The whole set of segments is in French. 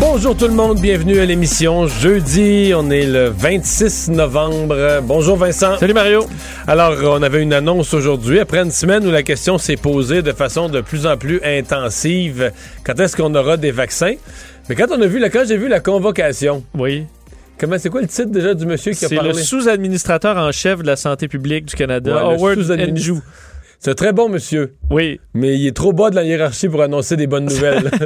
Bonjour tout le monde, bienvenue à l'émission. Jeudi, on est le 26 novembre. Bonjour Vincent. Salut Mario. Alors, on avait une annonce aujourd'hui, après une semaine où la question s'est posée de façon de plus en plus intensive. Quand est-ce qu'on aura des vaccins? Mais quand on a vu, la, quand j'ai vu la convocation, Oui. comment c'est quoi le titre déjà du monsieur qui a C'est parlé? le sous-administrateur en chef de la santé publique du Canada, Ouais, Howard. C'est un très bon monsieur, Oui. mais il est trop bas de la hiérarchie pour annoncer des bonnes nouvelles.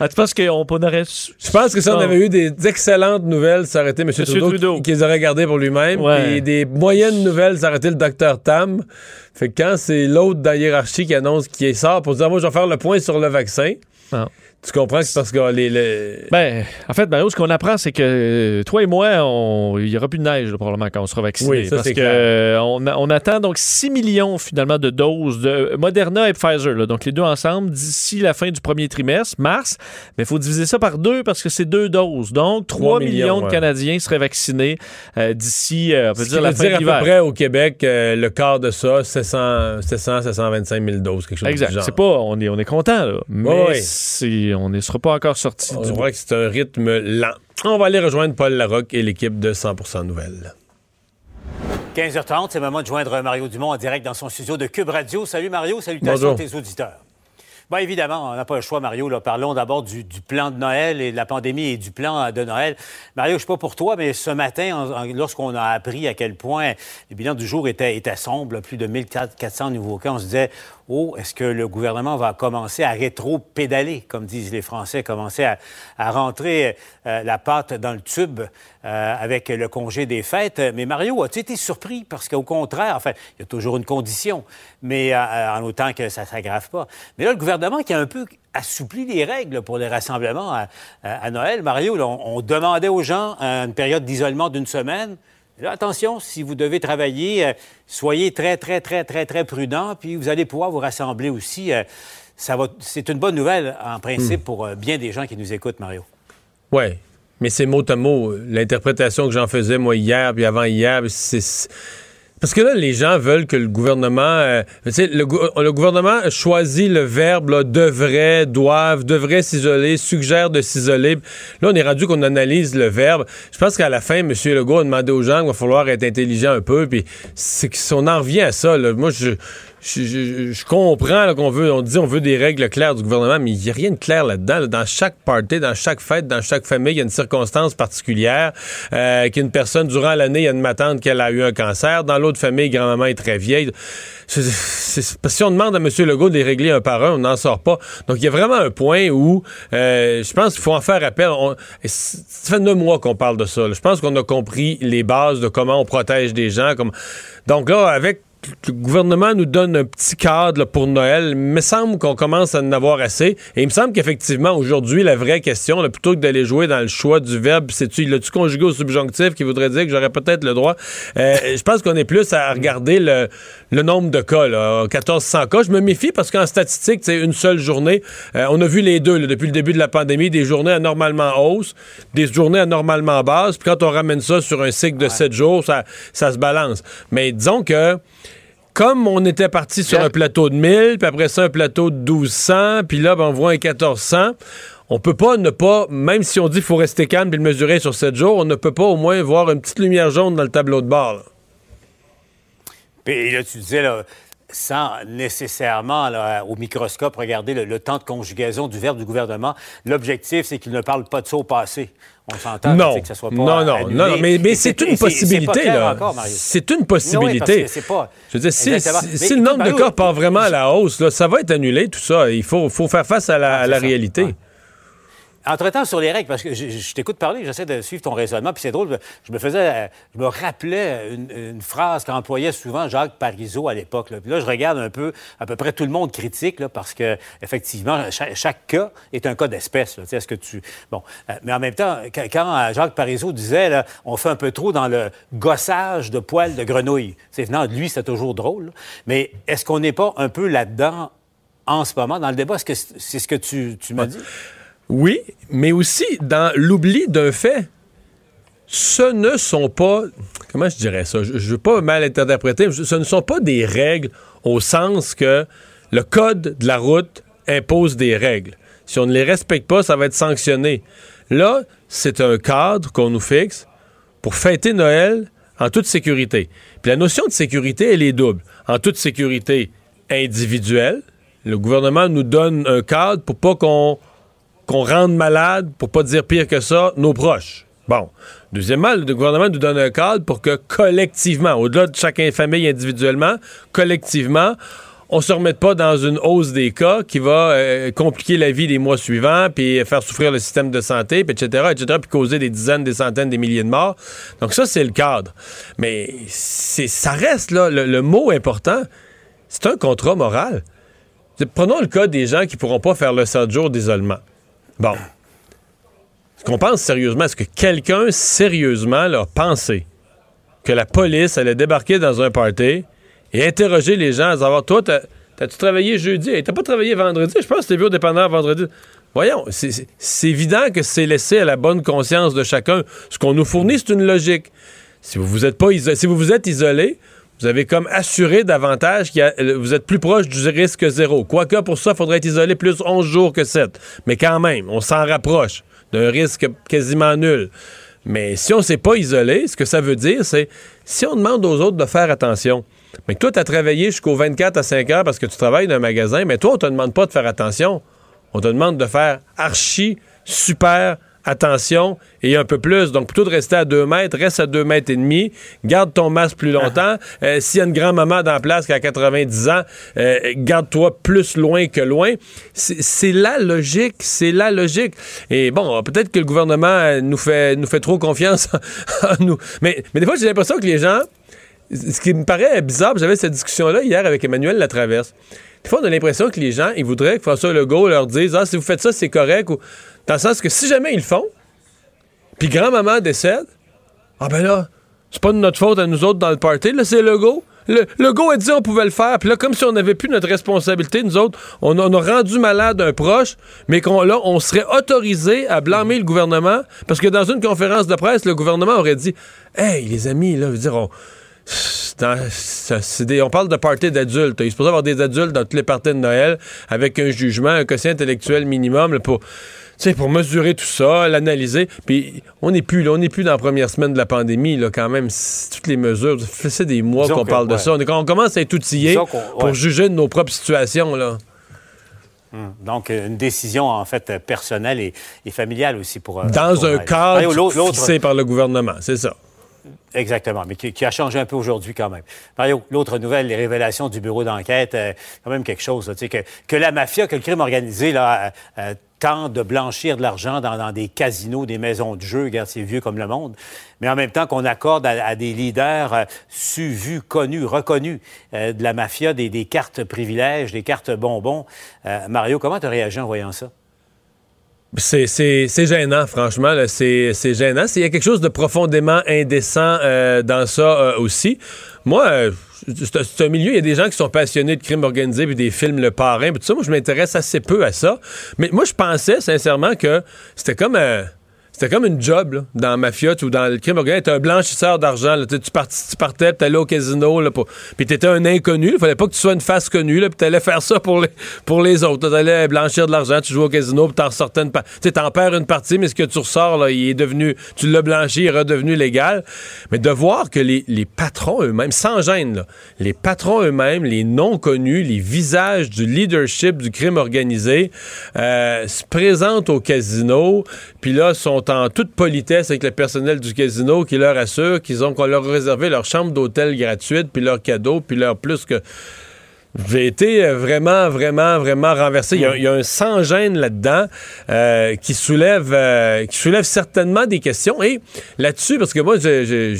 Ah, tu penses qu'on aurait... Je pense que si on avait eu des excellentes nouvelles, ça aurait été M. Monsieur Trudeau, Trudeau. qui, qui les aurait gardées pour lui-même. Ouais. Et des moyennes nouvelles, ça aurait été le docteur Tam. Fait que quand c'est l'autre dans la hiérarchie qui annonce qui sort pour dire Moi, je vais faire le point sur le vaccin, Non. Tu comprends que c'est parce que les. les- Ben, en fait, Mario, ce qu'on apprend, c'est que euh, toi et moi, il n'y aura plus de neige, là, probablement, quand on sera vaccinés. Oui, ça, parce c'est que euh, on, attend donc 6 millions, finalement, de doses de Moderna et Pfizer, là, donc les deux ensemble, d'ici la fin du premier trimestre, mars. Mais il faut diviser ça par deux parce que c'est deux doses. Donc, 3 Trois millions, millions, de ouais. Canadiens seraient vaccinés euh, d'ici, euh, on peut Ce dire, la fin dire de à peu près au Québec, euh, le quart de ça, 700, 700 725 000 doses, quelque chose Exact. C'est pas, on est, on est content, là. Mais ouais. c'est- on ne sera pas encore sorti On du voit que c'est un rythme lent. On va aller rejoindre Paul Larocque et l'équipe de 100% Nouvelles. 15h30, c'est le moment de joindre Mario Dumont en direct dans son studio de Cube Radio. Salut Mario, salutations Bonjour. à tes auditeurs. Bon, évidemment, on n'a pas le choix, Mario. Là. Parlons d'abord du, du plan de Noël et de la pandémie et du plan euh, de Noël. Mario, je ne sais pas pour toi, mais ce matin, lorsqu'on a appris à quel point le bilan du jour était, était sombre, plus de 1400 nouveaux cas, on se disait, oh, est-ce que le gouvernement va commencer à rétro-pédaler, comme disent les Français, commencer à, rentrer euh, la pâte dans le tube euh, avec le congé des fêtes? Mais Mario, as-tu été surpris? Parce qu'au contraire, enfin, il y a toujours une condition, mais euh, en autant que ça ne s'aggrave pas. Mais là, le gouvernement qui a un peu assoupli les règles pour les rassemblements à, Noël, Mario, on, demandait aux gens une période d'isolement d'une semaine. Là, attention, si vous devez travailler, euh, soyez très, très, très, très, très prudent, puis vous allez pouvoir vous rassembler aussi. euh, ça va, c'est une bonne nouvelle, en principe, pour euh, bien des gens qui nous écoutent, Mario. Oui, mais c'est mot à mot. L'interprétation que j'en faisais, moi, hier, puis avant-hier, c'est... c'est- Parce que là, les gens veulent que le gouvernement... euh, le, gou- le gouvernement choisit le verbe là, devrait, doivent, devrait s'isoler, suggère de s'isoler. Là, on est rendu qu'on analyse le verbe. Je pense qu'à la fin, M. Legault a demandé aux gens qu'il va falloir être intelligent un peu. Puis c'est que si on en revient à ça, là, moi, je... Je, comprends qu'on veut, on dit on veut des règles claires du gouvernement, mais il n'y a rien de clair là-dedans. là. Dans chaque party, dans chaque fête, dans chaque famille, il y a une circonstance particulière. Euh, qu'une personne, durant l'année, il y a une matante qu'elle a eu un cancer. Dans l'autre famille, grand-maman est très vieille. Parce que si on demande à M. Legault de les régler un par un, on n'en sort pas. Donc, il y a vraiment un point où euh, je pense qu'il faut en faire appel. Ça fait neuf mois qu'on parle de ça. Je pense qu'on a compris les bases de comment on protège des gens. Donc là, avec le gouvernement nous donne un petit cadre là, pour Noël. Il me semble qu'on commence à en avoir assez. Et il me semble qu'effectivement, aujourd'hui, la vraie question, là, plutôt que d'aller jouer dans le choix du verbe, c'est-tu, l'as-tu conjugué au subjonctif qui voudrait dire que j'aurais peut-être le droit? Euh, je pense qu'on est plus à regarder le, le nombre de cas, là, 1400 cas. Je me méfie parce qu'en statistique, c'est une seule journée. Euh, on a vu les deux depuis le début de la pandémie, des journées anormalement hausse, des journées anormalement basses. Puis quand on ramène ça sur un cycle de 7 jours, ça, ça se balance. Mais disons que comme on était parti sur un plateau de 1000, puis après ça, un plateau de 1200, puis là, ben, on voit un 1400, on peut pas ne pas, même si on dit qu'il faut rester calme et le mesurer sur 7 jours, on ne peut pas au moins voir une petite lumière jaune dans le tableau de bord. là. Puis là, tu disais, là, sans nécessairement, là, au microscope, regarder le, le temps de conjugaison du verbe du gouvernement, l'objectif, c'est qu'il ne parle pas de ça au passé. On s'entend Non, tu sais, que ça soit pas non, non, annulé. non, mais, c'est une possibilité. C'est une possibilité. pas- Je veux dire, si, le nombre de cas part vraiment à la hausse, là, ça va être annulé, tout ça. Il faut, faut faire face à la, Ah, à la c'est ça. réalité. Ouais. Entre-temps, sur les règles, parce que je, je t'écoute parler, j'essaie de suivre ton raisonnement, puis c'est drôle, je me faisais, euh, je me rappelais une, une phrase qu'employait souvent Jacques Parizeau à l'époque. là. Puis là, je regarde un peu, à peu près tout le monde critique, là, parce que effectivement, chaque, chaque cas est un cas d'espèce. Est-ce que tu... Bon, euh, mais en même temps, quand, euh, Jacques Parizeau disait, là, on fait un peu trop dans le gossage de poils de grenouille. C'est venant de lui, c'est toujours drôle. là. Mais est-ce qu'on n'est pas un peu là-dedans en ce moment, dans le débat? Est-ce que c'est c'est ce que tu, tu m'as dit? Oui, mais aussi dans l'oubli d'un fait. Ce ne sont pas. Comment je dirais ça? Je ne veux pas mal interpréter. Ce ne sont pas des règles au sens que le code de la route impose des règles. Si on ne les respecte pas, ça va être sanctionné. Là, c'est un cadre qu'on nous fixe pour fêter Noël en toute sécurité. Puis la notion de sécurité, elle est double. En toute sécurité individuelle, le gouvernement nous donne un cadre pour pas qu'on qu'on rende malade, pour pas dire pire que ça, nos proches. Bon. Deuxièmement, le gouvernement nous donne un cadre pour que collectivement, au-delà de chaque famille individuellement, collectivement, on se remette pas dans une hausse des cas qui va euh, compliquer la vie des mois suivants, puis faire souffrir le système de santé, puis etc., etc., puis causer des dizaines, des centaines, des milliers de morts. Donc ça, c'est le cadre. Mais c'est, ça reste, là, le, le mot important, c'est un contrat moral. Prenons le cas des gens qui pourront pas faire le 7 jours d'isolement. Bon. Est-ce qu'on pense sérieusement, est-ce que quelqu'un sérieusement a pensé que la police allait débarquer dans un party et interroger les gens à savoir, toi, t'as- t'as-tu travaillé jeudi? Hey, t'as pas travaillé vendredi? Je pense que t'es vu au dépanneur vendredi. Voyons, c'est- évident que c'est laissé à la bonne conscience de chacun. Ce qu'on nous fournit, c'est une logique. Si vous vous êtes pas si vous vous êtes isolé, vous avez comme assuré davantage que vous êtes plus proche du risque zéro. Quoique pour ça, il faudrait être isolé plus 11 jours que 7. Mais quand même, on s'en rapproche d'un risque quasiment nul. Mais si on s'est pas isolé, ce que ça veut dire, c'est si on demande aux autres de faire attention, mais que toi, tu as travaillé jusqu'au 24 à 5 heures parce que tu travailles dans un magasin, mais toi, on te demande pas de faire attention. On te demande de faire archi, super attention et un peu plus. Donc, plutôt de rester à 2 mètres, reste à 2 mètres et demi, garde ton masque plus longtemps. Euh, S'il y a une grand-maman dans la place qui a 90 ans, euh, garde-toi plus loin que loin. C'est la logique, c'est la logique. Et bon, peut-être que le gouvernement euh, nous fait, nous fait trop confiance en nous. Mais, mais des fois, j'ai l'impression que les gens... Ce qui me paraît bizarre, j'avais cette discussion-là hier avec Emmanuel Latraverse. Des fois, on a l'impression que les gens, ils voudraient que François Legault leur dise Ah, si vous faites ça, c'est correct. Ou, dans le sens que si jamais ils le font, puis grand-maman décède, ah ben là, c'est pas de notre faute à nous autres dans le party, là, c'est Legault. Le, Legault a dit on pouvait le faire, puis là, comme si on n'avait plus notre responsabilité, nous autres, on, on a rendu malade un proche, mais qu'on là, on serait autorisé à blâmer le gouvernement, parce que dans une conférence de presse, le gouvernement aurait dit Hey, les amis, là, je veux dire, on, on parle de party d'adultes. Il supposé y avoir des adultes dans toutes les parties de Noël avec un jugement, un quotient intellectuel minimum là, pour, sais, pour mesurer tout ça, l'analyser. Puis on n'est plus là, on n'est plus dans la première semaine de la pandémie là, quand même. C'est- Toutes les mesures, fait des mois qu'on parle de ouais. ça. On, commence à être outillé qu'on- pour ouais. juger de nos propres situations là. Donc, une décision, en fait, personnelle et, et familiale aussi pour. euh, Dans pour un cadre Mario, fixé par le gouvernement, c'est ça. Exactement, mais qui, qui a changé un peu aujourd'hui quand même. Mario, l'autre nouvelle, les révélations du bureau d'enquête, euh, quand même quelque chose, là, tu sais, que, que la mafia, que le crime organisé, là, euh, euh, tente de blanchir de l'argent dans, des casinos, des maisons de jeu, regarde, c'est vieux comme le monde, mais en même temps qu'on accorde à, des leaders euh, su, vus, connus, reconnus euh, de la mafia des, cartes privilèges, des cartes bonbons. Euh, Mario, comment tu réagi en voyant ça? C'est, gênant, franchement. C'est, gênant. Il y a quelque chose de profondément indécent euh, dans ça aussi. Moi, euh, c'est, un milieu, il y a des gens qui sont passionnés de crime organisé, puis des films Le Parrain, puis tout ça. Moi, je m'intéresse assez peu à ça. Mais moi, je pensais sincèrement que c'était comme un... C'était comme une job dans la mafia ou dans le crime organisé. T'es un blanchisseur d'argent. Tu, parti- tu partais, t'allais au casino. Là, pour... Puis t'étais un inconnu. Il fallait pas que tu sois une face connue. Là, puis t'allais faire ça pour les, pour les autres. Blanchir de l'argent, tu jouais au casino, puis t'en ressortais une partie. Tu t'en perds une partie, mais ce que tu ressors, là, il est devenu... Tu l'as blanchi, il est redevenu légal. Mais de voir que les, les patrons eux-mêmes, sans gêne, les patrons eux-mêmes, les non-connus, les visages du leadership du crime organisé, euh, se présentent au casino, puis là, sont en toute politesse avec le personnel du casino qui leur assure qu'ils ont qu'on leur réservé leur chambre d'hôtel gratuite, puis leur cadeau, puis leur plus que j'ai été euh, vraiment, vraiment, vraiment renversé. Il y a, un sans-gêne là-dedans euh, qui soulève euh, qui soulève certainement des questions. Et là-dessus, parce que moi, j'ai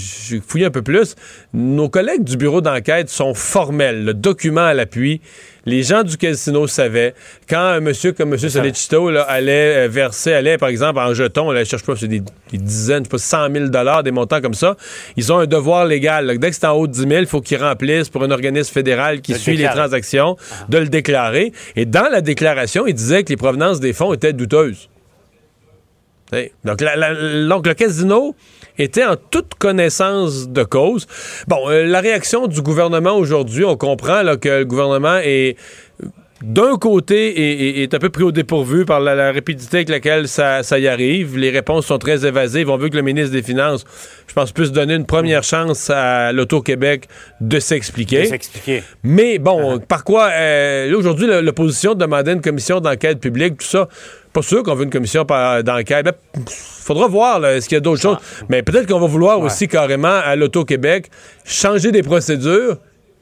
fouillé un peu plus, nos collègues du bureau d'enquête sont formels, le document à l'appui. Les gens du casino savaient. Quand un monsieur comme M. Solicito là, allait euh, verser, allait par exemple en jetons, là, je cherche pas, c'est des, des dizaines, je sais pas, 100 000 dollars, des montants comme ça, ils ont un devoir légal. là. Dès que c'est en haut de 10 000, il faut qu'ils remplissent pour un organisme fédéral qui suit les transactions, de le déclarer. Et dans la déclaration, il disait que les provenances des fonds étaient douteuses. Donc, la- la- donc, le casino était en toute connaissance de cause. Bon, euh, la réaction du gouvernement aujourd'hui, on comprend là, que le gouvernement est d'un côté est, est- un peu pris au dépourvu par la, la rapidité avec laquelle ça, ça y arrive. Les réponses sont très évasives. On veut que le ministre des Finances, je pense, puisse donner une première chance à l'Auto-Québec de s'expliquer. De s'expliquer. Mais bon, par quoi, euh, là, aujourd'hui, l'opposition demandait une commission d'enquête publique, tout ça. Pas sûr qu'on veut une commission d'enquête. Ben, faudra voir est-ce qu'il y a d'autres choses. Mais peut-être qu'on va vouloir aussi carrément à l'Auto-Québec changer des procédures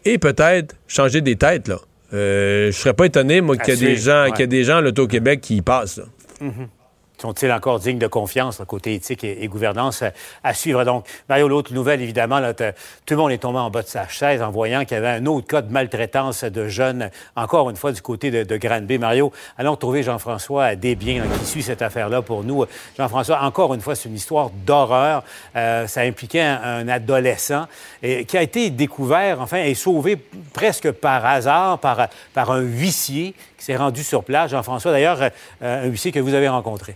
et peut-être changer des têtes. Là. Euh, je serais pas étonné, moi, qu'il y a des gens, ouais. qu'il y a des gens à l'Auto-Québec qui y passent. là. Sont-ils encore dignes de confiance, côté éthique et, gouvernance à, à suivre? Donc, Mario, l'autre nouvelle, évidemment, tout le monde est tombé en bas de sa chaise en voyant qu'il y avait un autre cas de maltraitance de jeunes, encore une fois, du côté de, de Granby. Mario, allons retrouver Jean-François Desbiens, qui suit cette affaire-là pour nous. Jean-François, encore une fois, c'est une histoire d'horreur. Euh, ça impliquait un, adolescent qui a été découvert, enfin, et sauvé presque par hasard par, par un huissier qui s'est rendu sur place. Jean-François, d'ailleurs, euh, un huissier que vous avez rencontré.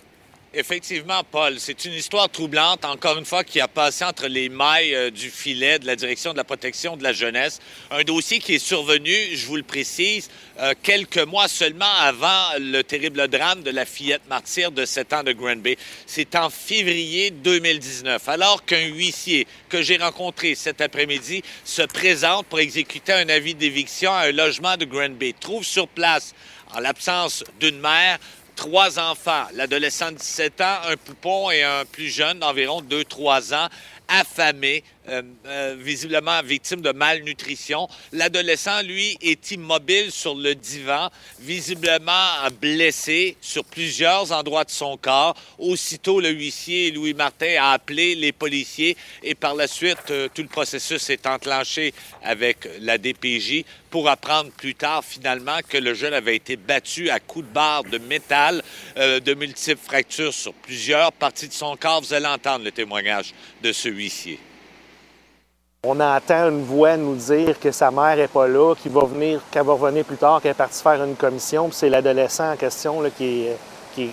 Effectivement, Paul, c'est une histoire troublante, encore une fois, qui a passé entre les mailles euh, du filet de la direction de la protection de la jeunesse. Un dossier qui est survenu, je vous le précise, euh, quelques mois seulement avant le terrible drame de la fillette martyre de 7 ans de Granby. C'est en février 2019, alors qu'un huissier que j'ai rencontré cet après-midi se présente pour exécuter un avis d'éviction à un logement de Granby. Trouve sur place, en l'absence d'une mère, trois enfants, l'adolescent de 17 ans, un poupon et un plus jeune d'environ 2-3 ans, affamés, euh, euh, visiblement victime de malnutrition. L'adolescent, lui, est immobile sur le divan, visiblement blessé sur plusieurs endroits de son corps. Aussitôt, le huissier Louis Martin a appelé les policiers et par la suite, euh, tout le processus est enclenché avec la DPJ pour apprendre plus tard, finalement, que le jeune avait été battu à coups de barre de métal, de multiples fractures sur plusieurs parties de son corps. Vous allez entendre le témoignage de ce huissier. On entend une voix nous dire que sa mère n'est pas là, qu'il va venir, qu'elle va plus tard, qu'elle est partie faire une commission. Puis c'est l'adolescent en question qui, est,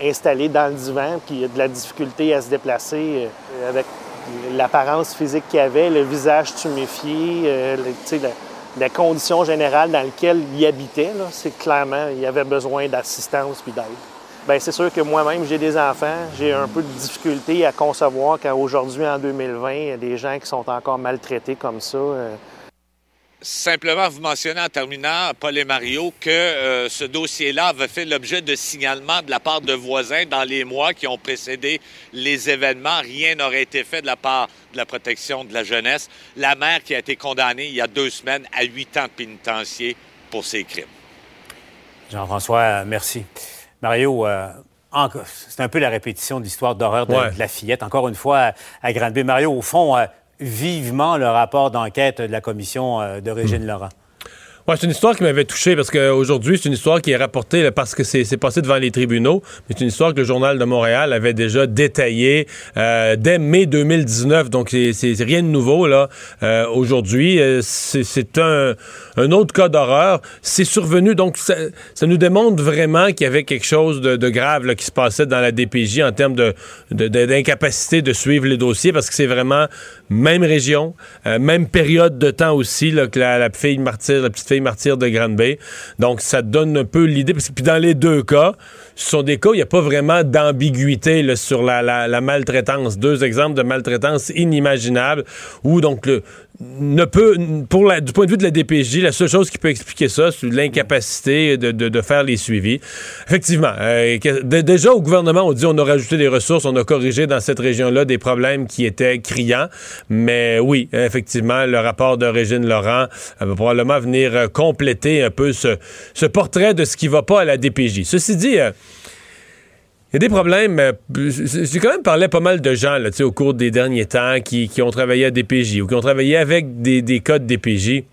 installé dans le divan, puis il a de la difficulté à se déplacer euh, avec l'apparence physique qu'il avait, le visage tuméfié, euh, la, condition générale dans laquelle il habitait. C'est clairement, il avait besoin d'assistance puis d'aide. Bien, c'est sûr que moi-même, j'ai des enfants. J'ai un peu de difficulté à concevoir qu'aujourd'hui, en 2020, il y a des gens qui sont encore maltraités comme ça. euh, Simplement vous mentionner en terminant, Paul et Mario, que euh, ce dossier-là avait fait l'objet de signalements de la part de voisins dans les mois qui ont précédé les événements. Rien n'aurait été fait de la part de la protection de la jeunesse. La mère qui a été condamnée il y a deux semaines à huit ans de pénitencier pour ses crimes. Jean-François, merci. Mario, euh, c'est un peu la répétition de l'histoire d'horreur de, Ouais. de la fillette. Encore une fois, à, à Granby. Mario, au fond, euh, vivement le rapport d'enquête de la commission euh, de Régine Laurent. Ouais, c'est une histoire qui m'avait touché parce qu'aujourd'hui, c'est une histoire qui est rapportée parce que c'est passé devant les tribunaux. C'est une histoire que le Journal de Montréal avait déjà détaillée euh, dès mai 2019. Donc, c'est- rien de nouveau là. Euh, aujourd'hui, euh, c'est un, autre cas d'horreur. C'est survenu. Donc, ça, nous démontre vraiment qu'il y avait quelque chose de, grave qui se passait dans la DPJ en termes d'incapacité de, suivre les dossiers parce que c'est vraiment même région, même période de temps aussi que la, la fille martyre, la petite fille martyre de Grande Bay. Donc ça donne un peu l'idée. Puis dans les deux cas, ce sont des cas où il n'y a pas vraiment d'ambiguïté sur la, la- la maltraitance. Deux exemples de maltraitance inimaginables où donc le, ne peut, pour du point de vue de la DPJ, la seule chose qui peut expliquer ça, c'est l'incapacité de, faire les suivis. Effectivement, euh, déjà au gouvernement, on dit on a rajouté des ressources, on a corrigé dans cette région-là des problèmes qui étaient criants. Mais oui, effectivement, le rapport de Régine Laurent euh, va probablement venir euh, compléter un peu ce, portrait de ce qui va pas à la DPJ. Ceci dit, y a des problèmes. euh, J'ai quand même parlé à pas mal de gens là, au cours des derniers temps qui, qui ont travaillé à DPJ ou qui ont travaillé avec des, des codes DPJ.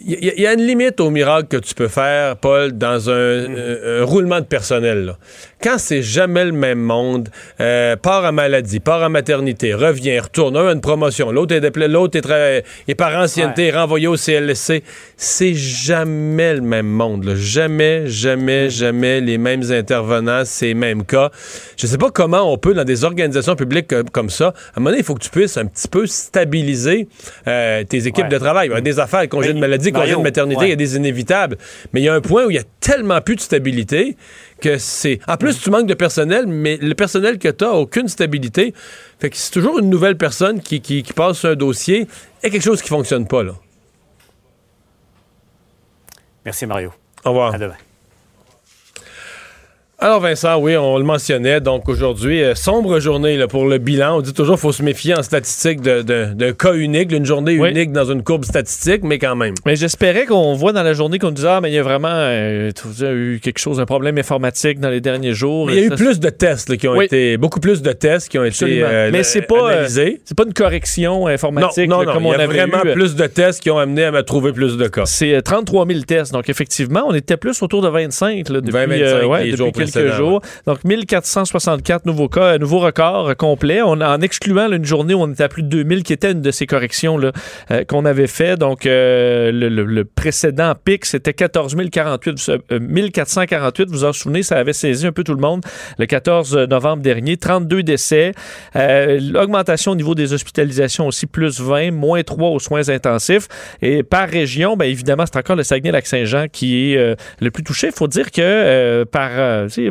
Il y, a- il y a une limite au miracle que tu peux faire, Paul, dans un, un- un roulement de personnel. là. Quand c'est jamais le même monde, euh, part en maladie, part en maternité, revient, retourne, un a une promotion, l'autre est déplacé, l'autre est, tra- est par ancienneté, renvoyé au CLSC, c'est jamais le même monde. là. Jamais, jamais, jamais les mêmes intervenants, ces mêmes cas. Je sais pas comment on peut, dans des organisations publiques comme, comme ça, à un moment donné, il faut que tu puisses un petit peu stabiliser euh, tes équipes Ouais. de travail. Il y a des affaires, congés de Mais, maladie, congés de maternité, ouais. il y a des inévitables. Mais il y a un point où il y a tellement plus de stabilité que c'est. En plus, tu manques de personnel, mais le personnel que tu as aucune stabilité. Fait que c'est toujours une nouvelle personne qui, qui, qui passe sur un dossier et quelque chose qui fonctionne pas, là. Merci, Mario. Au revoir. À demain. Alors Vincent, oui, on le mentionnait, donc aujourd'hui, euh, sombre journée là, pour le bilan. On dit toujours qu'il faut se méfier en statistique de- de- d'un cas unique, d'une journée Oui. unique dans une courbe statistique, mais quand même. Mais j'espérais qu'on voit dans la journée qu'on disait Ah, mais il y a vraiment euh, eu quelque chose, un problème informatique dans les derniers jours. Il y a eu Ça, plus de tests là, qui ont Oui. été, beaucoup plus de tests qui ont été euh, Mais c'est pas, euh. C'est pas une correction informatique non, là, non, comme il y on a vraiment eu. plus de tests qui ont amené à me trouver plus de cas. C'est euh, 33 000 tests. Donc, effectivement, on était plus autour de 25 là, depuis, 20, 25 euh, ouais, depuis quelques jours. Donc, 1464 nouveaux cas, un nouveau record euh, complet. On, en excluant là, une journée où on était à plus de 2000, qui était une de ces corrections là, euh, qu'on avait fait. Donc, euh, le, le- le précédent pic, c'était 14 048, euh, 1448. Vous vous en souvenez, ça avait saisi un peu tout le monde le 14 novembre dernier. 32 décès. Euh, L'augmentation au niveau des hospitalisations aussi, plus 20, moins 3 aux soins intensifs. Et par région, bien évidemment, c'est encore le Saguenay-Lac-Saint-Jean qui est euh, le plus touché. Il faut dire que euh, par,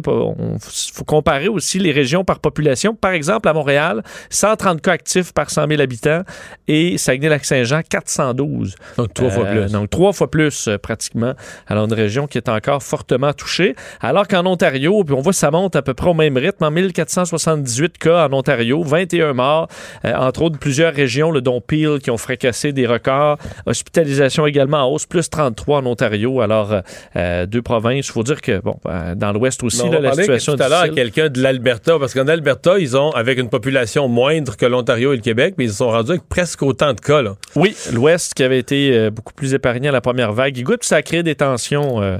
on- faut comparer aussi les régions par population. Par exemple, à Montréal, 130 cas actifs par 100 000 habitants et Saguenay-Lac-Saint-Jean, 412. Donc trois fois Euh, plus. Donc, trois fois plus, euh, pratiquement. Alors, une région qui est encore fortement touchée. Alors qu'en Ontario, puis on voit que ça monte à peu près au même rythme, en 1478 cas en Ontario, 21 morts, euh, entre autres plusieurs régions, le dont Peel, qui ont fracassé des records. Hospitalisation également en hausse, plus 33 en Ontario. Alors, euh, deux provinces. Il faut dire que, bon, dans l'Ouest aussi, On là, la situation tout à l'heure à quelqu'un de l'Alberta, parce qu'en Alberta, ils ont, avec une population moindre que l'Ontario et le Québec, mais ils se sont rendus avec presque autant de cas. Là. Oui, l'Ouest qui avait été euh, beaucoup plus épargné à la première vague. Puis ça a créé des tensions. euh,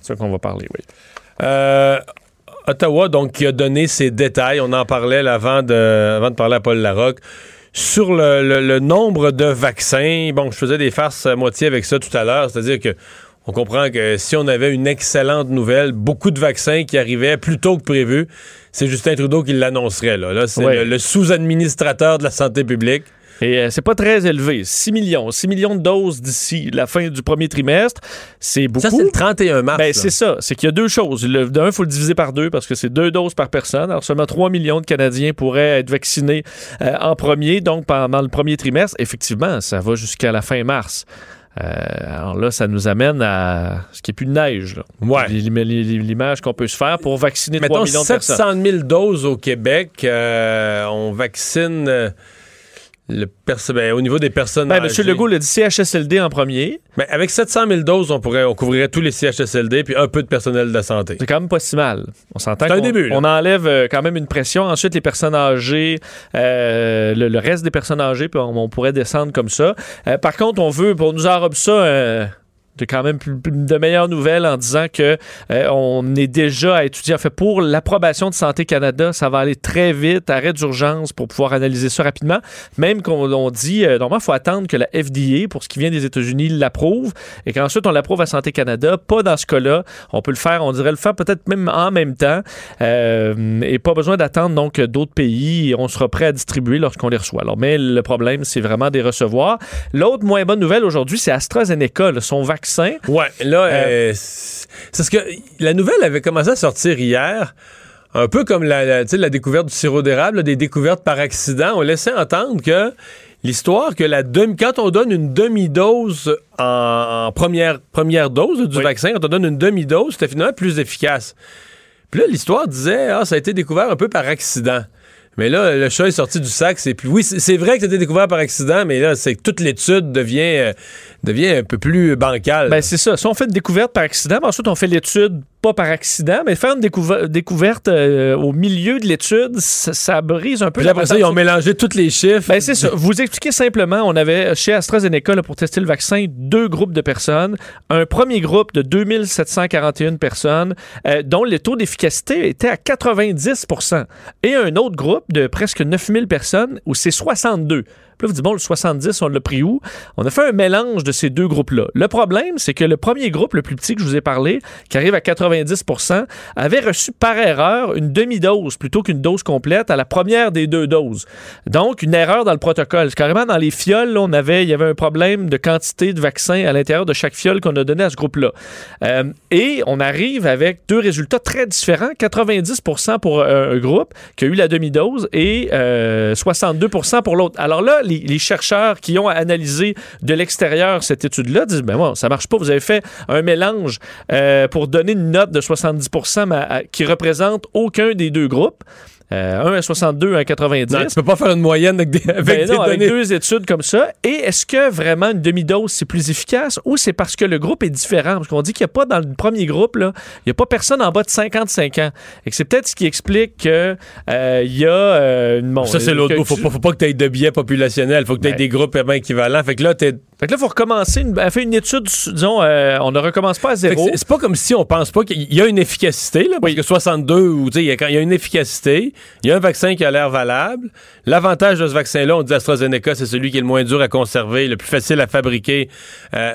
C'est ça qu'on va parler, oui. Euh, Ottawa, donc, qui a donné ses détails, on en parlait là, avant, de, avant de parler à Paul Larocque, sur le, le- le nombre de vaccins. Bon, je faisais des farces à moitié avec ça tout à l'heure, c'est-à-dire que on comprend que si on avait une excellente nouvelle, beaucoup de vaccins qui arrivaient plus tôt que prévu, c'est Justin Trudeau qui l'annoncerait. Là, là c'est le, le sous-administrateur de la santé publique. Et euh, c'est pas très élevé. 6 millions. 6 millions de doses d'ici la fin du premier trimestre. C'est beaucoup. Ça, c'est le 31 mars. Ben, c'est ça. C'est qu'il y a deux choses. Le- D'un, il faut le diviser par deux parce que c'est deux doses par personne. Alors, seulement 3 millions de Canadiens pourraient être vaccinés euh, en premier, donc pendant le premier trimestre. Effectivement, ça va jusqu'à la fin mars. Euh, alors là, ça nous amène à ce qui est plus de neige. là. Ouais. L'image qu'on peut se faire pour vacciner 3 Mettons millions de personnes. 700 000 doses au Québec. euh, on vaccine euh, le perso- ben, au niveau des personnes Ben. M. Legault l'a dit CHSLD en premier. Ben, avec 700 000 doses, on, pourrait, on couvrirait tous les CHSLD puis un peu de personnel de santé. C'est quand même pas si mal. On s'entend C'est un qu'on début, là. on enlève euh, quand même une pression. Ensuite, les personnes âgées, euh, le, le reste des personnes âgées, puis on, on pourrait descendre comme ça. Euh, par contre, on veut, on nous enrobe ça. euh, de quand même de meilleures nouvelles en disant que euh, on est déjà à étudier. En fait, pour l'approbation de Santé Canada, ça va aller très vite, arrêt d'urgence pour pouvoir analyser ça rapidement. Même qu'on on dit, euh, normalement, il faut attendre que la FDA, pour ce qui vient des États-Unis, l'approuve et qu'ensuite on l'approuve à Santé Canada. Pas dans ce cas-là. On peut le faire, on dirait le faire peut-être même en même temps euh, et pas besoin d'attendre donc d'autres pays. On sera prêt à distribuer lorsqu'on les reçoit. Alors, mais le problème, c'est vraiment des recevoir. L'autre moins bonne nouvelle aujourd'hui, c'est AstraZeneca. son vaccin vaccin. Ouais, là, euh, c'est parce que la nouvelle avait commencé à sortir hier. Un peu comme la, la, découverte du sirop d'érable, des découvertes par accident. On laissait entendre que l'histoire que la demi, quand on donne une demi-dose en, en première, première dose du Oui. vaccin, quand on donne une demi-dose, c'était finalement plus efficace. Puis là, l'histoire disait, ah, ça a été découvert un peu par accident. Mais là, le chat est sorti du sac. C'est plus. Oui, c'est vrai que c'était découvert par accident, mais là, c'est que toute l'étude devient, euh, devient un peu plus bancale. Ben, c'est ça. Si on fait une découverte par accident, ensuite on fait l'étude pas par accident, mais faire une découver- découverte euh, au milieu de l'étude, ça, ça brise un peu. Puis après ça, ils ont mélangé tous les chiffres. Ben, c'est ça. Vous expliquez simplement, on avait chez AstraZeneca, là, pour tester le vaccin, deux groupes de personnes. Un premier groupe de 2741 personnes, euh, dont le taux d'efficacité était à 90 Et un autre groupe de presque 9000 personnes où c'est 62 puis là, vous dites, bon, le 70, on l'a pris où? On a fait un mélange de ces deux groupes-là. Le problème, c'est que le premier groupe, le plus petit que je vous ai parlé, qui arrive à 90% avait reçu par erreur une demi-dose plutôt qu'une dose complète à la première des deux doses. Donc, une erreur dans le protocole. Carrément, dans les fioles, on avait, il y avait un problème de quantité de vaccin à l'intérieur de chaque fiole qu'on a donné à ce groupe-là. Euh, et on arrive avec deux résultats très différents. 90% pour euh, un groupe qui a eu la demi-dose et euh, 62% pour l'autre. Alors là, les, chercheurs qui ont analysé de l'extérieur cette étude-là disent, ben bon, ça marche pas. Vous avez fait un mélange euh, pour donner une note de 70 mais à- qui représente aucun des deux groupes. Euh, un à 62, un à 90. Non, tu peux pas faire une moyenne avec des, avec Ben des non, avec données. deux études comme ça. Et est-ce que vraiment une demi-dose, c'est plus efficace ou c'est parce que le groupe est différent? Parce qu'on dit qu'il n'y a pas dans le premier groupe, là, il n'y a pas personne en bas de 55 ans. Et que c'est peut-être ce qui explique qu'il y a euh, une... bon, Ça, c'est euh, l'autre que bout. Faut tu- pas, faut pas que tu aies de biais populationnels. Faut que tu aies Ben. des groupes vraiment équivalents. Fait que là, t'es. Fait que là, il faut recommencer. Une, elle fait une étude, disons, euh, on ne recommence pas à zéro. c'est- pas comme si on pense pas qu'il y a une efficacité, là, parce que 62, ou il y, a- quand il y a une efficacité, il y a un vaccin qui a l'air valable. L'avantage de ce vaccin-là, on dit AstraZeneca, c'est celui qui est le moins dur à conserver, le plus facile à fabriquer. Euh,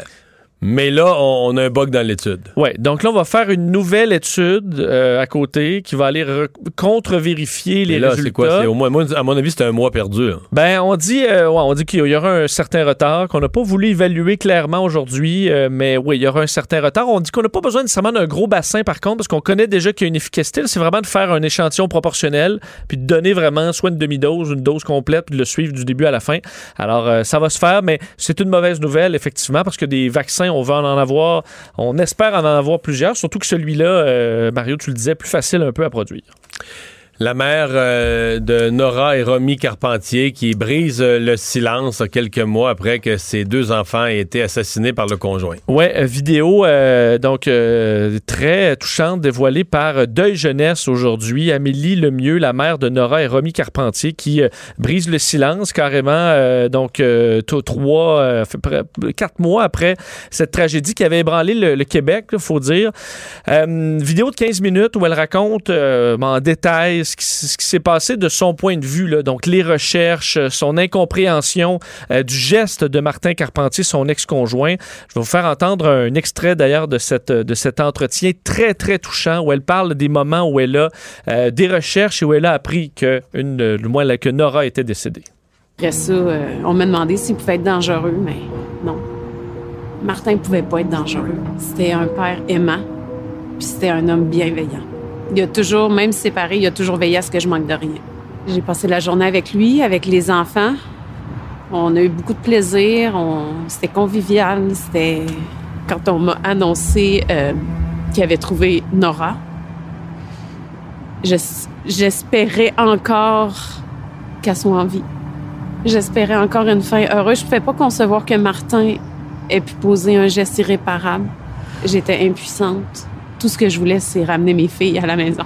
mais là, on, a un bug dans l'étude. Oui, donc là, on va faire une nouvelle étude euh, à côté qui va aller re- contre-vérifier les là, résultats. c'est quoi? C'est au moins, moi, à mon avis, c'est un mois perdu. là. Ben, on dit, euh, ouais, on dit qu'il y aura un certain retard, qu'on n'a pas voulu évaluer clairement aujourd'hui, euh, mais oui, il y aura un certain retard. On dit qu'on n'a pas besoin nécessairement d'un gros bassin, par contre, parce qu'on connaît déjà qu'il y a une efficacité. C'est vraiment de faire un échantillon proportionnel, puis de donner vraiment soit une demi-dose, une dose complète, puis de le suivre du début à la fin. Alors, ça va se faire, mais c'est une mauvaise nouvelle, effectivement, parce que des vaccins, on va en avoir, on espère en avoir plusieurs, surtout que celui-là, euh, Mario, tu le disais, plus facile un peu à produire. La mère euh, de Nora et Romy Carpentier qui brise euh, le silence quelques mois après que ses deux enfants aient été assassinés par le conjoint. Ouais, euh, vidéo donc très touchante dévoilée par Deuil Jeunesse aujourd'hui. Amélie Lemieux, la mère de Nora et Romy Carpentier, qui brise le silence carrément. donc trois, quatre mois après cette tragédie qui avait ébranlé le, Québec, il faut dire. Vidéo de 15 minutes où elle raconte en détail ce qui, s'est passé de son point de vue. Donc les recherches, euh, son incompréhension euh, du geste de Martin Carpentier, son ex-conjoint. Je vais vous faire entendre un extrait d'ailleurs de, de cet entretien très, très touchant où elle parle des moments où elle a euh, des recherches et où elle a appris que, une, euh, moins, que Nora était décédée. Après ça, euh, on m'a demandé s'il pouvait être dangereux, mais non. Martin pouvait pas être dangereux. C'était un père aimant, puis c'était un homme bienveillant. Il a toujours, même séparé, il a toujours veillé à ce que je manque de rien. J'ai passé la journée avec lui, avec les enfants. On a eu beaucoup de plaisir. On... C'était convivial. C'était quand on m'a annoncé euh, qu'il avait trouvé Nora. Je- J'espérais encore qu'elle soit en vie. J'espérais encore une fin heureuse. Je ne pouvais pas concevoir que Martin ait pu poser un geste irréparable. J'étais impuissante. Tout ce que je voulais, c'est ramener mes filles à la maison.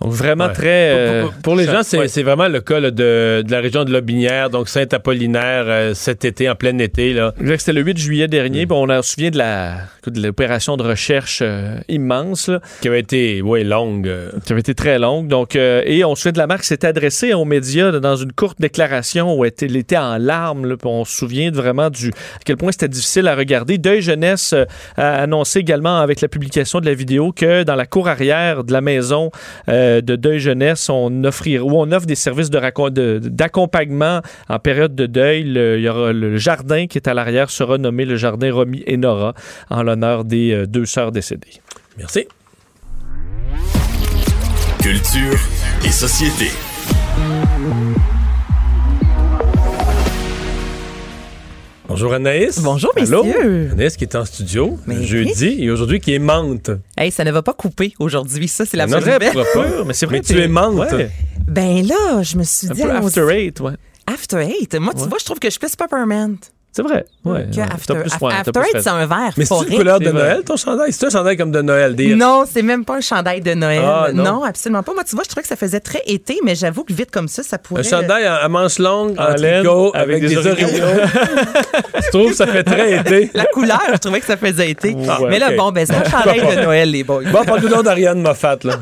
Donc vraiment Ouais. très... euh, Pour, pour- pour les gens, c'est Ouais. c'est vraiment le cas là, de, de la région de Lobinière, donc Saint-Apollinaire, euh, cet été, en plein été. C'était le 8 juillet dernier. puis on a- se souvient de la de l'opération de recherche euh, immense là, qui avait été ouais, longue. euh. qui avait été très longue. Donc, euh, et on se souvient de la marque s'était adressée aux médias dans une courte déclaration où elle était, elle était en larmes. là, on se souvient de vraiment du à quel point c'était difficile à regarder. Deuil Jeunesse euh, a annoncé également avec la publication de la vidéo que dans la cour arrière de la maison euh, de deuil jeunesse, on où on offre des services racon- de- d'accompagnement en période de deuil. Le- il y aura le jardin qui est à l'arrière sera nommé le jardin Romy et Nora en l'honneur des euh, deux sœurs décédées. Merci. Culture et société. Bonjour Anaïs. Bonjour, Allô? messieurs. Anaïs qui est en studio Mais jeudi et aujourd'hui qui est menthe. Hey, ça ne va pas couper aujourd'hui. Ça, c'est la bonne nouvelle. Mais c'est vrai, Mais tu es menthe. Ouais. Ben là, je me suis Un dit. peu after eight, ouais. After Eight? Moi, tu Ouais. vois, je trouve que je plus Peppermint C'est vrai. Ouais. que ouais. After. Plus, ouais, Eight, c'est un verre Mais c'est une couleur de. Noël ton chandail? C'est un chandail comme de Noël. Des... Non, c'est même pas un chandail de Noël. Ah, non. non. absolument pas. Moi, tu vois, je trouvais que ça faisait très été, mais j'avoue que vite comme ça, ça pourrait. Un chandail à, manches longues, en, En laine, tricot, avec avec, des des orignaux. Je trouve que ça fait très été? La couleur, je trouvais que ça faisait été. Ouais, mais là, bon, ben, c'est un chandail de Noël, les boys. Bon, parle-nous donc d'Ariane Moffat, là.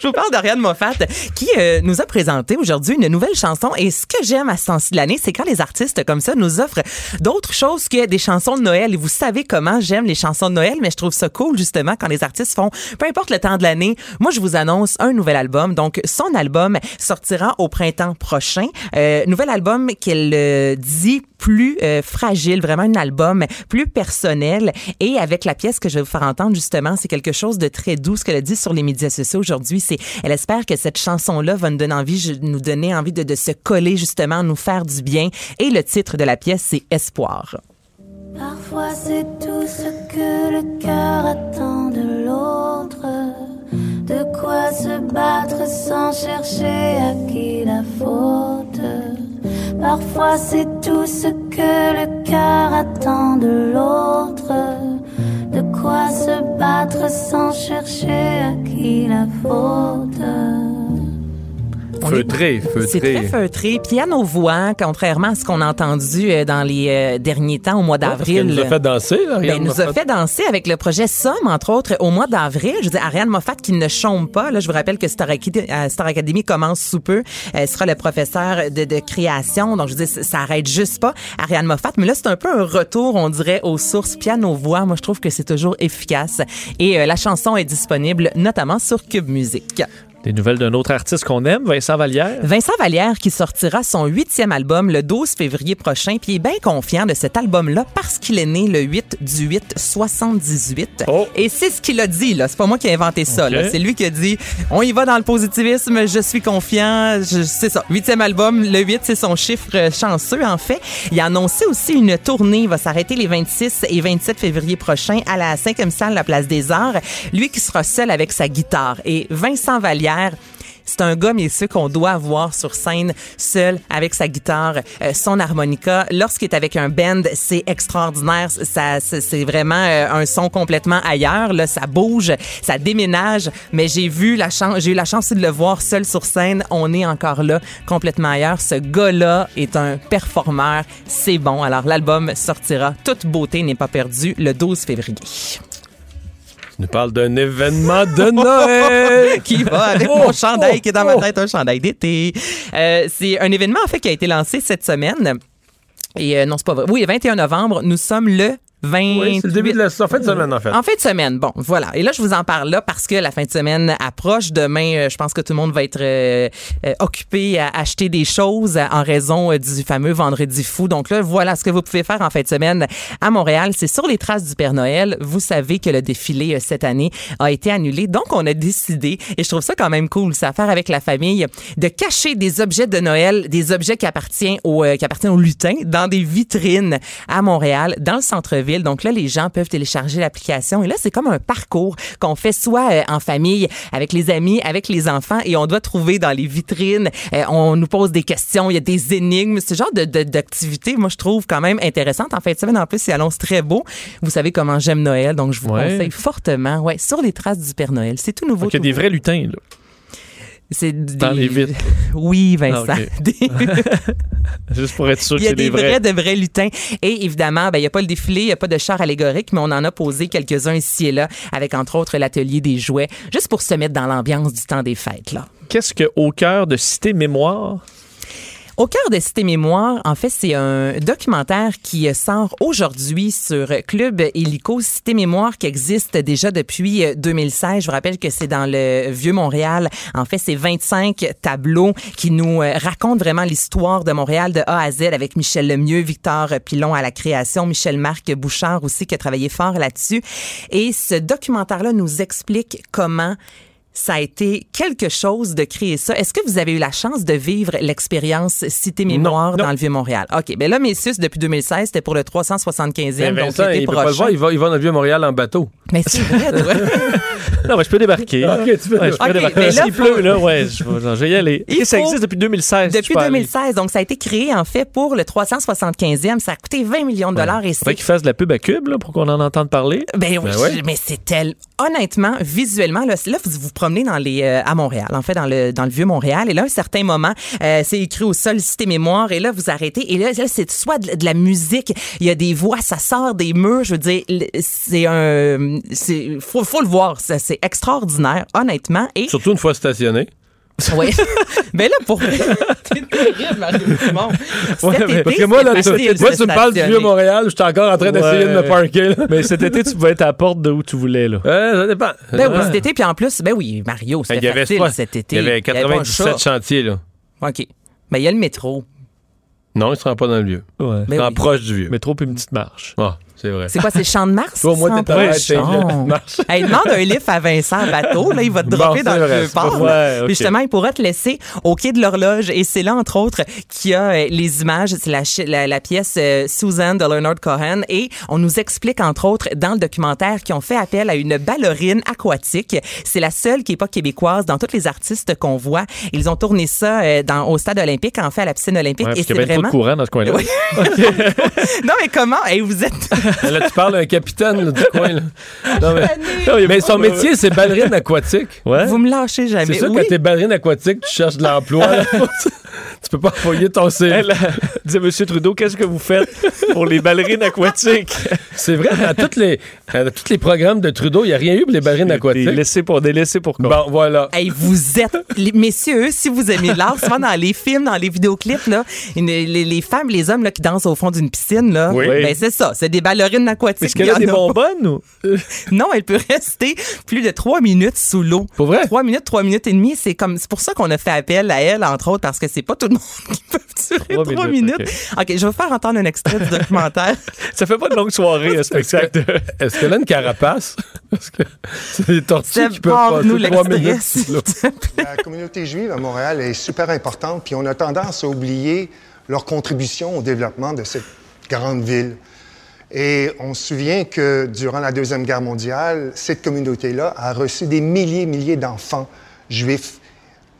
Je vous parle d'Ariane Moffat qui euh, nous a présenté aujourd'hui une nouvelle chanson. Et ce que j'aime à ce temps-ci de l'année, c'est quand les artistes comme ça nous offrent d'autres choses que des chansons de Noël. Et vous savez comment j'aime les chansons de Noël, mais je trouve ça cool justement quand les artistes font, peu importe le temps de l'année, moi je vous annonce un nouvel album. Donc son album sortira au printemps prochain. Euh, nouvel album qu'elle euh, dit plus euh, fragile, vraiment un album plus personnel. Et avec la pièce que je vais vous faire entendre, justement, c'est quelque chose de très doux. Ce qu'elle a dit sur les médias sociaux aujourd'hui, c'est elle espère que cette chanson-là va nous donner envie, nous donner envie de, de se coller, justement, nous faire du bien. Et le titre de la pièce, c'est Espoir. Parfois c'est tout ce que le cœur attend de l'autre. De quoi se battre sans chercher à qui la faute? Parfois c'est tout ce que le cœur attend de l'autre. De quoi se battre sans chercher à qui la faute? On est- Feutré, C'est très feutré. feutré. Piano-voix, contrairement à ce qu'on a entendu euh, dans les euh, derniers temps, au mois Parce d'avril. qu'elle nous a fait danser, là, Ben, nous a fait danser avec le projet Somme, entre autres, au mois d'avril. Je veux dire, Ariane Moffat qui ne chôme pas. Là, je vous rappelle que Star, Academy, euh, Academy commence sous peu. Elle sera le professeur de, de création. Donc, je veux dire, ça- ça arrête juste pas Ariane Moffat. Mais là, c'est un peu un retour, on dirait, aux sources piano-voix. Moi, je trouve que c'est toujours efficace. Et euh, la chanson est disponible notamment sur Cube Music. Des nouvelles d'un autre artiste qu'on aime, Vincent Vallière? Vincent Vallière qui sortira son huitième album le 12 février prochain, puis il est bien confiant de cet album-là parce qu'il est né le 8 du 8 78. Oh. Et c'est ce qu'il a dit, là. C'est pas moi qui ai inventé ça, Ok. là. C'est lui qui a dit, on y va dans le positivisme, je suis confiant, c'est ça. Huitième album, le 8, c'est son chiffre chanceux, en fait. Il a annoncé aussi une tournée, il va s'arrêter les 26 et 27 février prochains à la 5e salle, la Place des Arts. Lui qui sera seul avec sa guitare. Et Vincent Vallière, c'est un gars, messieurs, qu'on doit avoir sur scène, seul, avec sa guitare, euh, son harmonica. Lorsqu'il est avec un band, c'est extraordinaire. Ça, c'est c'est vraiment euh, un son complètement ailleurs. Là, ça bouge, ça déménage. Mais j'ai vu la chance, j'ai eu la chance de le voir seul sur scène. On est encore là, complètement ailleurs. Ce gars-là est un performeur. C'est bon. Alors, l'album sortira. Toute beauté n'est pas perdue le 12 février. Nous parles d'un événement de Noël. qui va avec Oh, mon chandail oh, qui est dans ma oh. tête, un chandail d'été. Euh, c'est un événement en fait qui a été lancé cette semaine. Et euh, non, c'est pas vrai. Oui, le 21 novembre, nous sommes le 28. Oui, c'est le début de la en fin de semaine, en fait. En fin de semaine, bon, voilà. Et là, je vous en parle là parce que la fin de semaine approche. Demain, euh, je pense que tout le monde va être euh, euh, occupé à acheter des choses en raison euh, du fameux Vendredi fou. Donc là, voilà ce que vous pouvez faire en fin de semaine à Montréal. C'est sur les traces du Père Noël. Vous savez que le défilé cette année a été annulé. Donc, on a décidé, et je trouve ça quand même cool, c'est à faire avec la famille, de cacher des objets de Noël, des objets qui appartiennent au, euh, qui appartiennent aux lutins dans des vitrines à Montréal, dans le centre-ville. Donc là, les gens peuvent télécharger l'application. Et là, c'est comme un parcours qu'on fait soit euh, en famille, avec les amis, avec les enfants, et on doit trouver dans les vitrines. euh, on nous pose des questions, il y a des énigmes. Ce genre de, de- d'activité, moi, je trouve quand même intéressante. En fin de semaine, en plus, il annonce très beau. Vous savez comment j'aime Noël, donc je vous Ouais. conseille fortement. Ouais, sur les traces du Père Noël. C'est tout nouveau. Donc, il y a des vrais lutins, là. C'est des- les vitres. Oui, Vincent. Ah. Des- Juste pour être sûr que Il y a c'est des des vrais, vrais. de vrais lutins. Et évidemment, ben, il n'y a pas le défilé, il n'y a pas de char allégorique, mais on en a posé quelques-uns ici et là, avec entre autres l'atelier des jouets, juste pour se mettre dans l'ambiance du temps des fêtes. Qu'est-ce que au cœur de Cité Mémoire? Au cœur de Cité Mémoire, en fait, c'est un documentaire qui sort aujourd'hui sur Club Illico Cité Mémoire qui existe déjà depuis euh, 2016. Je vous rappelle que c'est dans le vieux Montréal. En fait, c'est 25 tableaux qui nous euh, racontent vraiment l'histoire de Montréal de A à Z avec Michel Lemieux, Victor Pilon à la création, Michel Marc Bouchard aussi qui a travaillé fort là-dessus. Et ce documentaire-là nous explique comment ça a été quelque chose de créer ça. Est-ce que vous avez eu la chance de vivre l'expérience Cité Mémoire dans le Vieux-Montréal? OK. Ben là, messieurs, c'est depuis 2016, c'était pour le 375e, Mais donc Vincent, l'été il peut pas le voir, il va, il va dans le Vieux-Montréal en bateau. Mais c'est vrai. Non, mais je peux débarquer. Ok, tu peux Ouais, je peux débarquer. mais là, S'il faut- pleut, là, ouais, je vais, je vais y aller. Il Et ça existe depuis 2016. Depuis je peux aller. 2016, donc ça a été créé en fait pour le 375e. Ça a coûté 20 millions de dollars et Faudrait c'est qu'il fasse de la pub à Cube là, pour qu'on en entende parler. Ben oui, Ben ouais. mais c'est tel. Honnêtement, visuellement, là, là, vous vous promenez dans les euh, à Montréal, en fait, dans le dans le vieux Montréal, et là, à un certain moment, euh, c'est écrit au sol Cité Mémoire, et là, vous arrêtez, et là, c'est soit de, la musique, il y a des voix, ça sort des murs. Je veux dire, c'est un, c'est faut faut le voir, c'est extraordinaire, honnêtement. Et Surtout une fois stationné. oui, ben là pour t'es terrible, Mario Dumont. Ouais, mais- été, parce que moi, là, tu, moi, tu me parles du. Vieux-Montréal, je suis encore en train d'essayer de me parker. Là. Mais cet été, tu pouvais être à la porte de où tu voulais. Là. Ouais, ça dépend. Ben oui, cet été, puis en plus, ben oui, Mario, Il y c'était avait facile pas- cet été. Il y avait pas un 97 chat. chantiers, là. OK. Ben, il y a le métro. Non, il se rend pas dans le vieux. Ouais. Il se rend oui. proche du vieux. Métro puis une petite marche. Ah, c'est vrai. C'est quoi, c'est Champ de Mars? Toi, qui t'es marche. Hey, demande un lift à Vincent Bateau, là, il va te dropper dans le vrai, port. Ouais, justement, il pourra te laisser au quai de l'horloge. Et c'est là, entre autres, qu'il y a euh, les images. C'est la, chi- la, la pièce euh, Susan de Leonard Cohen. Et on nous explique, entre autres, dans le documentaire, qu'ils ont fait appel à une ballerine aquatique. C'est la seule qui est pas québécoise dans tous les artistes qu'on voit. Ils ont tourné ça euh, dans, au stade olympique, en fait, à la piscine olympique. Ouais, et parce c'est bien trop vraiment... de courant dans ce coin-là. Oui. non, mais comment? Hey, vous êtes... Là, tu parles d'un capitaine là, du coin. Là. Non, mais, Non, son métier, c'est ballerine aquatique. Ouais. Vous me lâchez jamais. C'est sûr, Oui. quand t'es ballerine aquatique, tu cherches de l'emploi. tu peux pas envoyer ton CV. Elle, disait M. Trudeau, qu'est-ce que vous faites pour les ballerines aquatiques? C'est vrai, dans, toutes les, tous les programmes de Trudeau, il n'y a rien eu pour les ballerines Des aquatiques. laissés pour, des laissés pour quoi? Bon, voilà. Hey, vous êtes, les- messieurs, si vous aimez l'art, souvent dans les films, dans les vidéoclips, là, une- les, les femmes, les hommes là, qui dansent au fond d'une piscine, là, Oui. ben c'est ça, c'est des ballerines aquatiques. Est-ce qu'elle a des bonbonnes ou? Non, elle peut rester plus de trois minutes sous l'eau. Pour vrai? Trois minutes, trois minutes et demie, c'est comme, c'est pour ça qu'on a fait appel à elle, entre autres, parce que c'est pas tout monde qui peut durer Trois trois, minutes, minutes. OK, je vais vous faire entendre un extrait du documentaire. Ça fait pas de longue soirée, un spectacle. de- Est-ce qu'elle a une carapace? Parce que c'est des tortues qui peuvent passer trois minutes. La communauté juive à Montréal est super importante, puis on a tendance à oublier leur contribution au développement de cette grande ville. Et on se souvient que durant la Deuxième Guerre mondiale, cette communauté-là a reçu des milliers et milliers d'enfants juifs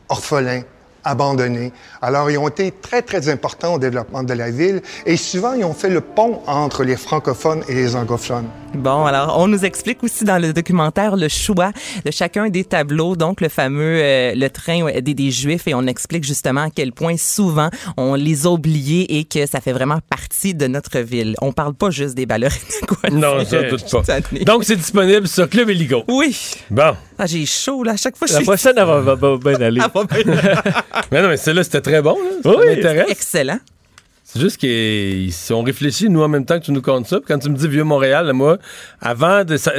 orphelins, abandonnés. Alors, ils ont été très, très importants au développement de la ville et souvent, ils ont fait le pont entre les francophones et les anglophones. Bon, alors, on nous explique aussi dans le documentaire le choix de chacun des tableaux, donc le fameux euh, le train des, des Juifs, et on explique justement à quel point souvent on les a oubliés et que ça fait vraiment partie de notre ville. On parle pas juste des ballerines. quoi. Non, ça, doute pas. Donc, c'est disponible sur Club Illigo. Oui. Bon. Ah, j'ai chaud, là. À chaque fois, je La suis... prochaine, elle va, va- va bien aller. Ah, va bien. Mais non, mais celle-là, c'était très bon. Là. Ça Oui. m'intéresse. Excellent. C'est juste que si on réfléchit, nous, en même temps que tu nous comptes ça, puis quand tu me dis Vieux-Montréal, là, moi, avant de... ça-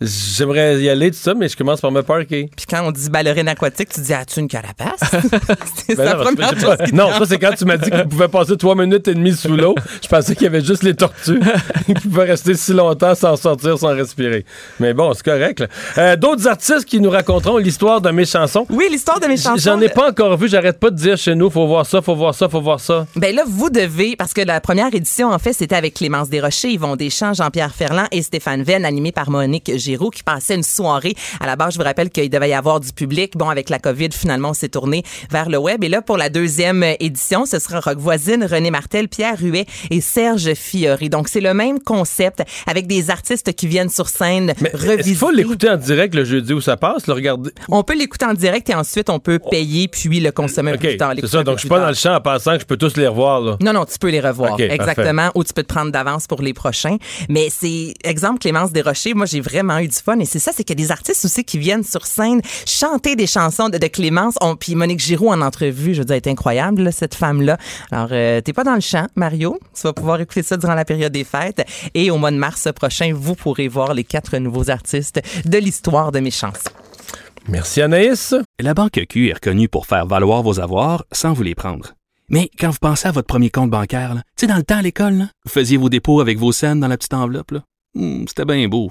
J'aimerais y aller, tout ça, mais je commence par me parker. Puis quand on dit ballerine aquatique, tu dis, as-tu une carapace? c'est Ben la non, que première je chose qui Non, ça, c'est quand tu m'as dit qu'on pouvait passer trois minutes et demie sous l'eau. Je pensais qu'il y avait juste les tortues qui pouvaient rester si longtemps sans sortir, sans respirer. Mais bon, c'est correct. Euh, D'autres artistes qui nous raconteront l'histoire de mes chansons. Oui, l'histoire de mes chansons. J'en ai pas encore vu, j'arrête pas de dire chez nous, faut voir ça, faut voir ça, faut voir ça. Ben là, vous devez, parce que la première édition, en fait, c'était avec Clémence Desrochers, Yvon Deschamps, Jean-Pierre Ferland et Stéphane Venn, animé par Monique Giroux, qui passaient une soirée. À la base, je vous rappelle qu'il devait y avoir du public. Bon, avec la COVID, finalement, on s'est tourné vers le web. Et là, pour la deuxième édition, ce sera Rock Voisine, René Martel, Pierre Huet et Serge Fiori. Donc, c'est le même concept avec des artistes qui viennent sur scène Mais revisiter. faut l'écouter en direct le jeudi où ça passe, le regarder? On peut l'écouter en direct et ensuite, on peut payer puis le consommer un peu OK, plus tard. c'est ça. Donc, je suis pas tard. dans le champ en pensant que je peux tous les revoir, là. Non, non, tu peux les revoir. Exactement. Ou tu peux te prendre d'avance pour les prochains. Mais c'est, exemple, Clémence Desrochers, moi, j'ai vraiment vraiment eu du fun. Et c'est ça, c'est qu'il y a des artistes aussi qui viennent sur scène chanter des chansons de, de Clémence. On, puis Monique Giroux en entrevue, je veux dire, est incroyable, là, cette femme-là. Alors, euh, t'es pas dans le champ, Mario. Tu vas pouvoir écouter ça durant la période des fêtes. Et au mois de mars prochain, vous pourrez voir les quatre nouveaux artistes de l'histoire de mes chansons. Merci Anaïs. La Banque Q est reconnue pour faire valoir vos avoirs sans vous les prendre. Mais quand vous pensez à votre premier compte bancaire, tu sais, dans le temps à l'école, vous faisiez vos dépôts avec vos scènes dans la petite enveloppe. là. Hmm, C'était bien beau.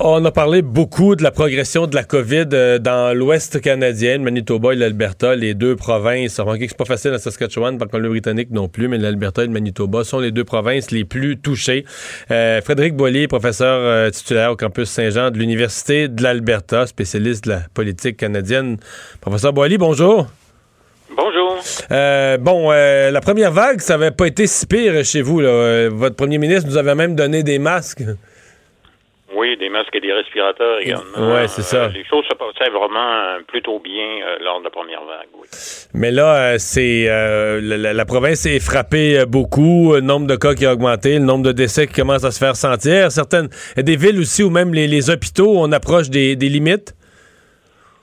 On a parlé beaucoup de la progression de la COVID euh, dans l'Ouest canadien, le Manitoba et l'Alberta, les deux provinces. Remarquez que c'est pas facile à Saskatchewan, par Colombie-Britannique non plus, mais l'Alberta et le Manitoba sont les deux provinces les plus touchées. Euh, Frédéric Boilly, professeur euh, titulaire au campus Saint-Jean de l'Université de l'Alberta, spécialiste de la politique canadienne. Professeur Boilly, bonjour. Bonjour. Euh, bon, euh, la première vague, ça avait pas été si pire chez vous. Là. Votre premier ministre nous avait même donné des masques. Oui, des masques et des respirateurs également. Ouais, c'est ça. Euh, les choses se passaient vraiment euh, plutôt bien euh, lors de la première vague, oui. Mais là, euh, c'est la, la- province est frappée beaucoup. Le nombre de cas qui a augmenté, le nombre de décès qui commence à se faire sentir. Certaines, des villes aussi où même les, les hôpitaux, on approche des, des limites.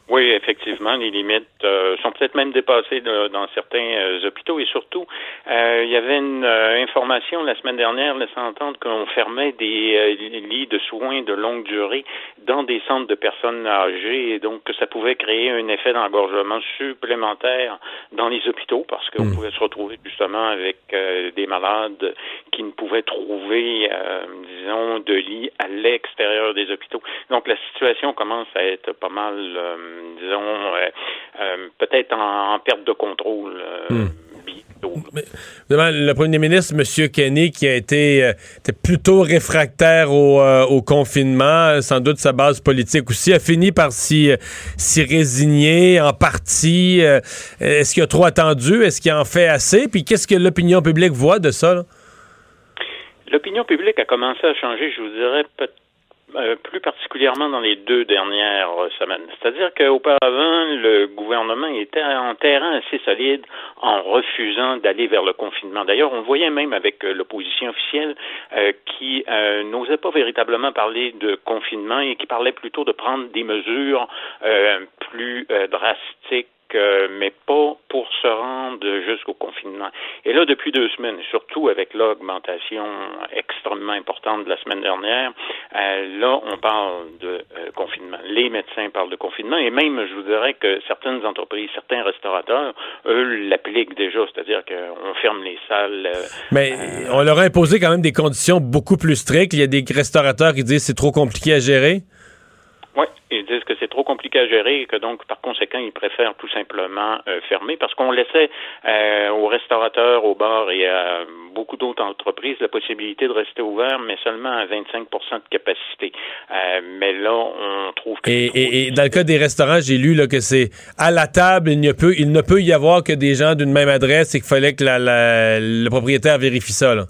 Oui, effectivement, les limites euh, sont peut-être même dépassées de- dans certains euh, hôpitaux et surtout, euh, il y avait une euh, information la semaine dernière laissant entendre qu'on fermait des euh, lits de soins de longue durée dans des centres de personnes âgées et donc que ça pouvait créer un effet d'engorgement supplémentaire dans les hôpitaux parce qu'on pouvait se retrouver justement avec euh, des malades qui ne pouvaient trouver, euh, disons, de lits à l'extérieur des hôpitaux. Donc la situation commence à être pas mal, euh, disons, euh, peut-être en, en perte de contrôle. euh. Évidemment, le premier ministre, M. Kenny, qui a été euh, était plutôt réfractaire au, euh, au confinement, sans doute sa base politique aussi, a fini par s'y résigner en partie. Euh, Est-ce qu'il a trop attendu? Est-ce qu'il en fait assez? Puis qu'est-ce que l'opinion publique voit de ça? L'opinion publique a commencé à changer, je vous dirais, peut- euh, plus particulièrement dans les deux dernières semaines. C'est-à-dire qu'auparavant, le gouvernement était en terrain assez solide en refusant d'aller vers le confinement. D'ailleurs, on voyait même avec euh, l'opposition officielle euh, qui euh, n'osait pas véritablement parler de confinement et qui parlait plutôt de prendre des mesures euh, plus drastiques euh, mais pas pour se rendre jusqu'au confinement. Et là, depuis deux semaines, surtout avec l'augmentation extrêmement importante de la semaine dernière, euh, là, on parle de euh, confinement. Les médecins parlent de confinement et même, je vous dirais que certaines entreprises, certains restaurateurs, eux, l'appliquent déjà, c'est-à-dire qu'on ferme les salles. Mais on leur a imposé quand même des conditions beaucoup plus strictes. Il y a des restaurateurs qui disent que c'est trop compliqué à gérer. Oui, ils disent que c'est trop compliqué à gérer et que donc, par conséquent, ils préfèrent tout simplement euh, fermer parce qu'on laissait euh, aux restaurateurs, aux bars et à beaucoup d'autres entreprises la possibilité de rester ouvert, mais seulement à 25% de capacité. Euh, mais là, on trouve que Et, et- et dans le cas des restaurants, j'ai lu là, que c'est à la table, il ne, peut, il ne peut y avoir que des gens d'une même adresse et qu'il fallait que la- la- le propriétaire vérifie ça. là.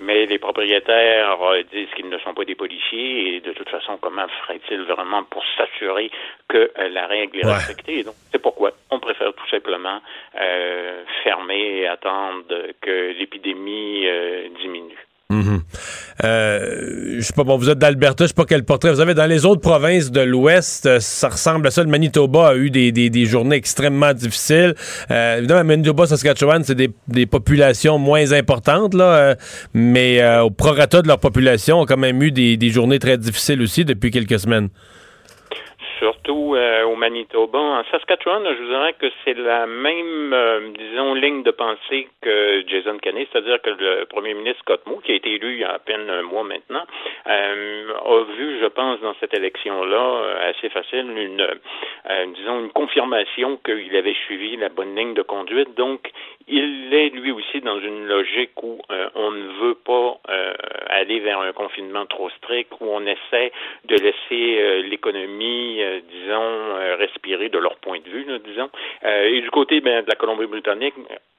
Mais les propriétaires euh, disent qu'ils ne sont pas des policiers et de toute façon, comment ferait-il vraiment pour s'assurer que euh, la règle est Ouais. respectée? Et donc, c'est pourquoi on préfère tout simplement euh, fermer et attendre que l'épidémie euh, diminue. Mhm. Euh, je sais pas, bon, vous êtes d'Alberta, je sais pas quel portrait vous avez. Dans les autres provinces de l'Ouest, euh, ça ressemble à ça. Le Manitoba a eu des, des- des journées extrêmement difficiles. Euh, évidemment, Manitoba, Saskatchewan, c'est des, des populations moins importantes, là, euh, mais euh, au prorata de leur population, ont quand même eu des journées très difficiles aussi depuis quelques semaines. Surtout euh, au Manitoba. En Saskatchewan, je vous dirais que c'est la même, euh, disons, ligne de pensée que Jason Kenney, c'est-à-dire que le premier ministre Scott Moore, qui a été élu il y a à peine un mois maintenant, euh, a vu, je pense, dans cette élection-là, assez facile, une, disons, une confirmation qu'il avait suivi la bonne ligne de conduite. Donc, il est lui aussi dans une logique où on ne veut pas aller vers un confinement trop strict où on essaie de laisser l'économie, disons, respirer de leur point de vue, disons. et du côté ben, de la Colombie-Britannique,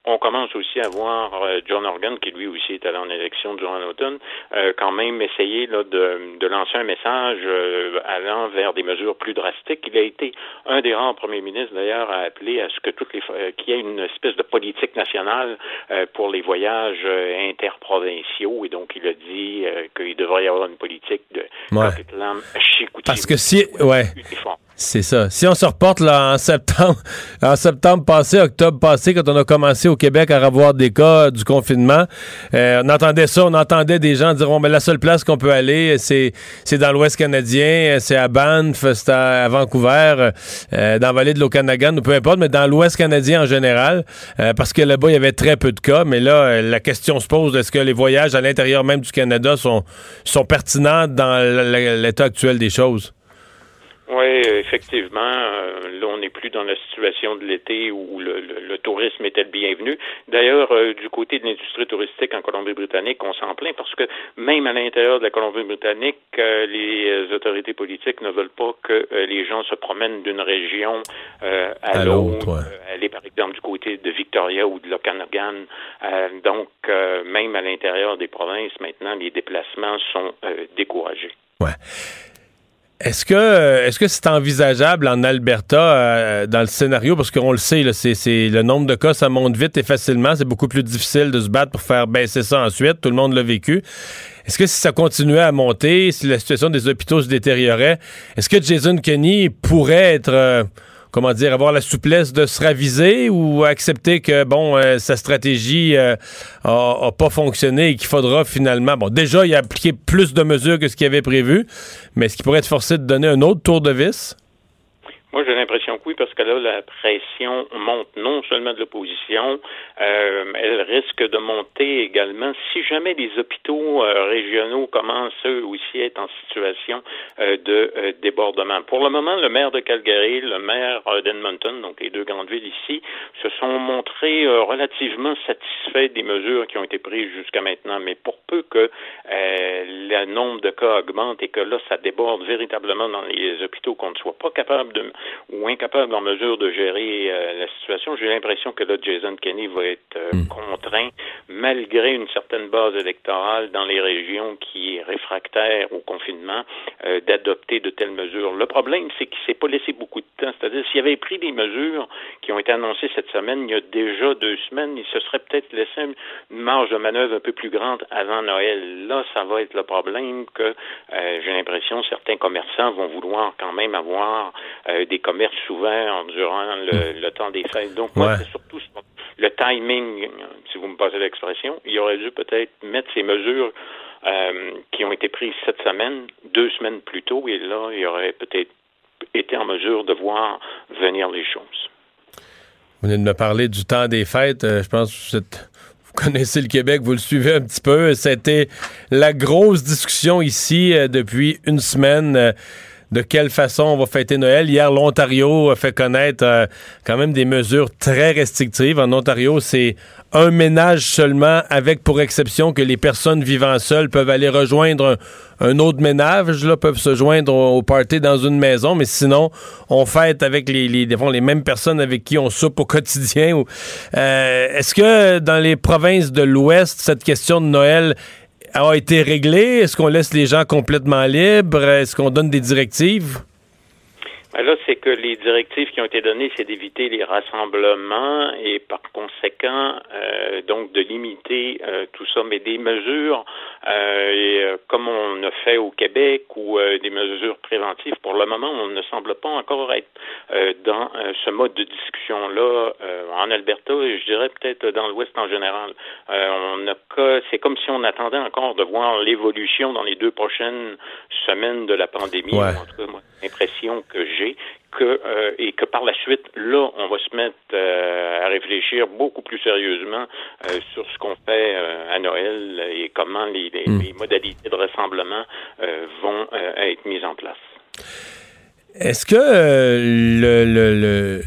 on commence aussi à voir euh, John Organ, qui lui aussi est allé en élection durant l'automne, euh, quand même essayer là, de, de lancer un message euh, allant vers des mesures plus drastiques. Il a été un des rares premiers ministres d'ailleurs à appeler à ce que toutes les qu'il y ait une espèce de politique nationale pour les voyages interprovinciaux et donc il a dit qu'il devrait y avoir une politique de ouais. Parce que si ouais. C'est ça. Si on se reporte là en septembre, en septembre passé, octobre passé, quand on a commencé au Québec à avoir des cas du confinement, euh, on entendait ça, on entendait des gens dire bon, mais la seule place qu'on peut aller, c'est c'est dans l'Ouest canadien, c'est à Banff, c'est à, Vancouver, euh, dans la vallée de l'Okanagan, ou peu importe, mais dans l'Ouest canadien en général, euh, parce que là-bas il y avait très peu de cas. Mais là, la question se pose est-ce que les voyages à l'intérieur même du Canada sont sont pertinents dans l'état actuel des choses? Oui, effectivement. Euh, là, on n'est plus dans la situation de l'été où le, le, tourisme était le bienvenu. D'ailleurs, euh, du côté de l'industrie touristique en Colombie-Britannique, on s'en plaint parce que même à l'intérieur de la Colombie-Britannique, euh, les autorités politiques ne veulent pas que les gens se promènent d'une région à, l'autre. aller, par exemple, du côté de Victoria ou de l'Okanagan. donc, même à l'intérieur des provinces, maintenant, les déplacements sont découragés. Ouais. Est-ce que est-ce que c'est envisageable en Alberta euh, dans le scénario? Parce qu'on le sait c'est, le nombre de cas ça monte vite et facilement, c'est beaucoup plus difficile de se battre pour faire baisser ça ensuite, tout le monde l'a vécu. Est-ce que si ça continuait à monter, si la situation des hôpitaux se détériorait, est-ce que Jason Kenney pourrait être euh, comment dire, avoir la souplesse de se raviser ou accepter que, bon, euh, sa stratégie n'a euh, pas fonctionné et qu'il faudra finalement, bon, déjà, il a appliqué plus de mesures que ce qu'il avait prévu, mais est-ce qu'il pourrait être forcé de donner un autre tour de vis? Moi, j'ai l'impression que oui, parce que là, la pression monte non seulement de l'opposition, euh, elle risque de monter également si jamais les hôpitaux euh, régionaux commencent eux aussi à être en situation euh, de euh, débordement. Pour le moment, le maire de Calgary, le maire d'Edmonton, donc les deux grandes villes ici, se sont montrés relativement satisfaits des mesures qui ont été prises jusqu'à maintenant. Mais pour peu que le nombre de cas augmente et que là, ça déborde véritablement dans les hôpitaux, qu'on ne soit pas capable de ou incapable en mesure de gérer euh, la situation, j'ai l'impression que là, Jason Kenney va être euh, hmm. contraint, malgré une certaine base électorale dans les régions qui est réfractaire au confinement, euh, d'adopter de telles mesures. Le problème, c'est qu'il s'est pas laissé beaucoup de temps. C'est-à-dire, s'il avait pris des mesures qui ont été annoncées cette semaine, il y a déjà deux semaines, il se serait peut-être laissé une marge de manœuvre un peu plus grande avant Noël. Là, ça va être le problème que j'ai l'impression certains commerçants vont vouloir quand même avoir des commerces souvent durant le, le, temps des fêtes. Donc, moi, c'est surtout le timing, si vous me passez l'expression. Il aurait dû peut-être mettre ces mesures euh, qui ont été prises cette semaine, deux semaines plus tôt, et là, il aurait peut-être été en mesure de voir venir les choses. Vous venez de me parler du temps des fêtes. Euh, je pense que vous, connaissez le Québec, vous le suivez un petit peu. C'était la grosse discussion ici euh, depuis une semaine de quelle façon on va fêter Noël. Hier, l'Ontario a fait connaître euh, quand même des mesures très restrictives. En Ontario, c'est un ménage seulement, avec pour exception que les personnes vivant seules peuvent aller rejoindre un, autre ménage, là, peuvent se joindre au, party dans une maison, mais sinon, on fête avec les, les, les mêmes personnes avec qui on soupe au quotidien. Euh, est-ce que dans les provinces de l'Ouest, cette question de Noël a été réglé? Est-ce qu'on laisse les gens complètement libres? Est-ce qu'on donne des directives? Ben là, c'est que les directives qui ont été données, c'est d'éviter les rassemblements et par conséquent, euh, donc de limiter euh, tout ça. Mais des mesures, euh, comme on a fait au Québec, ou des mesures préventives, pour le moment, on ne semble pas encore être dans ce mode de discussion-là en Alberta et je dirais peut-être dans l'Ouest en général. on a c'est comme si on attendait encore de voir l'évolution dans les deux prochaines semaines de la pandémie. En tout cas, moi, l'impression que j'ai que euh, et que par la suite, là, on va se mettre euh, à réfléchir beaucoup plus sérieusement euh, sur ce qu'on fait à Noël et comment les, hmm. les modalités de rassemblement vont être mises en place. Est-ce que le, le, le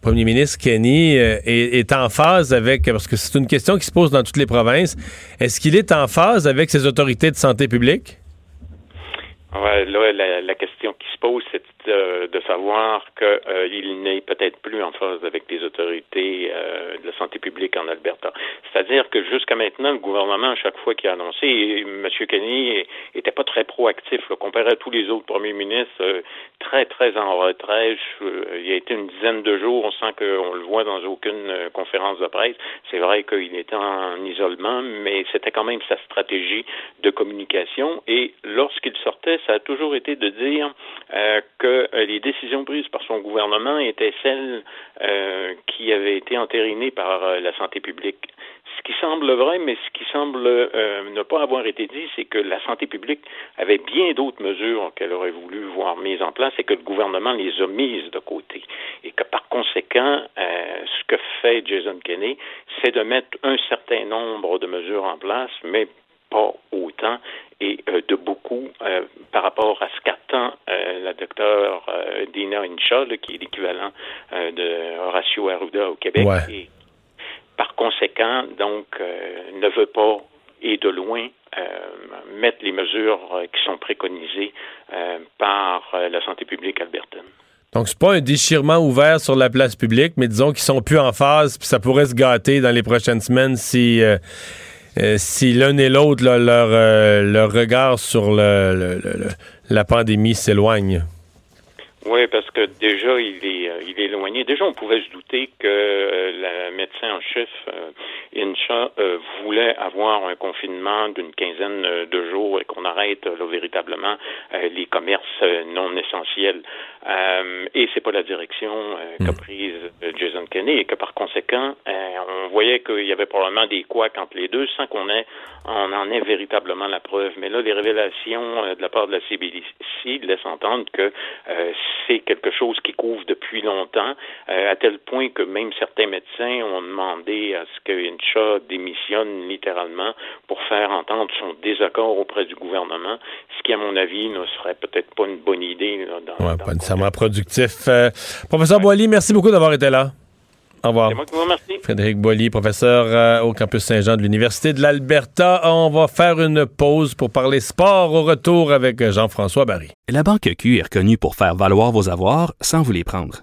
premier ministre Kenny est, est, en phase avec, parce que c'est une question qui se pose dans toutes les provinces, est-ce qu'il est en phase avec ses autorités de santé publique? Ouais, là, la, la, question qui se pose, c'est de, de savoir qu'il euh, n'est peut-être plus en phase avec les autorités euh, de la santé publique en Alberta. C'est-à-dire que jusqu'à maintenant, le gouvernement, à chaque fois qu'il a annoncé, M. Kenny était pas très proactif, là, comparé à tous les autres premiers ministres, euh, très, très en retrait. il y a été une dizaine de jours, on sent qu'on le voit dans aucune euh, conférence de presse. C'est vrai qu'il était en isolement, mais c'était quand même sa stratégie de communication. Et lorsqu'il sortait, ça a toujours été de dire euh, que euh, les décisions prises par son gouvernement étaient celles euh, qui avaient été entérinées par euh, la santé publique. Ce qui semble vrai, mais ce qui semble ne pas avoir été dit, c'est que la santé publique avait bien d'autres mesures qu'elle aurait voulu voir mises en place et que le gouvernement les a mises de côté. Et que par conséquent, ce que fait Jason Kenney, c'est de mettre un certain nombre de mesures en place, mais pas autant et euh, de beaucoup euh, par rapport à ce qu'attend euh, la docteure Dina Incha, qui est l'équivalent de Horacio Arruda au Québec. Et par conséquent, donc, ne veut pas et de loin mettre les mesures qui sont préconisées par la santé publique albertaine. Donc, c'est pas un déchirement ouvert sur la place publique, mais disons qu'ils sont plus en phase, puis ça pourrait se gâter dans les prochaines semaines si euh, si l'un et l'autre, leur, euh, leur regard sur le, la pandémie s'éloigne. Oui, parce que déjà, il est, euh, il est éloigné. Déjà, on pouvait se douter que le médecin en chef, Incha, voulait avoir un confinement d'une quinzaine de jours et qu'on arrête là, véritablement les commerces non essentiels. Euh, et c'est pas la direction euh, qu'a hmm. prise euh, Jason Kenney et que par conséquent, on voyait qu'il y avait probablement des couacs entre les deux sans qu'on ait, on en ait véritablement la preuve. Mais là, les révélations de la part de la CBDC laissent entendre que c'est quelque chose qui couvre depuis longtemps, à tel point que même certains médecins ont demandé à ce que Incha démissionne littéralement pour faire entendre son désaccord auprès du gouvernement, ce qui, à mon avis, ne serait peut-être pas une bonne idée là, dans, productif. Euh, professeur Boily, merci beaucoup d'avoir été là. Au revoir. C'est moi qui vous remercie. Frédéric Boily, professeur euh, au campus Saint-Jean de l'Université de l'Alberta. On va faire une pause pour parler sport au retour avec Jean-François Barry. La Banque Q est reconnue pour faire valoir vos avoirs sans vous les prendre.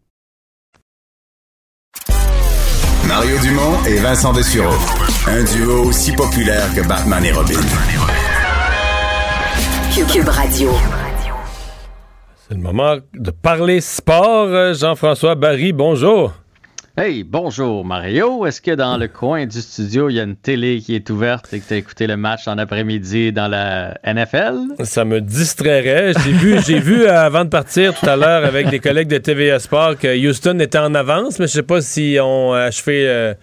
Mario Dumont et Vincent Dessureau. Un duo aussi populaire que Batman et Robin. Cube Radio. C'est le moment de parler sport. Jean-François Barry, bonjour. Hey, bonjour Mario. Est-ce que dans le coin du studio, il y a une télé qui est ouverte et que tu as écouté le match en après-midi dans la NFL? Ça me distrairait. J'ai vu, j'ai vu euh, avant de partir tout à l'heure avec des collègues de TVA Sport que Houston était en avance, mais je sais pas si ont achevé, euh,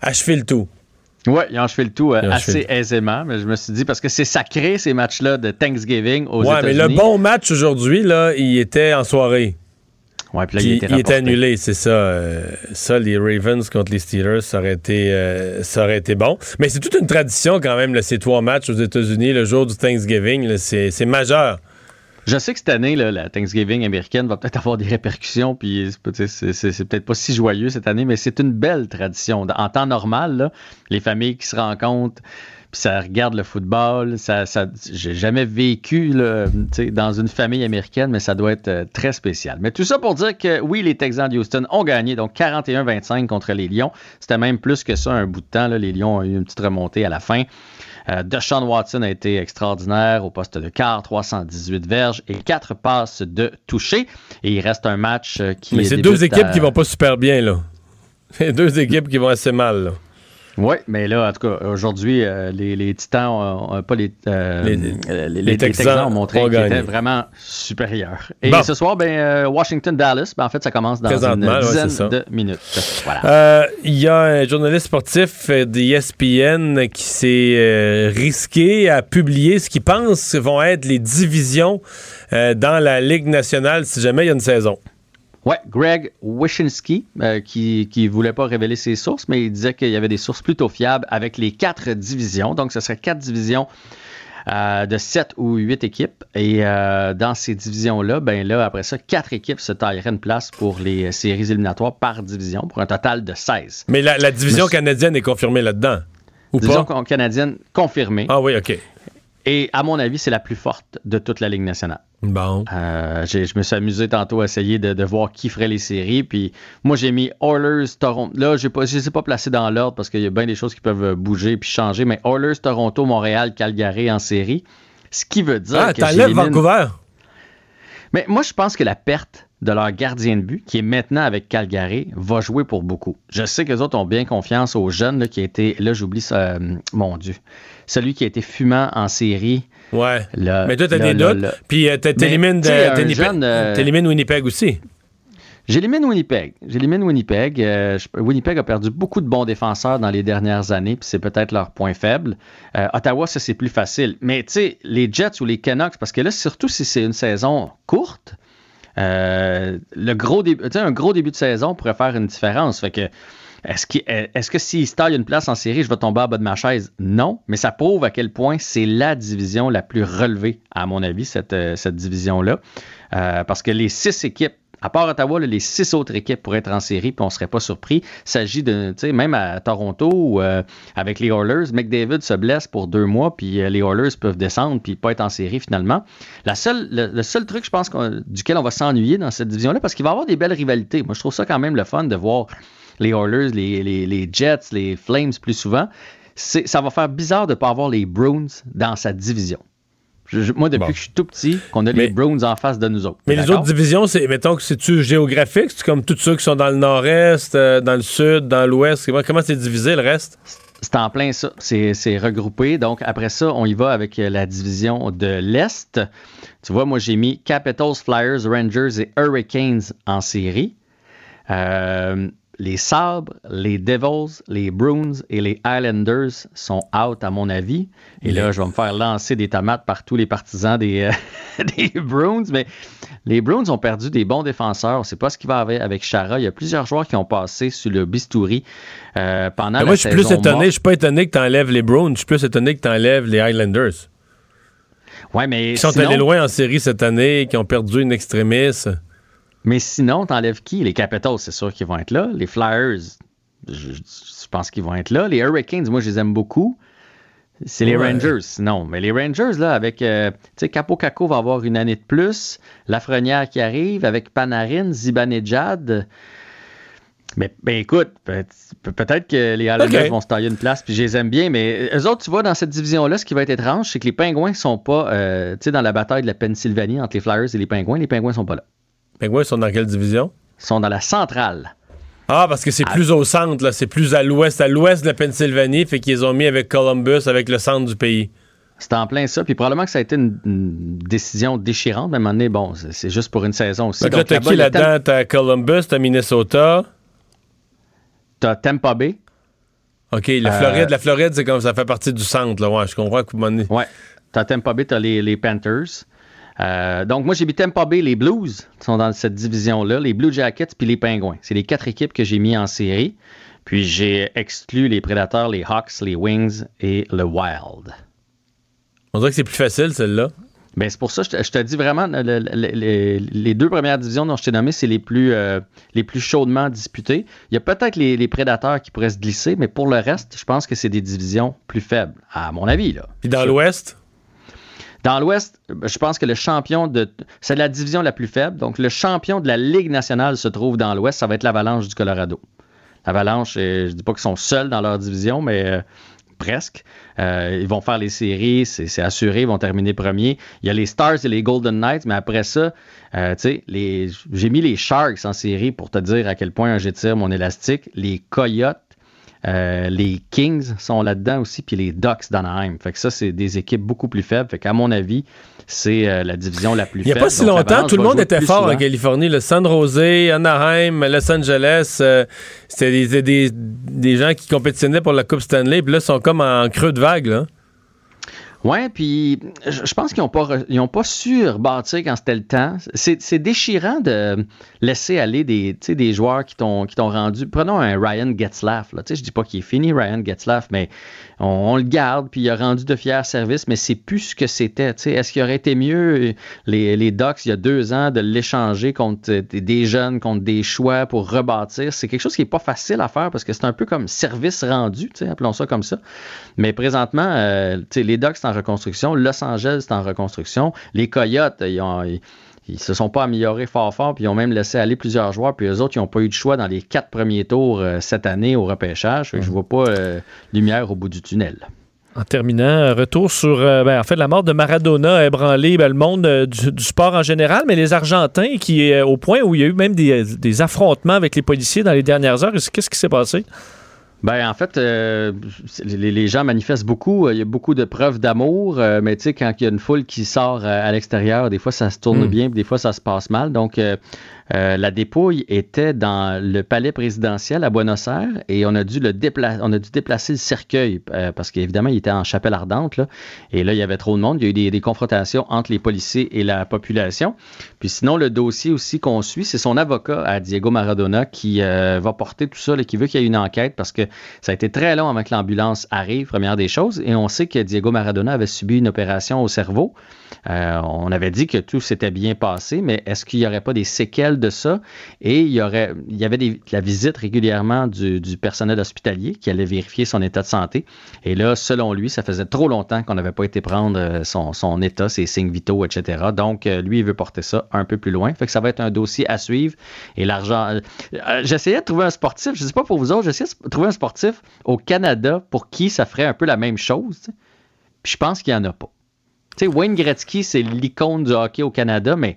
achevé le tout. Oui, ils ont achevé le tout euh, assez aisément, mais je me suis dit, parce que c'est sacré ces matchs-là de Thanksgiving aux États-Unis. Ouais, mais le bon match aujourd'hui, là, il était en soirée il, était annulé, c'est ça. Euh, ça, les Ravens contre les Steelers, ça aurait été, euh, ça aurait été bon. Mais c'est toute une tradition quand même, ces trois matchs aux États-Unis, le jour du Thanksgiving, c'est majeur. Je sais que cette année, la Thanksgiving américaine va peut-être avoir des répercussions, puis c'est peut-être pas si joyeux cette année, mais c'est une belle tradition. En temps normal, les familles qui se rencontrent, ça regarde le football. Ça, ça j'ai jamais vécu dans une famille américaine, mais ça doit être euh, très spécial. Mais tout ça pour dire que oui, les Texans de Houston ont gagné, donc 41-25 contre les Lions. C'était même plus que ça un bout de temps. Les Lions ont eu une petite remontée à la fin. Euh, Deshaun Watson a été extraordinaire au poste de quart, 318 verges et 4 passes de toucher. Et il reste un match euh, qui Mais c'est deux équipes qui vont pas super bien, là. C'est deux équipes qui vont assez mal, là. Oui, mais là, en tout cas, aujourd'hui, euh, les, les Titans, ont- ont pas les, euh, Les- les, Texans, Texans ont montré ont qu'ils étaient vraiment supérieurs. Et Bon. ce soir, ben, euh, Washington-Dallas, ben, en fait, ça commence dans une ouais, dizaine de minutes. Voilà. Euh, Il y a un journaliste sportif euh, de ESPN qui s'est risqué à publier ce qu'il pense vont être les divisions dans la Ligue nationale si jamais il y a une saison. Ouais, Greg Wyshynski, euh, qui ne voulait pas révéler ses sources, mais il disait qu'il y avait des sources plutôt fiables avec les quatre divisions. Donc, ce serait quatre divisions euh, de sept ou huit équipes. Et euh, dans ces divisions-là, ben là, après ça, quatre équipes se tailleraient une place pour les séries éliminatoires par division, pour un total de 16. Mais la, la division Monsieur- canadienne est confirmée là-dedans. Ou Division pas? canadienne confirmée. Ah oui, OK. Et à mon avis, c'est la plus forte de toute la Ligue nationale. Bon. Euh, je me suis amusé tantôt à essayer de, de voir qui ferait les séries. Puis moi, j'ai mis Oilers, Toronto. Là, pas, je ne les ai pas placés dans l'ordre parce qu'il y a bien des choses qui peuvent bouger puis changer. Mais Oilers, Toronto, Montréal, Calgary en série. Ce qui veut dire Ah, que t'enlèves Vancouver. Mais moi, je pense que la perte de leur gardien de but, qui est maintenant avec Calgary, va jouer pour beaucoup. Je sais que les autres ont bien confiance aux jeunes là, qui a été. Là, j'oublie ça. euh, mon Dieu. Celui qui a été fumant en série. Ouais. Là, Mais toi, t'as des doutes? Puis euh, t'élimines euh, Winnipeg aussi. J'élimine Winnipeg. J'élimine Winnipeg. Euh, Winnipeg a perdu beaucoup de bons défenseurs dans les dernières années, puis c'est peut-être leur point faible. Euh, Ottawa, ça, c'est plus facile. Mais tu sais, les Jets ou les Canucks, parce que là, surtout si c'est une saison courte, euh, le gros début, un gros début de saison pourrait faire une différence. Fait que, est-ce, qu'il- est-ce que s'il se taille une place en série, je vais tomber en bas de ma chaise? Non, mais ça prouve à quel point c'est la division la plus relevée, à mon avis, cette, euh, cette division-là. Euh, parce que les six équipes à part Ottawa, les six autres équipes pourraient être en série, puis on ne serait pas surpris. Il s'agit de, même à Toronto, euh, avec les Oilers, McDavid se blesse pour deux mois, puis euh, les Oilers peuvent descendre, puis pas être en série finalement. La seule, le, seul truc, je pense, duquel on va s'ennuyer dans cette division-là, parce qu'il va y avoir des belles rivalités. Moi, je trouve ça quand même le fun de voir les Oilers, les, les- Jets, les Flames plus souvent. Ça va faire bizarre de ne pas avoir les Bruins dans sa division. Je- je- moi, depuis Bon. que je suis tout petit, qu'on a les Browns en face de nous autres. Mais les autres divisions, c'est, mettons que c'est-tu géographique? C'est comme tous ceux qui sont dans le nord-est, euh, dans le sud, dans l'ouest? Comment, comment c'est divisé le reste? C'est en plein ça. C'est c'est regroupé. Donc, après ça, on y va avec euh, la division de l'Est. Tu vois, moi, j'ai mis Capitals, Flyers, Rangers et Hurricanes en série. Euh, les Sabres, les Devils, les Bruins et les Islanders sont out, à mon avis. Et là, je vais me faire lancer des tomates par tous les partisans des, euh, des Bruins. Mais les Bruins ont perdu des bons défenseurs. On ne sait pas ce qui va avec, avec Chara. Il y a plusieurs joueurs qui ont passé sur le bistouri euh, pendant Mais la moi, je suis plus saison étonné. morte. Je suis pas étonné que tu enlèves les Browns. Je suis plus étonné que tu enlèves les Highlanders. Ouais, mais Qui sont sinon- allés loin en série cette année, qui ont perdu une extrémiste. Mais sinon, t'enlèves qui? Les Capitals, c'est sûr qu'ils vont être là. Les Flyers, je, pense qu'ils vont être là. Les Hurricanes, moi, je les aime beaucoup. C'est les Ouais. Rangers, sinon. Mais les Rangers, là, avec, euh, tu sais, Capo Caco va avoir une année de plus. Lafrenière qui arrive, avec Panarin, Zibanejad. Mais ben, écoute, peut- peut-être que les Islanders Ok. vont se tailler une place, puis je les aime bien, mais eux autres, tu vois, dans cette division-là, ce qui va être étrange, c'est que les Pingouins sont pas, euh, tu sais, dans la bataille de la Pennsylvanie entre les Flyers et les Pingouins, les Pingouins sont pas là. Les Pingouins sont dans quelle division? Ils sont dans la centrale. Ah, parce que c'est plus au centre, là. C'est plus à l'ouest, à l'ouest de la Pennsylvanie, fait qu'ils ont mis avec Columbus, avec le centre du pays. C'est en plein ça. Puis probablement que ça a été une, une décision déchirante. Mais à un moment donné, bon, c'est juste pour une saison aussi. Donc là, Donc, t'as là-bas, qui là-dedans? T'as Columbus, t'as Minnesota. T'as Tampa Bay. OK, la Euh, Floride, la Floride, c'est comme ça fait partie du centre, là. Ouais, je comprends moment donné- Ouais. T'as Tampa Bay, t'as les, les Panthers. Euh, donc, moi, j'ai mis Tampa Bay, les Blues sont dans cette division-là, les Blue Jackets puis les Pingouins. C'est les quatre équipes que j'ai mis en série. Puis j'ai exclu les Predators, les Hawks, les Wings et le Wild. On dirait que c'est plus facile, celle-là. Ben, c'est pour ça que je te, je te dis vraiment, le- le- le- le- les deux premières divisions dont je t'ai nommé, c'est les plus, euh, les plus chaudement disputées. Il y a peut-être les, les prédateurs qui pourraient se glisser, mais pour le reste, je pense que c'est des divisions plus faibles, à mon avis. Là. Puis dans l'ouest? Dans l'Ouest, je pense que le champion de. C'est la division la plus faible. Donc, le champion de la Ligue nationale se trouve dans l'Ouest. Ça va être l'Avalanche du Colorado. L'Avalanche, je dis pas qu'ils sont seuls dans leur division, mais euh, presque. Euh, ils vont faire les séries, c'est assuré, ils vont terminer premier. Il y a les Stars et les Golden Knights, mais après ça, euh, tu sais, j'ai mis les Sharks en série pour te dire à quel point j'étire mon élastique. Les Coyotes, Euh, les Kings sont là-dedans aussi, puis les Ducks d'Anaheim. Fait que ça, c'est des équipes beaucoup plus faibles. Fait qu'à mon avis, c'est euh, la division la plus Il n'y faible. a pas si longtemps, tout le monde était fort en. Californie. Le San Jose, Anaheim, Los Angeles, euh, c'était des, des, des gens qui compétitionnaient pour la Coupe Stanley, puis là, ils sont comme en creux de vague. Là. Ouais, puis je pense qu'ils n'ont pas, ont pas su rebâtir quand c'était le temps. C'est déchirant de laisser aller des, des joueurs qui t'ont rendu. Prenons un Ryan Getzlaff. Je dis pas qu'il est fini, Ryan Getzlaff, mais on, le garde, puis il a rendu de fiers services, mais c'est plus ce que c'était. Est-ce qu'il aurait été mieux, les, les il y a deux ans, de l'échanger contre des- jeunes, contre des choix pour rebâtir? C'est quelque chose qui n'est pas facile à faire parce que c'est un peu comme service rendu, appelons ça comme ça. Mais présentement, euh, les Ducks, c'est en reconstruction. Los Angeles, c'est en reconstruction. Les Coyotes, ils, ont, ils se sont pas améliorés fort fort, puis ils ont même laissé aller plusieurs joueurs, puis eux autres, ils n'ont pas eu de choix dans les quatre premiers tours euh, cette année au repêchage. Fait que je vois pas euh, lumière au bout du tunnel. En terminant, euh, retour sur ben, en fait la mort de Maradona a ébranlé ben, le monde du, du sport en général, mais les Argentins qui est au point où il y a eu même des, des affrontements avec les policiers dans les dernières heures. Qu'est-ce qui s'est passé? Ben, en fait, euh, les, les gens manifestent beaucoup. Il y a beaucoup de preuves d'amour, euh, mais tu sais, quand il y a une foule qui sort euh, à l'extérieur, des fois ça se tourne Mm. bien, des fois ça se passe mal. Donc, euh, euh, la dépouille était dans le palais présidentiel à Buenos Aires et on a dû déplacer, le cercueil euh, parce qu'évidemment il était en chapelle ardente. Et là il y avait trop de monde. Il y a eu des, confrontations entre les policiers et la population. Puis sinon le dossier aussi qu'on suit, c'est son avocat à Diego Maradona qui euh, va porter tout ça, là, qui veut qu'il y ait une enquête parce que ça a été très long avant que l'ambulance arrive, première des choses. Et on sait que Diego Maradona avait subi une opération au cerveau. On avait dit que tout s'était bien passé, mais est-ce qu'il n'y aurait pas des séquelles de ça? Et il y, aurait, il y avait la visite régulièrement du, personnel hospitalier qui allait vérifier son état de santé. Et là, selon lui, ça faisait trop longtemps qu'on n'avait pas été prendre euh, son, état, ses signes vitaux, etc. Donc, euh, lui, il veut porter ça un peu plus loin. Fait que ça va être un dossier à suivre. Et l'argent. euh, j'essayais de trouver un sportif, je ne sais pas pour vous autres, j'essayais de trouver un sportif au Canada pour qui ça ferait un peu la même chose. Puis je pense qu'il n'y en a pas. Tu sais, Wayne Gretzky, c'est l'icône du hockey au Canada, mais,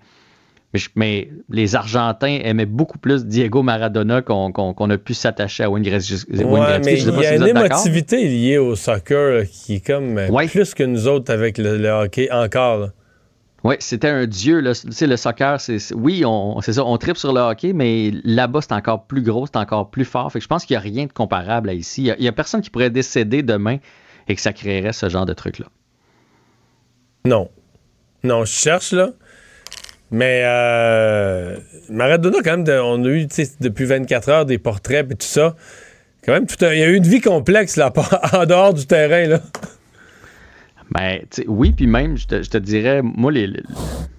mais, je- mais les Argentins aimaient beaucoup plus Diego Maradona qu'on a pu s'attacher à Wayne Gretzky. Ouais, mais il y a une émotivité liée au soccer là, qui est comme euh, plus que nous autres avec le, le hockey encore. là. Oui, c'était un dieu. là. Tu sais, le soccer, c'est oui, on, c'est ça, on tripe sur le hockey, mais là-bas, c'est encore plus gros, c'est encore plus fort. Fait que je pense qu'il n'y a rien de comparable à ici. Il n'y a, personne qui pourrait décéder demain et que ça créerait ce genre de truc-là. Non. Non, je cherche, là. Mais euh, Maradona, quand même, on a eu depuis 24 heures des portraits et tout ça. Quand même, tout un- il y a eu une vie complexe là, en dehors du terrain. Là. Ben, oui, puis même, je te, dirais, moi, les,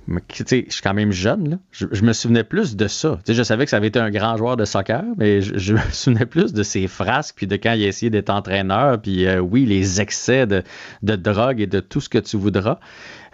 je suis quand même jeune. Je, me souvenais plus de ça. Je savais que ça avait été un grand joueur de soccer, mais je, me souvenais plus de ses frasques, puis de quand il a d'être entraîneur, puis euh, oui, les excès de drogue et de tout ce que tu voudras.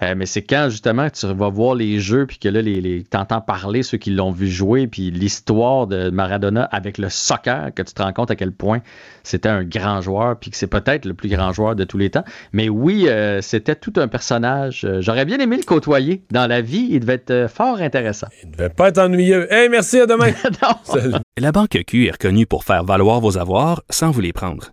Euh, mais c'est quand, justement, tu vas voir les jeux, puis que là, les, les, t'entends parler ceux qui l'ont vu jouer, puis l'histoire de Maradona avec le soccer, que tu te rends compte à quel point c'était un grand joueur, puis que c'est peut-être le plus grand joueur de tous les temps. Mais oui, euh, c'était tout un personnage. Euh, J'aurais bien aimé le côtoyer dans la vie. Il devait être fort intéressant. Il devait pas être ennuyeux. Hey, merci, à demain. La Banque Q est reconnue pour faire valoir vos avoirs sans vous les prendre.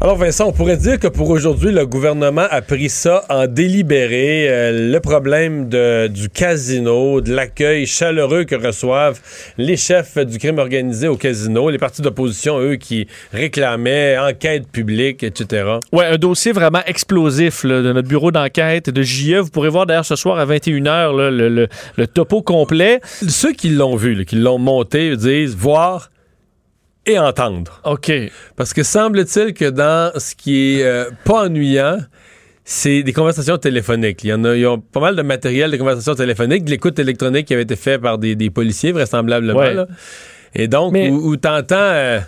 Alors Vincent, on pourrait dire que pour aujourd'hui, le gouvernement a pris ça en délibéré. Euh, le problème de- du casino, de l'accueil chaleureux que reçoivent les chefs du crime organisé au casino, les partis d'opposition, eux, qui réclamaient enquête publique, etc. Ouais, un dossier vraiment explosif là, de notre bureau d'enquête de JE. Vous pourrez voir d'ailleurs ce soir à 21h là, le, le- le topo complet. Ceux qui l'ont vu, là, qui l'ont monté, disent voir et entendre. OK. Parce que semble-t-il que dans ce qui est euh, pas ennuyant, c'est des conversations téléphoniques. Il y en a, il y a pas mal de matériel de conversations téléphoniques, de l'écoute électronique qui avait été fait par des, des policiers, vraisemblablement. Ouais. là. Et donc, Mais- où, où t'entends euh,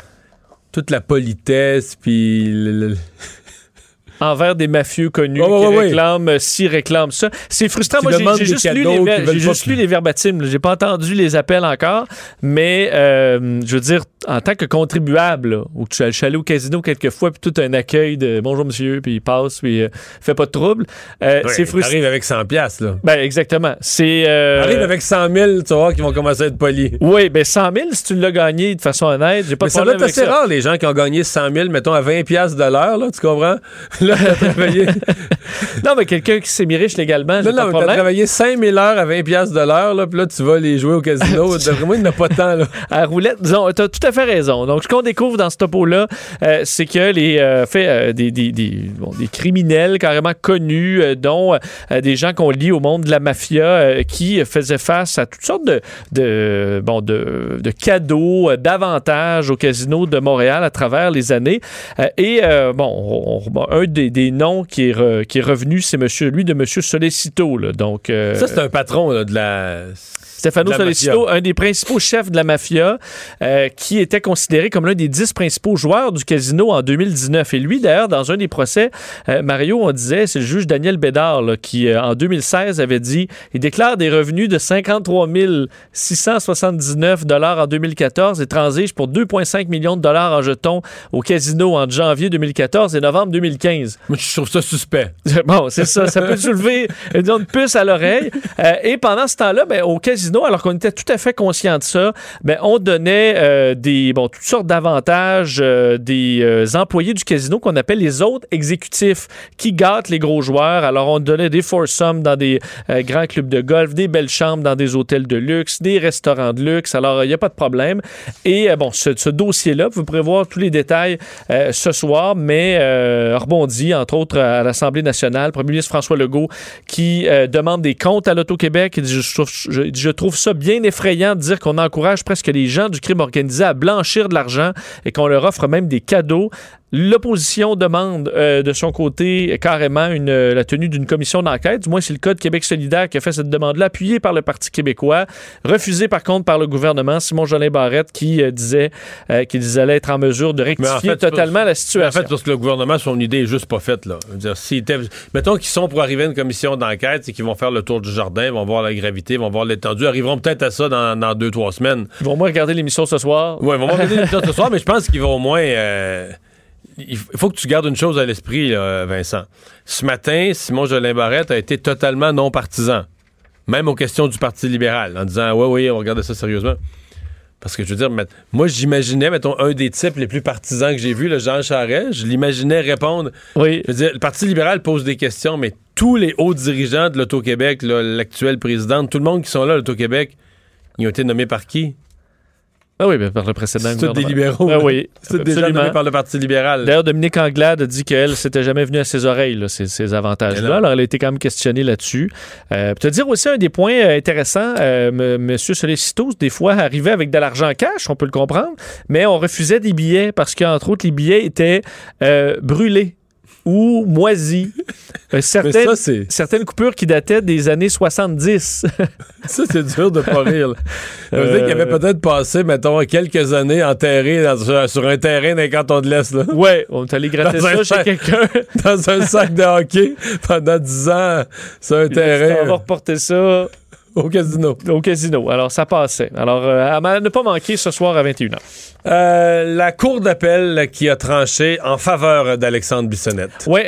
toute la politesse, puis le- le- envers des mafieux connus ouais, qui réclament euh, ci, réclament ça. C'est frustrant. Qui Moi, j'ai- juste, lu les, j'ai pas juste lu les verbatims. J'ai pas entendu les appels encore. Mais, euh, je veux dire, en tant que contribuable, là, où tu je suis allé au casino quelques fois, puis tout un accueil de bonjour monsieur, puis il passe, puis euh, fait pas de trouble. Euh, Ouais, c'est frustrant. T'arrives avec 100 piastres, là. Ben, exactement. C'est. euh, T'arrives avec 100 000, tu vas voir qu'ils vont commencer à être polis. Oui, ben 100 000, si tu l'as gagné de façon honnête, j'ai pas Mais de ça doit problème être assez ça. rare, les gens qui ont gagné 100 000, mettons, à 20 piastres de l'heure, là, tu comprends? Là, t'as travaillé... Non, mais quelqu'un qui s'est mis riche légalement, Non, non, de mais t'as travaillé 5000 heures à 20 piastres de l'heure, là, puis là, tu vas les jouer au casino. Moi, il n'y en a pas tant, là. à roulette, disons, t'as tout à fait raison. Donc, ce qu'on découvre dans ce topo-là, euh, c'est que les euh, fait euh, des, des, des, bon, des criminels carrément connus, dont des gens qu'on lit au monde de la mafia, qui faisaient face à toutes sortes de, de, bon, de, de cadeaux, d'avantages au casino de Montréal à travers les années. Et, bon, on- on- bon, un des, des noms qui est, revenu, c'est monsieur, lui de monsieur Solicito. Là. Donc, euh, Ça, c'est un patron, de la... Stefano Solicito, mafia. un des principaux chefs de la mafia, euh, qui était considéré comme l'un des dix principaux joueurs du casino en 2019. Et lui, d'ailleurs, dans un des procès, euh, Mario, on disait, c'est le juge Daniel Bédard là, qui, euh, en 2016, avait dit il déclare des revenus de 53 679 dollars en 2014 et transige pour 2,5 millions de dollars en jetons au casino entre janvier 2014 et novembre 2015. Moi, je trouve ça suspect. Bon, c'est ça. Ça peut soulever une puce à l'oreille. Et pendant ce temps-là, ben, au casino, alors qu'on était tout à fait conscient de ça, ben, on donnait euh, des, bon, toutes sortes d'avantages euh, des euh, employés du casino qu'on appelle les autres exécutifs qui gâtent les gros joueurs. Alors, on donnait des foursomes dans des grands clubs de golf, des belles chambres dans des hôtels de luxe, des restaurants de luxe. Alors, il n'y a pas de problème. Et bon, ce, dossier-là, vous pourrez voir tous les détails ce soir, mais rebondit, entre autres, à l'Assemblée nationale, le premier ministre François Legault qui demande des comptes à l'Auto-Québec. Je trouve ça bien effrayant de dire qu'on encourage presque les gens du crime organisé à blanchir de l'argent et qu'on leur offre même des cadeaux. L'opposition demande euh, de son côté carrément une, euh, la tenue d'une commission d'enquête. Du moins, c'est le Code Québec solidaire qui a fait cette demande-là, appuyée par le Parti québécois, refusée par contre par le gouvernement. Simon Jolin Barrette qui euh, disait qu'ils allaient être en mesure de rectifier en fait, c'est totalement la situation. En fait, parce que le gouvernement, son idée est juste pas faite, là. Dire, Mettons qu'ils sont pour arriver à une commission d'enquête, c'est qu'ils vont faire le tour du jardin, vont voir la gravité, vont voir l'étendue, arriveront peut-être à ça dans, dans deux, trois semaines. Ils vont au moins regarder l'émission ce soir. Ouais, ils vont voir l'émission ce soir, mais je pense qu'ils vont au moins. Il faut que tu gardes une chose à l'esprit, Vincent. Ce matin, Simon Jolin Barrette a été totalement non partisan, même aux questions du Parti libéral, en disant Oui, oui, on regarde ça sérieusement. Parce que je veux dire, moi, j'imaginais, mettons, un des types les plus partisans que j'ai vu, le Jean Charest, je l'imaginais répondre. Oui. Je veux dire, le Parti libéral pose des questions, mais tous les hauts dirigeants de l'Auto-Québec, l'actuelle présidente, tout le monde qui sont là à l'Auto-Québec, ils ont été nommés par qui? Ah oui, ben, par le précédent C'est des libéraux. Ah oui, C'est nommés par le Parti libéral. D'ailleurs, Dominique Anglade a dit qu'elle, c'était jamais venu à ses oreilles, là, ces, ces avantages-là. Alors, elle a été quand même questionnée là-dessus. Euh, te dire aussi un des points euh, intéressants, euh, M. Monsieur Solicito, des fois, arrivait avec de l'argent cash, on peut le comprendre, mais on refusait des billets parce qu'entre autres, les billets étaient euh, brûlés ou moisis. Euh, certaines, ça, certaines coupures qui dataient des années 70. Ça, c'est dur de pas rire. Ça veut dire qu'il avait peut-être passé, mettons, quelques années enterré dans- sur, un terrain d'un canton de l'Est. Là. ouais, on est allé gratter Dans ça chez quelqu'un. Dans un sac de hockey pendant 10 ans sur un On va terrain reporter ça au casino. au casino. Alors, ça passait. Alors, euh, à ne pas manquer ce soir à 21h. Euh, la Cour d'appel qui a tranché en faveur d'Alexandre Bissonnette. Oui,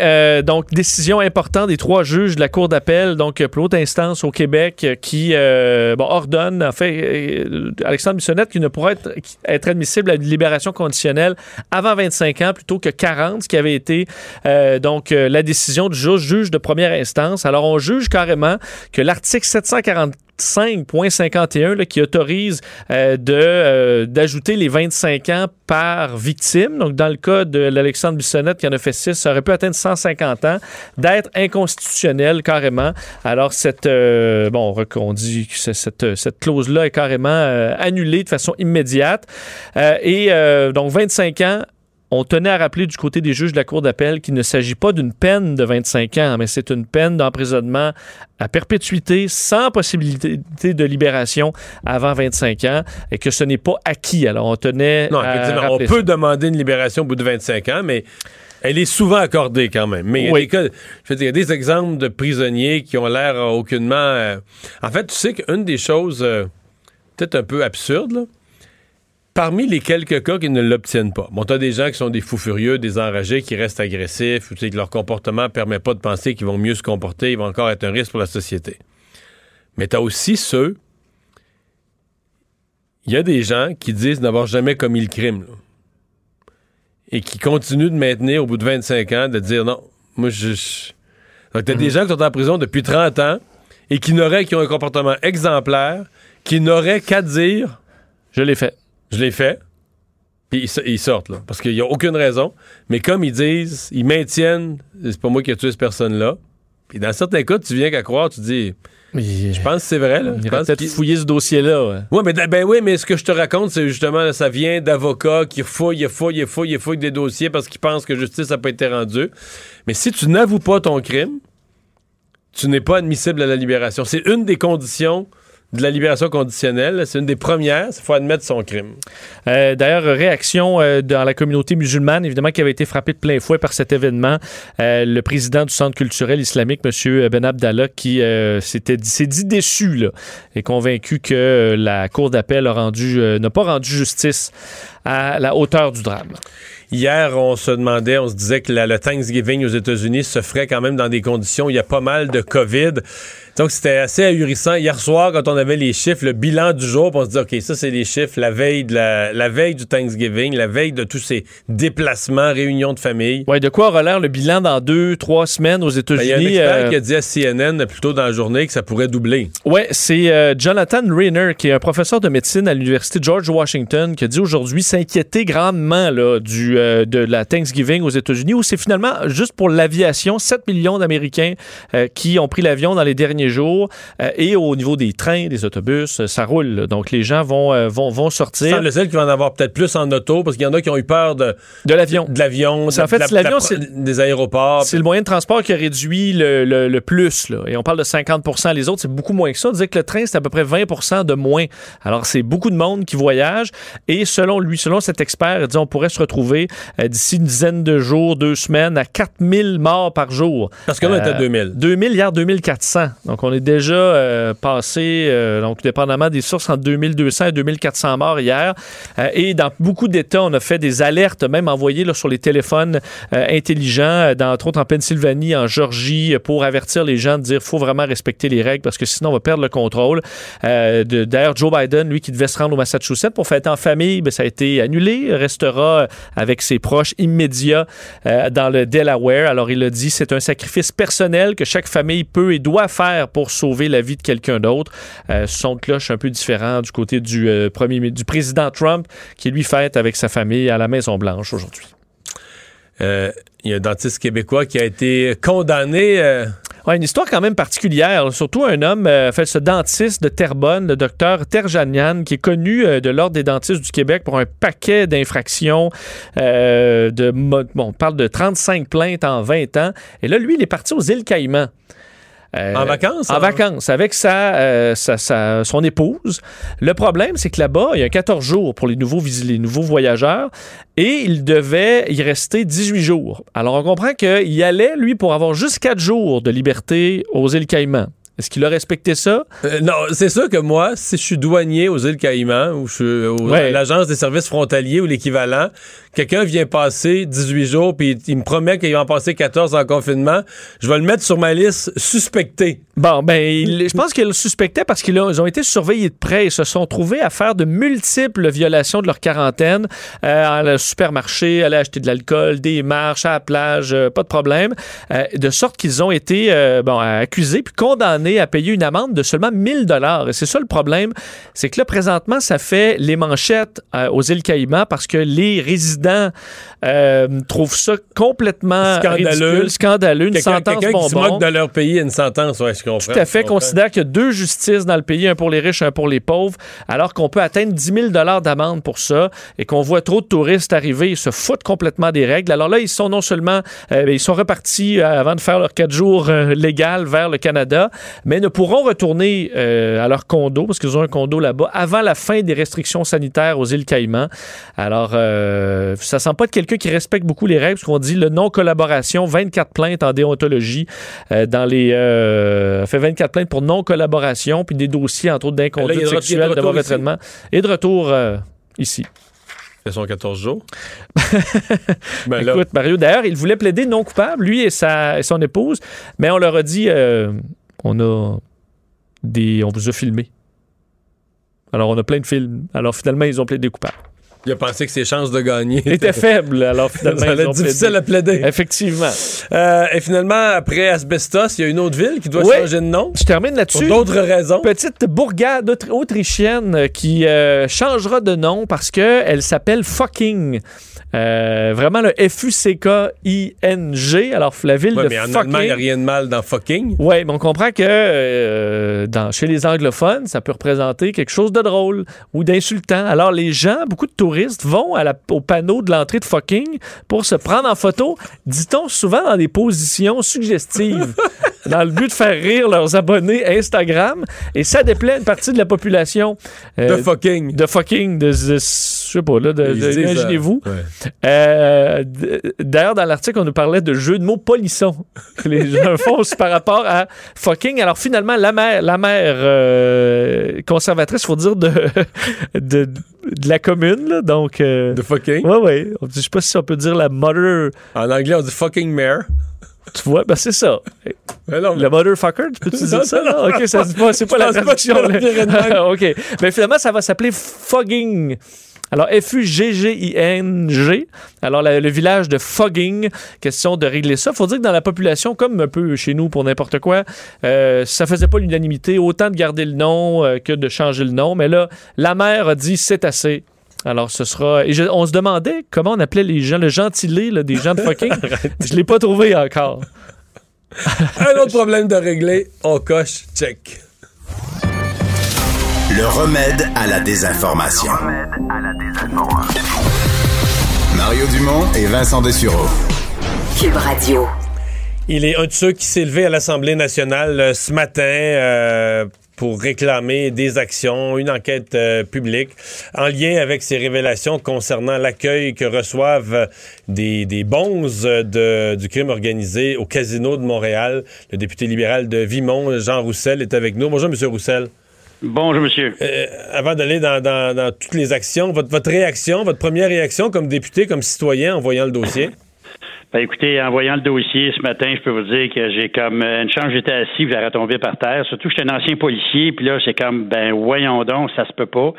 donc décision importante des trois juges de la Cour d'appel, donc euh, plus haute instance au Québec, euh, qui euh, bon, ordonne, en fait, euh, Alexandre Bissonnette qui ne pourra être, admissible à une libération conditionnelle avant 25 ans plutôt que 40, ce qui avait été euh, donc euh, la décision du juge, juge de première instance. Alors, on juge carrément que l'article 742 65.51 là, qui autorise euh, euh, d'ajouter les 25 ans par victime. Donc, dans le cas de l'Alexandre Bissonnette qui en a fait 6, ça aurait pu atteindre 150 ans, d'être inconstitutionnel carrément. Alors, cette, euh, bon, on dit que cette, cette clause-là est carrément annulée de façon immédiate. Et donc, 25 ans on tenait à rappeler du côté des juges de la Cour d'appel qu'il ne s'agit pas d'une peine de 25 ans, mais c'est une peine d'emprisonnement à perpétuité sans possibilité de libération avant 25 ans et que ce n'est pas acquis. Alors, on tenait Non, à on peut ça. demander une libération au bout de 25 ans, mais elle est souvent accordée quand même. Mais il y a des cas- je veux dire, il y a des exemples de prisonniers qui ont l'air aucunement. euh, En fait, tu sais qu'une des choses euh, peut-être un peu absurdes, là, parmi les quelques cas qui ne l'obtiennent pas, bon, tu as des gens qui sont des fous furieux, des enragés, qui restent agressifs, ou tu sais, que leur comportement ne permet pas de penser qu'ils vont mieux se comporter, ils vont encore être un risque pour la société. Mais tu as aussi ceux. Il y a des gens qui disent n'avoir jamais commis le crime. là et qui continuent de maintenir au bout de 25 ans, de dire non, moi je. je- Donc, t'as des gens qui sont en prison depuis 30 ans et qui n'auraient, qui ont un comportement exemplaire, qui n'auraient qu'à dire Je l'ai fait. Je l'ai fait. Puis ils, so- ils sortent, là. Parce qu'il n'y a aucune raison. Mais comme ils disent, ils maintiennent, c'est pas moi qui ai tué cette personne-là. Puis dans certains cas, tu viens qu'à croire, tu dis. Je pense que c'est vrai, là. Il pense peut-être fouillé ce dossier-là. ouais. Ouais, mais ben oui, mais ce que je te raconte, c'est justement, là, ça vient d'avocats qui fouillent, fouillent, fouillent, fouillent des dossiers parce qu'ils pensent que justice n'a pas été rendue. Mais si tu n'avoues pas ton crime, tu n'es pas admissible à la libération. C'est une des conditions de la libération conditionnelle. C'est une des premières. Il faut admettre son crime. Euh, D'ailleurs, réaction euh, dans la communauté musulmane, évidemment, qui avait été frappée de plein fouet par cet événement. Euh, le président du Centre culturel islamique, M. Ben Abdallah, qui s'était s'est dit déçu là, et convaincu que la Cour d'appel n'a pas rendu justice à la hauteur du drame. Hier, on se demandait, on se disait que la- le Thanksgiving aux États-Unis se ferait quand même dans des conditions où il y a pas mal de COVID. Donc, c'était assez ahurissant. Hier soir, quand on avait les chiffres, le bilan du jour, on se dit, OK, ça, c'est les chiffres la veille, de la, la veille du Thanksgiving, la veille de tous ces déplacements, réunions de famille. Ouais, de quoi aura l'air le bilan dans deux, trois semaines aux Ben, Il y a un États-Unis? expert euh, qui a dit à CNN plus tôt dans la journée que ça pourrait doubler. Ouais, c'est euh, Jonathan Rayner, qui est un professeur de médecine à l'université George Washington, qui a dit aujourd'hui s'inquiéter grandement là, du, euh, de la Thanksgiving aux États-Unis, où c'est finalement juste pour l'aviation, 7 millions d'Américains euh, qui ont pris l'avion dans les derniers jours, euh, et au niveau des trains, des autobus, ça roule. Donc les gens vont, vont, vont sortir. Sans le seul qui va en avoir peut-être plus en auto, parce qu'il y en a qui ont eu peur de, de l'avion. De l'avion, C'est en fait, de la- c'est l'avion, de la- c'est- des aéroports. C'est le moyen de transport qui a réduit le, le- le plus. Là. Et on parle de 50% Les autres, c'est beaucoup moins que ça. On disait que le train, c'est à peu près 20% de moins. Alors, c'est beaucoup de monde qui voyage. Et selon lui, selon cet expert, il dit on pourrait se retrouver d'ici une dizaine de jours, deux semaines, à 4000 morts par jour. Parce que là, on était à 2000. 2000, hier, 2400. Donc, on est déjà euh, passé, euh, donc, dépendamment des sources, entre 2200 et 2400 morts hier. Euh, et dans beaucoup d'États, on a fait des alertes, même envoyées là, sur les téléphones euh, intelligents, euh, dans, entre autres en Pennsylvanie, en Georgie, euh, pour avertir les gens de dire faut vraiment respecter les règles parce que sinon, on va perdre le contrôle. Euh, D'ailleurs, Joe Biden, lui, qui devait se rendre au Massachusetts pour fêter en famille, ben, ça a été annulé. Il restera euh, ses proches immédiats euh, dans le Delaware. Alors, il a dit c'est un sacrifice personnel que chaque famille peut et doit faire pour sauver la vie de quelqu'un d'autre. Euh, son cloche un peu différent du côté du, euh, premier, du président Trump, qui lui fête avec sa famille à la Maison-Blanche aujourd'hui. Euh, Il y a un dentiste québécois qui a été condamné. euh, une histoire quand même particulière. Surtout un homme, euh, fait, ce dentiste de Terrebonne, le docteur Terjanian, qui est connu euh, de l'Ordre des dentistes du Québec pour un paquet d'infractions. euh, on parle de 35 plaintes en 20 ans. Et là, lui, il est parti aux îles Caïmans. Euh, En vacances, En hein? vacances, avec sa, euh, sa- sa- son épouse. Le problème, c'est que là-bas, il y a 14 jours pour les nouveaux, les nouveaux voyageurs et il devait y rester 18 jours. Alors, on comprend qu'il allait, lui, pour avoir juste 4 jours de liberté aux îles Caïmans. Est-ce qu'il a respecté ça? Euh, non, c'est sûr que moi, si je suis douanier aux îles Caïmans ou je suis Ouais. à l'agence des services frontaliers ou l'équivalent, quelqu'un vient passer 18 jours puis il me promet qu'il va en passer 14 en confinement, je vais le mettre sur ma liste suspecté. Bon, ben, il- je pense qu'ils le suspectaient parce qu'ils ont, été surveillés de près et se sont trouvés à faire de multiples violations de leur quarantaine euh, à supermarché, aller acheter de l'alcool, des marches, à la plage, euh, pas de problème. Euh, de sorte qu'ils ont été euh, bon, accusés puis condamnés à payer une amende de seulement 1000 dollars. Et c'est ça le problème, c'est que là, présentement, ça fait les manchettes aux îles Caïmans parce que les résidents trouvent ça complètement Scandaleux. ridicule, scandaleux, une Quelqu'un sentence quelqu'un qui se bonbon. moque de leur pays, une sentence, ouais, je comprends. Tout à fait. Considère qu'il y a deux justices dans le pays, un pour les riches, un pour les pauvres, alors qu'on peut atteindre 10 000 d'amende pour ça et qu'on voit trop de touristes arriver, ils se foutent complètement des règles. Alors là, ils sont non seulement, euh, ils sont repartis euh, avant de faire leurs quatre jours euh, légal vers le Canada, mais ne pourront retourner euh, à leur condo, parce qu'ils ont un condo là-bas, avant la fin des restrictions sanitaires aux îles Caïmans. Alors, euh, ça sent pas de quelqu'un qui respecte beaucoup les règles, parce qu'on dit le non-collaboration, 24 plaintes en déontologie euh, dans les... Euh, fait 24 plaintes pour non-collaboration, puis des dossiers, entre autres, d'inconduite de sexuelle, de mauvais ici. traitement. Et de retour euh, ici. C'est son 14 jours. ben là, Écoute, Mario, d'ailleurs, il voulait plaider non coupable, lui et, sa, et son épouse, mais on leur a dit euh, on a des. On vous a filmé. Alors, on a plein de films. Alors, finalement, ils ont plaidé coupable. Il a pensé que ses chances de gagner Il était faible, alors finalement. Ça allait être difficile plaidé. à plaider. Effectivement. Euh, et finalement, après Asbestos, il y a une autre ville qui doit changer de nom. Je termine là-dessus. Pour d'autres raisons. Petite bourgade autr- autrichienne qui euh, changera de nom parce qu'elle s'appelle Fucking. Euh, vraiment le F-U-C-K-I-N-G. Alors, la ville Ouais, de mais en Fucking. allemand, il n'y a rien de mal dans fucking. Oui, mais on comprend que dans, chez les anglophones, ça peut représenter quelque chose de drôle ou d'insultant. Alors, les gens, beaucoup de touristes, vont à la- au panneau de l'entrée de fucking pour se prendre en photo, dit-on souvent dans des positions suggestives, dans le but de faire rire leurs abonnés Instagram. Et ça déplaît une partie de la population. euh, De fucking. De fucking, de, de- je sais pas, là, de- de- euh, imaginez-vous. ouais. Euh, d- D'ailleurs, dans l'article, on nous parlait de jeux de mots polissons que les gens font par rapport à fucking. Alors finalement, la mère, la mère euh, conservatrice, faut dire de, de, de la commune, là, donc. euh, De fucking. ouais, ouais. Je sais pas si on peut dire la mother. En anglais, on dit fucking mayor. Tu vois, ben c'est ça. Mais non, mais- Le motherfucker, tu peux-tu dire ça? non, là? non. Ok, ça se dit pas, c'est pas la pas traduction. là. ok. Mais finalement, ça va s'appeler Fogging. Alors, F-U-G-G-I-N-G. Alors, la- le village de Fogging. Question de régler ça. Faut dire que dans la population, comme un peu chez nous pour n'importe quoi, euh, ça faisait pas l'unanimité. Autant de garder le nom euh, que de changer le nom. Mais là, la mère a dit c'est assez. Alors, ce sera. Et je- on se demandait comment on appelait les gens, le gentilé là, des gens de fucking. je l'ai pas trouvé encore. Un autre problème de régler, on coche, check. Le remède à la désinformation. Mario Dumont et Vincent Dessureau. Cube Radio. Il est un de ceux qui s'est levé à l'Assemblée nationale euh, ce matin euh, pour réclamer des actions, une enquête euh, publique en lien avec ces révélations concernant l'accueil que reçoivent des, des bonzes de, du crime organisé au Casino de Montréal. Le député libéral de Vimont, Jean Roussel, est avec nous. Bonjour, Monsieur Roussel. Bonjour, monsieur. Euh, avant d'aller dans, dans- dans toutes les actions, votre, votre réaction, votre première réaction comme député, comme citoyen en voyant le dossier? Ben, écoutez, en voyant le dossier ce matin, je peux vous dire que j'ai comme euh, une chance, j'étais assis, puis j'aurais tombé par terre. Surtout, j'étais un ancien policier, puis là, c'est comme, ben, voyons donc, ça se peut pas.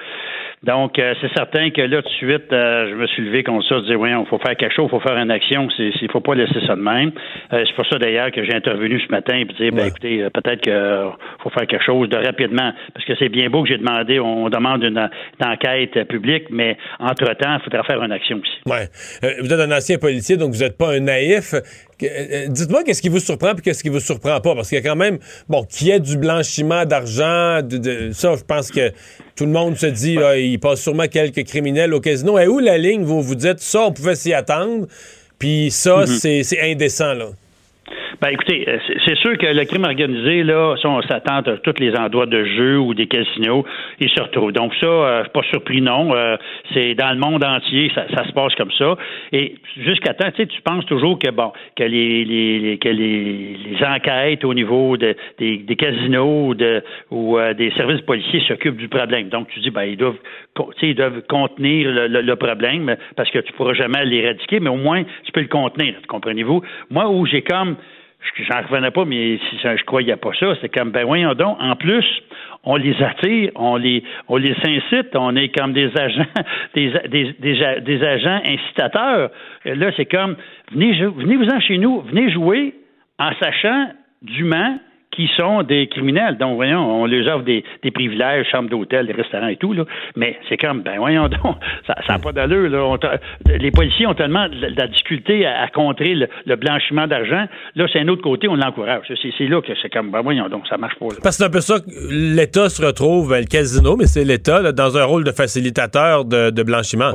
Donc, euh, c'est certain que là, tout de suite, euh, je me suis levé contre ça, de dire, voyons, faut faire quelque chose, faut faire une action, c'est, c'est- faut pas laisser ça de même. Euh, c'est pour ça, d'ailleurs, que j'ai intervenu ce matin, puis dire, ben, écoutez, euh, peut-être que euh, faut faire quelque chose de rapidement, parce que c'est bien beau que j'ai demandé, on demande une, une enquête publique, mais entre-temps, il faudra faire une action aussi. Ouais. Euh, vous êtes un ancien policier, donc vous n'êtes pas un naïf. Dites-moi qu'est-ce qui vous surprend puis qu'est-ce qui vous surprend pas? Parce qu'il y a quand même, bon, qu'il y ait du blanchiment d'argent, de, de- ça, je pense que tout le monde se dit, là, il passe sûrement quelques criminels au casino. Et où la ligne, vous vous dites, ça, on pouvait s'y attendre, puis ça, Mhm. c'est c'est indécent, là. Ben écoutez, euh, c'est- sûr que le crime organisé, là, on s'attend à tous les endroits de jeu ou des casinos, il se retrouve. Donc ça, euh, suis pas surpris, non. Euh, c'est dans le monde entier, ça, se passe comme ça. Et jusqu'à temps, tu sais, tu penses toujours que bon, que les, que les, enquêtes au niveau de, des, casinos ou euh, des services policiers s'occupent du problème. Donc tu dis, ben ils doivent, ils doivent contenir le, problème parce que tu pourras jamais l'éradiquer, mais au moins tu peux le contenir. Comprenez-vous? Moi, où j'ai comme j'en revenais pas, mais si ça, je croyais pas ça. C'est comme, ben voyons donc, en plus, on les attire, on les, on les incite, on est comme des agents, des, des, des, agents incitateurs. Là, c'est comme, venez, jou- venez-vous-en chez nous, venez jouer en sachant dûment qui sont des criminels. Donc, voyons, on leur offre des, des privilèges, chambres d'hôtel, des restaurants et tout, là. Mais c'est comme, ben voyons donc, ça n'a pas d'allure, là. On les policiers ont tellement de la, de la difficulté à, à contrer le, le blanchiment d'argent. Là, c'est un autre côté, on l'encourage. C'est, là que c'est comme, ben voyons donc, ça marche pas, là. Parce que c'est un peu ça que l'État se retrouve, le casino, mais c'est l'État, dans un rôle de facilitateur de, de blanchiment.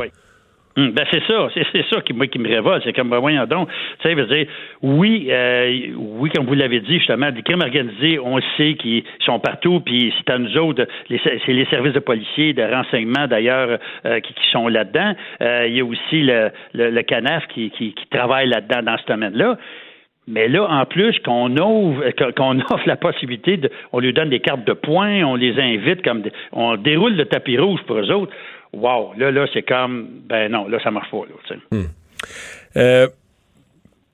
Hum, ben c'est ça, c'est, ça qui, moi, qui me révolte. C'est comme, ben voyons donc, tu sais, veut dire, oui, euh, oui, comme vous l'avez dit, justement, des crimes organisés, on sait qu'ils sont partout, puis c'est à nous autres, c'est les services de policiers, de renseignement, d'ailleurs, euh, qui, sont là-dedans. Euh, il y a aussi le, le, CANAF qui, qui, qui travaille là-dedans, dans ce domaine-là. Mais là, en plus, qu'on ouvre, qu'on offre la possibilité de, on lui donne des cartes de points, on les invite comme, des- on déroule le tapis rouge pour eux autres. Wow, là, là, c'est comme, ben non, là, ça marche pas, là, sais. Euh,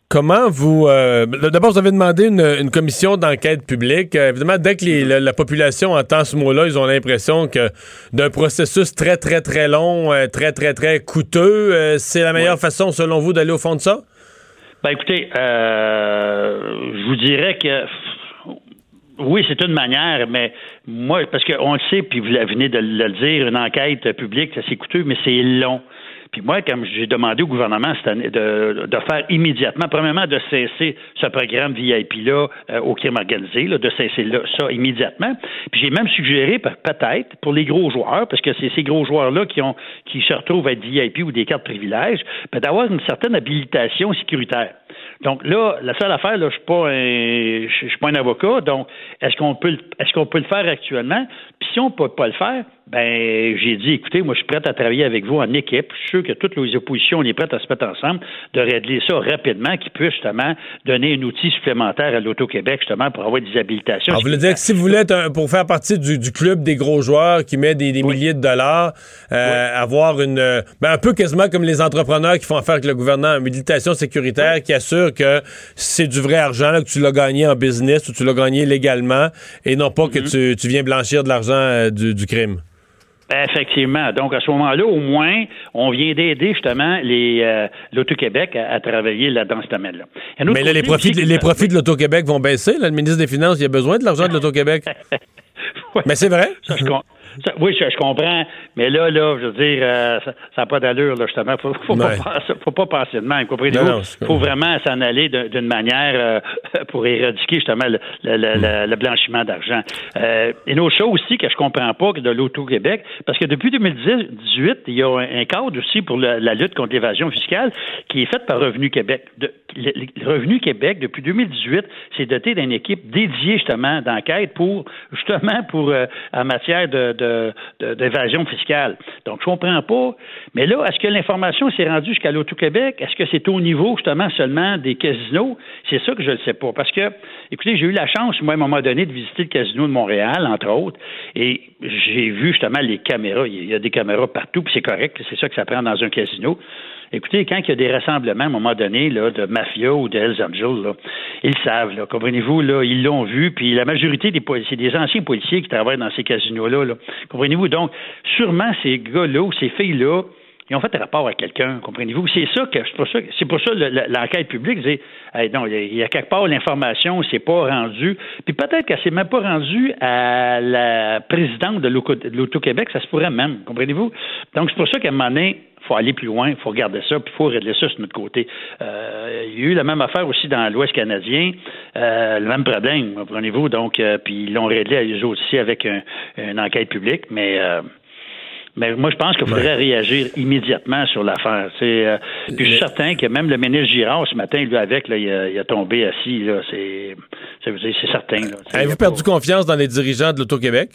comment vous... euh, D'abord, vous avez demandé une, une commission d'enquête publique. Euh, évidemment, dès que les- la, la population entend ce mot-là, ils ont l'impression que d'un processus très, très, très long, très, très, très coûteux, c'est la meilleure façon, selon vous, d'aller au fond de ça? Ben écoutez, je vous dirais que oui, c'est une manière, mais moi, parce qu'on le sait, puis vous venez de le dire, une enquête publique, c'est coûteux, mais c'est long. Puis moi, comme j'ai demandé au gouvernement cette année de, de faire immédiatement, premièrement, de cesser ce programme VIP-là euh, au crime organisé, là, de cesser ça immédiatement. Puis j'ai même suggéré, pe- peut-être, pour les gros joueurs, parce que c'est ces gros joueurs-là qui ont qui se retrouvent à être VIP ou des cartes privilèges, ben, d'avoir une certaine habilitation sécuritaire. Donc là, la seule affaire, là, je suis pas un, je suis pas un avocat, donc est-ce qu'on peut, est-ce qu'on peut le faire actuellement? Puis si on peut pas le faire, ben j'ai dit, écoutez, moi je suis prêt à travailler avec vous en équipe. Je suis sûr que toutes les oppositions, on est prêtes à se mettre ensemble, de régler ça rapidement, qui puisse justement donner un outil supplémentaire à l'Auto-Québec justement pour avoir des habilitations. Alors, vous voulez dire que si vous voulez être un- pour faire partie du, du club des gros joueurs qui met des, des milliers de dollars, euh, avoir une euh, ben, un peu quasiment comme les entrepreneurs qui font affaire avec le gouvernement, une méditation sécuritaire qui assure que c'est du vrai argent, là, que tu l'as gagné en business ou tu l'as gagné légalement et non pas que Mm-hmm. tu, tu viens blanchir de l'argent euh, du, du crime. Effectivement. Donc, à ce moment-là, au moins, on vient d'aider justement les euh, l'Auto-Québec à, à travailler là, dans ce domaine-là. Mais là, les profits, aussi- les, profits de l'Auto-Québec vont baisser. Là, le ministre des Finances, il a besoin de l'argent de l'Auto-Québec. Mais c'est vrai. Ça, je oui, je, je comprends. Mais là, là, je veux dire, euh, ça n'a pas d'allure, là, justement. Faut, faut, Ouais. pas faut pas penser de même. comprenez-vous? C'est faut vraiment s'en aller d'un- d'une manière euh, pour éradiquer justement le, le- le- le- le blanchiment d'argent. Euh, une autre chose aussi que je comprends pas que de l'Auto-Québec, parce que depuis 2018, il y a un, cadre aussi pour la, la lutte contre l'évasion fiscale qui est fait par Revenu Québec. De- le, Revenu Québec, depuis 2018, s'est doté d'une équipe dédiée justement d'enquête pour justement pour euh, en matière de- de- d'évasion fiscale. Donc, je comprends pas. Mais là, est-ce que l'information s'est rendue jusqu'à l'Auto-Québec? Est-ce que c'est au niveau justement seulement des casinos? C'est ça que je ne sais pas. Parce que, écoutez, j'ai eu la chance, moi, à un moment donné, de visiter le casino de Montréal, entre autres, et j'ai vu justement les caméras. Il y a des caméras partout, puis c'est correct, c'est ça que ça prend dans un casino. Écoutez, quand il y a des rassemblements, à un moment donné, là, de mafia ou de Hells Angels, là, ils savent, comprenez-vous, là, ils l'ont vu, puis la majorité des policiers, des anciens policiers qui travaillent dans ces casinos-là, là, comprenez-vous, donc, sûrement ces gars-là ou ces filles-là, ils ont fait rapport à quelqu'un, comprenez-vous? C'est ça que c'est pour ça, c'est pour ça le- le- l'enquête publique dit hey, non, il y, a, quelque part l'information s'est pas rendue. Puis peut-être qu'elle s'est même pas rendue à la présidente de l'Auto-Québec, ça se pourrait même, comprenez-vous? Donc c'est pour ça qu'à un moment donné, faut aller plus loin, il faut regarder ça, puis il faut régler ça sur notre côté. Euh, il y a eu la même affaire aussi dans l'Ouest canadien, euh, le même problème, comprenez-vous? Donc, euh, puis ils l'ont réglé à eux aussi avec un- une enquête publique, mais euh, mais moi, je pense qu'il faudrait réagir immédiatement sur l'affaire. Euh, puis je suis certain que même le ministre Girard, ce matin, lui, avec, là, il, a, il a tombé assis. Là, c'est, certain. Avez-vous perdu confiance dans les dirigeants de l'Auto-Québec?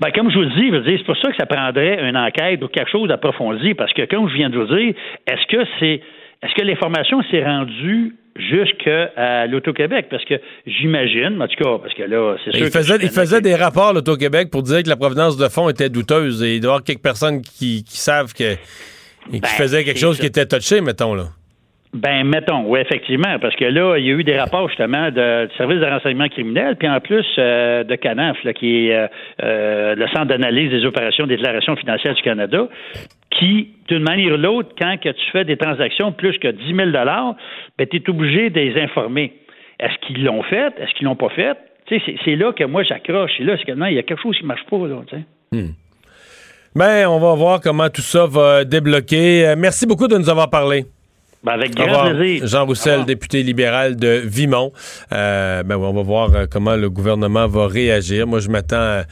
Ben, comme je vous le dis, je veux dire, c'est pour ça que ça prendrait une enquête ou quelque chose d'approfondi, parce que comme je viens de vous dire, est-ce que c'est est-ce que l'information s'est rendue jusqu'à l'Auto-Québec? Parce que j'imagine, en tout cas, parce que là, c'est sûr Il faisait, il faisait des rapports, l'Auto-Québec, pour dire que la provenance de fonds était douteuse. Et il doit y avoir quelques personnes qui, qui savent que, et qui Ben, faisaient quelque chose ça. qui était touché, mettons, là. Ben, mettons, oui, effectivement, parce que là, il y a eu des rapports justement du service de renseignement criminel, puis en plus euh, de CANAF, qui est euh, euh, le Centre d'analyse des opérations de déclaration financière du Canada, qui, d'une manière ou l'autre, quand que tu fais des transactions plus que 10 000 ben, tu es obligé de les informer. Est-ce qu'ils l'ont fait? Est-ce qu'ils l'ont pas fait? C'est- là que moi j'accroche. Et là, c'est que non, il y a quelque chose qui marche pas, là. Hmm. Ben, on va voir comment tout ça va débloquer. Merci beaucoup de nous avoir parlé. Ben, avec grand plaisir. Jean Roussel, député libéral de Vimont. Euh, ben, on va voir euh, comment le gouvernement va réagir. Moi, je m'attends à,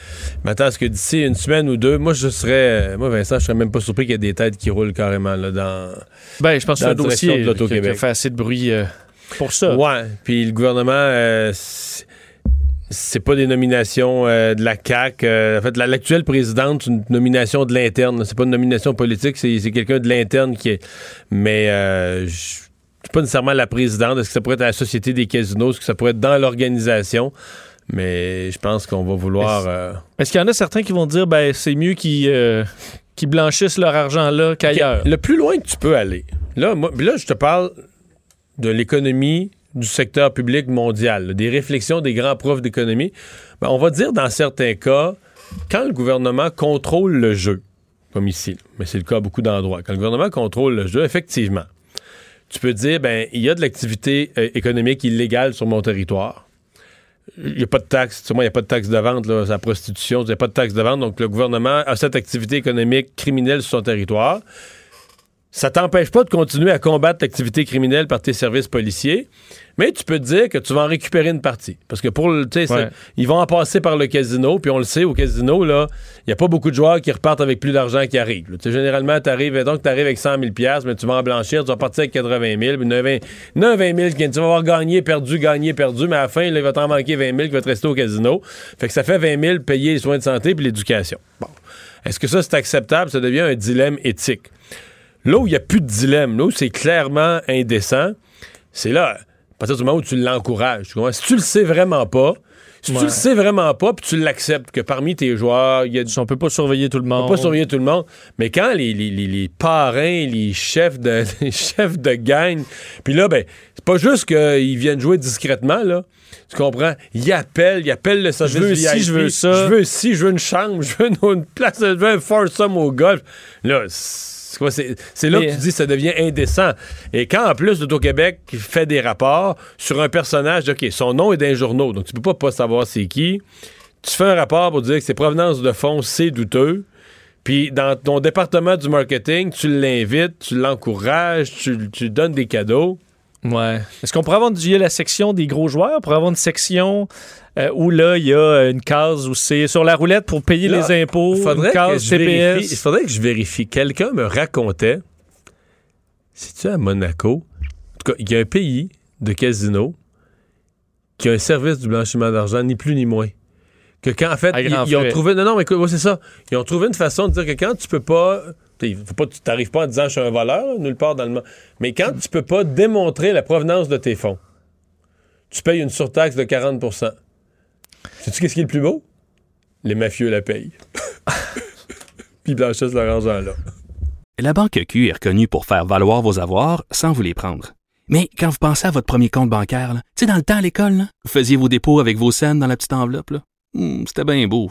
m'attends à ce que d'ici une semaine ou deux, moi, je serais, euh, moi, Vincent, je serais même pas surpris qu'il y ait des têtes qui roulent carrément là, dans. Ben, je pense que direction dossier de qui, qui l'Auto-Québec. a fait assez de bruit euh, pour ça. Ouais. Puis le gouvernement, euh, c'est- pas des nominations euh, de la CAC. en fait, la- l'actuelle présidente, c'est une nomination de l'interne. C'est pas une nomination politique, c'est quelqu'un de l'interne qui est. Mais euh, c'est pas nécessairement la présidente. Est-ce que ça pourrait être à la Société des casinos? Est-ce que ça pourrait être dans l'organisation? Mais je pense qu'on va vouloir. euh, Est-ce qu'il y en a certains qui vont dire, ben, c'est mieux qu'ils euh, blanchissent leur argent là qu'ailleurs? Le plus loin que tu peux aller. Là, moi, là, je te parle de l'économie du secteur public mondial, des réflexions des grands profs d'économie. Ben, on va dire dans certains cas, quand le gouvernement contrôle le jeu, comme ici, mais c'est le cas à beaucoup d'endroits, quand le gouvernement contrôle le jeu, effectivement, tu peux dire, ben, il y a de l'activité euh, économique illégale sur mon territoire. Il n'y a pas de taxe. Tu il n'y a pas de taxe de vente, là, la prostitution. Il n'y a pas de taxe de vente. Donc, le gouvernement a cette activité économique criminelle sur son territoire. Ça t'empêche pas de continuer à combattre l'activité criminelle par tes services policiers, mais tu peux te dire que tu vas en récupérer une partie. Parce que pour le, Ouais. ils vont en passer par le casino, puis on le sait, au casino, là, il n'y a pas beaucoup de joueurs qui repartent avec plus d'argent qui arrive. là. Tu sais, généralement, tu arrives, donc tu arrives avec 100 000 mais tu vas en blanchir, tu vas partir avec 80 000, puis 90 90 000, qui- tu vas avoir gagné, perdu, gagné, perdu, mais à la fin, là, il va t'en manquer 20 000 qui va te rester au casino. Fait que ça fait 20 000 payer les soins de santé puis l'éducation. Bon. Est-ce que ça, c'est acceptable? Ça devient un dilemme éthique. Là où il n'y a plus de dilemme, là où c'est clairement indécent, c'est là, à partir du moment où tu l'encourages. tu? Si tu le sais vraiment pas, si tu Ouais. le sais vraiment pas, puis tu l'acceptes, que parmi tes joueurs, il y a du. On peut pas surveiller tout le On monde. peut pas surveiller tout le monde. Mais quand les, les, les- les parrains, les chefs de, les chefs de gang, puis là, ben, c'est pas juste qu'ils viennent jouer discrètement, là. Tu comprends? Ils appellent, ils appellent le service Je veux VIP. je veux ça. Je veux ci, je veux une chambre, je veux une, une place, je veux un foursome au golf. Là, c'est c'est c'est là que tu dis que ça devient indécent. Et quand, en plus, l'Auto-Québec fait des rapports sur un personnage, OK, son nom est dans les journaux, donc tu peux pas pas savoir c'est qui. Tu fais un rapport pour dire que ses provenances de fonds, c'est douteux. Puis dans ton département du marketing, tu l'invites, tu l'encourages, tu, tu lui donnes des cadeaux. Ouais. Est-ce qu'on pourrait avoir a la section des gros joueurs? On pourrait avoir une section euh, où là, il y a euh, une case où c'est sur la roulette pour payer Là, les impôts, faudrait une case vérifie- Il faudrait que je vérifie. Quelqu'un me racontait, c'est-tu à Monaco? En tout cas, il y a un pays de casino qui a un service du blanchiment d'argent, ni plus ni moins. Que quand, en fait, ils, ont trouvé. Non, non, mais écoute, c'est ça. Ils ont trouvé une façon de dire que quand tu peux pas. Faut tu t'arrives pas en disant je suis un voleur, nulle part dans le monde. Mais quand tu peux pas démontrer la provenance de tes fonds, tu payes une surtaxe de 40% Sais-tu qu'est-ce qui est le plus beau? Les mafieux la payent. Puis blanchissent leur argent là. La Banque Q est reconnue pour faire valoir vos avoirs sans vous les prendre. Mais quand vous pensez à votre premier compte bancaire, tu sais, dans le temps à l'école, vous faisiez vos dépôts avec vos scènes dans la petite enveloppe. Hmm, C'était bien beau.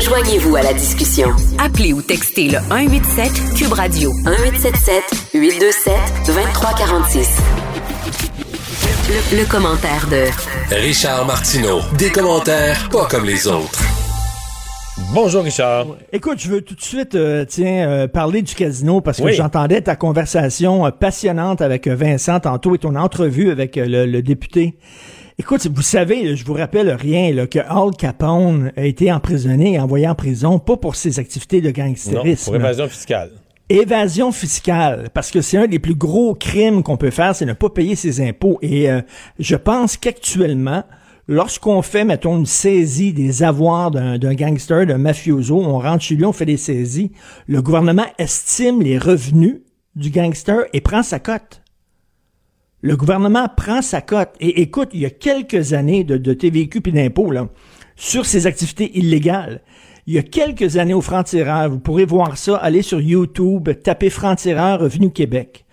Joignez-vous à la discussion. Appelez ou textez le 187 Cube Radio 1877 827 2346. Le, le commentaire de Richard Martineau. Des commentaires pas comme les autres. Bonjour Richard. Écoute, je veux tout de suite euh, tiens, euh, parler du casino parce que Oui. j'entendais ta conversation euh, passionnante avec Vincent tantôt et ton entrevue avec euh, le, le député. Écoute, vous savez, là, je vous rappelle rien, là, que Al Capone a été emprisonné et envoyé en prison, pas pour ses activités de Non, gangstérisme. pour évasion fiscale. Évasion fiscale, parce que c'est un des plus gros crimes qu'on peut faire, c'est ne pas payer ses impôts. Et euh, je pense qu'actuellement, Lorsqu'on fait, mettons, une saisie des avoirs d'un d'un gangster, d'un mafioso, on rentre chez lui, on fait des saisies, le gouvernement estime les revenus du gangster et prend sa cote. Le gouvernement prend sa cote. Et écoute, il y a quelques années de, TVQ puis d'impôts, sur ces activités illégales. Il y a quelques années au Franc-Tireur, vous pourrez voir ça, allez sur YouTube, tapez Franc-Tireur Revenu Québec.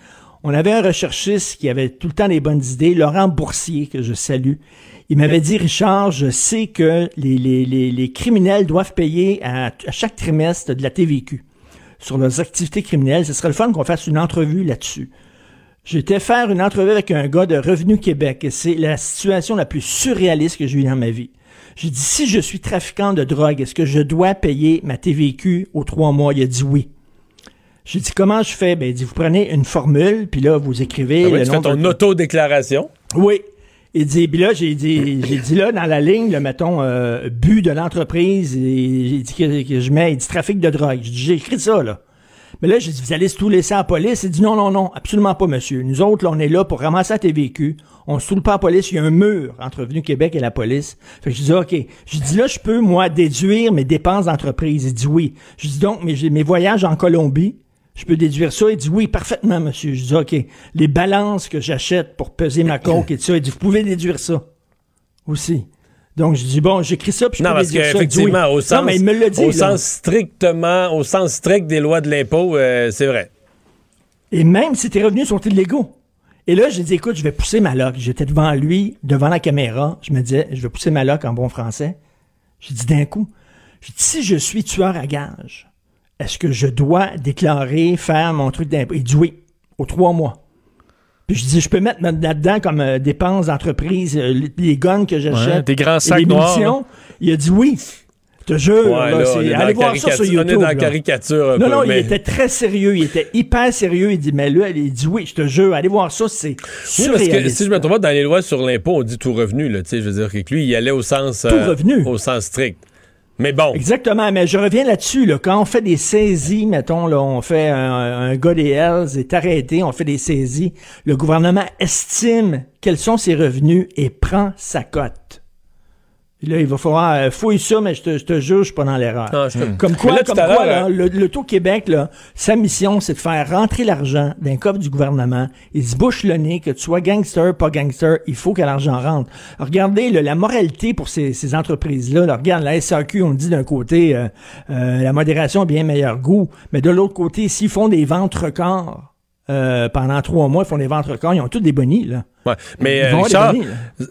On avait un recherchiste qui avait tout le temps des bonnes idées, Laurent Boursier, que je salue. Il m'avait dit, Richard, je sais que les criminels doivent payer à, à chaque trimestre de la TVQ sur leurs activités criminelles. Ce serait le fun qu'on fasse une entrevue là-dessus. J'étais faire une entrevue avec un gars de Revenu Québec et c'est la situation la plus surréaliste que j'ai eue dans ma vie. J'ai dit, si je suis trafiquant de drogue, est-ce que je dois payer ma TVQ aux trois mois? Il a dit oui. J'ai dit, comment je fais? Ben, il dit, vous prenez une formule, puis là, vous écrivez Ah le tu nom fais ton de- autodéclaration? oui. Il dit, puis là, j'ai dit, j'ai dit là, dans la ligne, le, mettons, euh, but de l'entreprise, et j'ai dit que, que je mets, il dit trafic de drogue. J'ai écrit ça, là. Mais là, j'ai dit, vous allez tout laisser à la police? Il dit, non, non, non, absolument pas, monsieur. Nous autres, là, on est là pour ramasser la TVQ. On se tourne pas à la police. Il y a un mur entre Revenu Québec et la police. Fait que je dis, OK. Je dis, là, je peux, moi, déduire mes dépenses d'entreprise. Il dit, oui. Je dis, donc, mes, mes voyages en Colombie, je peux déduire ça? Il dit oui, parfaitement, monsieur. Je dis OK. Les balances que j'achète pour peser ma coke et tout ça, il dit vous pouvez déduire ça aussi. Donc je dis bon, j'écris ça puis je Non, peux parce oui. au sens, non, mais il me l'a dit. au là. sens strictement, au sens strict des lois de l'impôt, euh, c'est vrai. Et même si tes revenus sont illégaux. Et là, j'ai dit écoute, je vais pousser ma loc. J'étais devant lui, devant la caméra. Je me disais, je vais pousser ma loc en bon français. J'ai dit d'un coup, si je suis tueur à gage, est-ce que je dois déclarer, faire mon truc d'impôt? Il dit oui, aux trois mois. Puis je dis, je peux mettre là-dedans comme euh, dépenses d'entreprise, euh, les, les guns que j'achète. Ouais, des grands sacs les noirs. Il a dit oui. Je te jure, Ouais, là, là, c'est- on est dans allez voir ça sur YouTube. on est dans la là. caricature un non, peu, non, mais- il était très sérieux, il était hyper sérieux. Il dit, mais là, il dit oui, je te jure, allez voir ça, c'est Oui, parce que surréaliste. si je me trompe pas, dans les lois sur l'impôt, on dit tout revenu, là, tu sais, je veux dire que lui, il allait au sens... euh, revenu. Au sens strict. Exactement, mais je reviens là-dessus. Là, quand on fait des saisies, mettons, là, on fait un, un gars est arrêté, on fait des saisies, le gouvernement estime quels sont ses revenus et prend sa cote. Là, il va falloir euh, fouiller ça, mais je te, je te jure, je suis pas dans l'erreur. Ah, te- Comme quoi, là, comme quoi là, le, le Taux Québec, là, sa mission, c'est de faire rentrer l'argent d'un coffre du gouvernement. Il se bouche le nez, que tu sois gangster, pas gangster, il faut que l'argent rentre. Regardez là, la moralité pour ces, ces entreprises-là. Là, regarde, la SAQ, on dit d'un côté, euh, euh, la modération a bien meilleur goût, mais de l'autre côté, s'ils font des ventes records euh, pendant trois mois, ils font des ventes records, ils ont tous des bonnies, là. Ouais. Mais euh, Richard,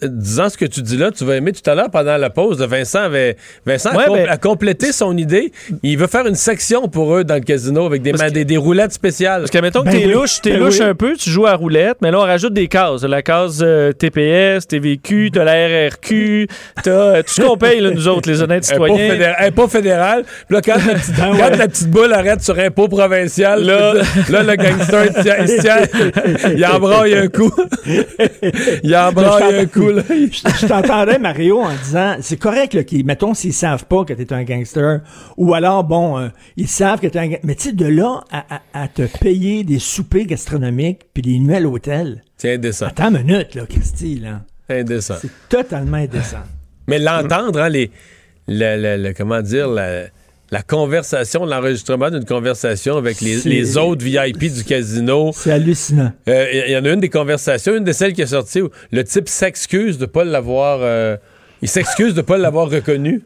disant ce que tu dis là, tu vas aimer tout à l'heure pendant la pause. Vincent avait Vincent a ben- a complété son idée. Il veut faire une section pour eux dans le casino avec des, des, des roulettes spéciales. Parce que, mettons que Ben t'es oui, louche, t'es ben louche oui. un peu, tu joues à roulette, mais là, on rajoute des cases. La case euh, TPS, TVQ, t'as la RRQ, t'as euh, tout ce qu'on paye, là, nous autres, les honnêtes Impôt, citoyens. fédéral, impôt fédéral. Puis là, quand, la petite, Ben quand ouais. la petite boule arrête sur impôt provincial, là, là le gangster, il tient- il se tient, il embraille un coup. il embraille un coup, là. je je t'entendais, Mario, en disant, c'est correct, là, qu'ils, mettons, s'ils savent pas que t'es un gangster, ou alors, bon, euh, ils savent que t'es un gangster, mais tu sais, de là à, à- à te payer des soupers gastronomiques puis des nuits à l'hôtel, C'est indécent. attends une minute, là, Christy, là. Indécent. C'est totalement indécent. Mais l'entendre, hein, les, le- le- le- comment dire, la, la conversation, l'enregistrement d'une conversation avec les, autres VIP du casino. C'est hallucinant. Euh, Il y en a une des conversations, une de celles qui est sortie où le type s'excuse de pas l'avoir. euh, il s'excuse de pas l'avoir reconnu.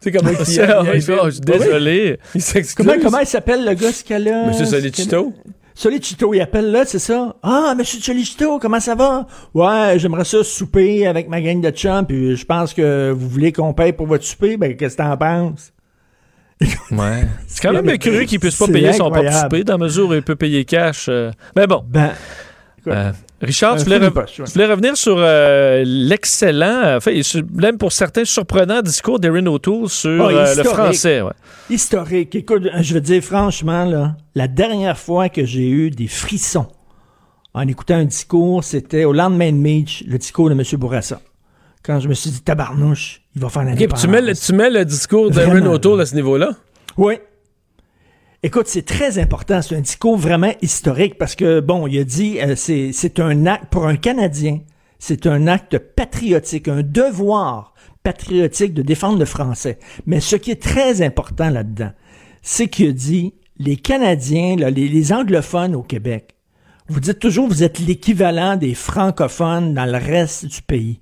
Tu sais comment il C'est- oh, je suis désolé. Il s'excuse. Comment, comment il s'appelle, le gars, ce cas-là? Monsieur Solicito? Solicito, il appelle là, c'est ça? Ah, monsieur Solicito, comment ça va? Ouais, j'aimerais ça souper avec ma gang de chums, puis je pense que vous voulez qu'on paye pour votre souper, ben, qu'est-ce que t'en penses? Ouais. C'est quand même curieux qu'il puisse pas payer son souper, dans la mesure où il peut payer cash. euh. Mais bon. Ben, Euh, Richard, un tu voulais, fou de re- poche, ouais. tu voulais revenir sur euh, l'excellent, enfin, même pour certains surprenant discours d'Erin O'Toole sur Ah, euh, le historique. français. ouais. historique. Écoute, je veux dire franchement, là, la dernière fois que j'ai eu des frissons en écoutant un discours, c'était au lendemain de Meach, le discours de M. Bourassa. Quand je me suis dit, tabarnouche, il va faire l'indépendance. tu, mets le, tu mets le discours d'Aaron. O'Toole à ce niveau-là? Oui. Écoute, c'est très important. C'est un discours vraiment historique parce que, bon, il a dit, euh, c'est, c'est un acte pour un Canadien. C'est un acte patriotique, un devoir patriotique de défendre le français. Mais ce qui est très important là-dedans, c'est qu'il a dit les Canadiens, là, les, les anglophones au Québec, vous dites toujours vous êtes l'équivalent des francophones dans le reste du pays.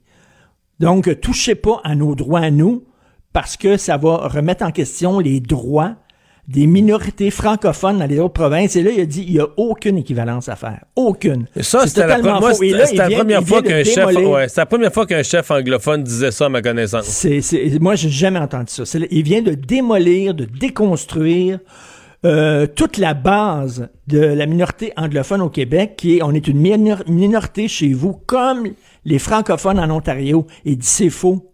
Donc, touchez pas à nos droits à nous, parce que ça va remettre en question les droits des minorités francophones dans les autres provinces. Et là, il a dit il n'y a aucune équivalence à faire. Aucune. Et ça, C'est c'était la, totalement moi, faux. Et c'était- là, c'était il la vient- première fois qu'un chef, ouais, c'est la première fois qu'un chef anglophone disait ça à ma connaissance. C'est, c'est- moi, j'ai jamais entendu ça. C'est- il vient de démolir, de déconstruire euh, toute la base de la minorité anglophone au Québec, qui est, on est une minor- minorité chez vous, comme les francophones en Ontario. Il c'est faux.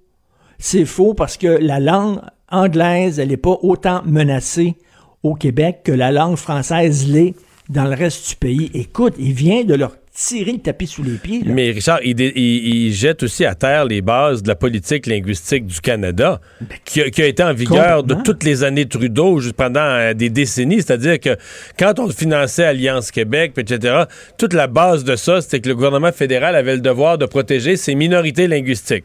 C'est faux parce que la langue anglaise, elle n'est pas autant menacée au Québec que la langue française l'est dans le reste du pays. Écoute, il vient de leur tirer le tapis sous les pieds. là. Mais Richard, il, dé- il- il jette aussi à terre les bases de la politique linguistique du Canada, qui, a, qui a été en vigueur de toutes les années Trudeau juste pendant euh, des décennies. C'est-à-dire que quand on finançait Alliance Québec, etc., toute la base de ça, c'était que le gouvernement fédéral avait le devoir de protéger ses minorités linguistiques.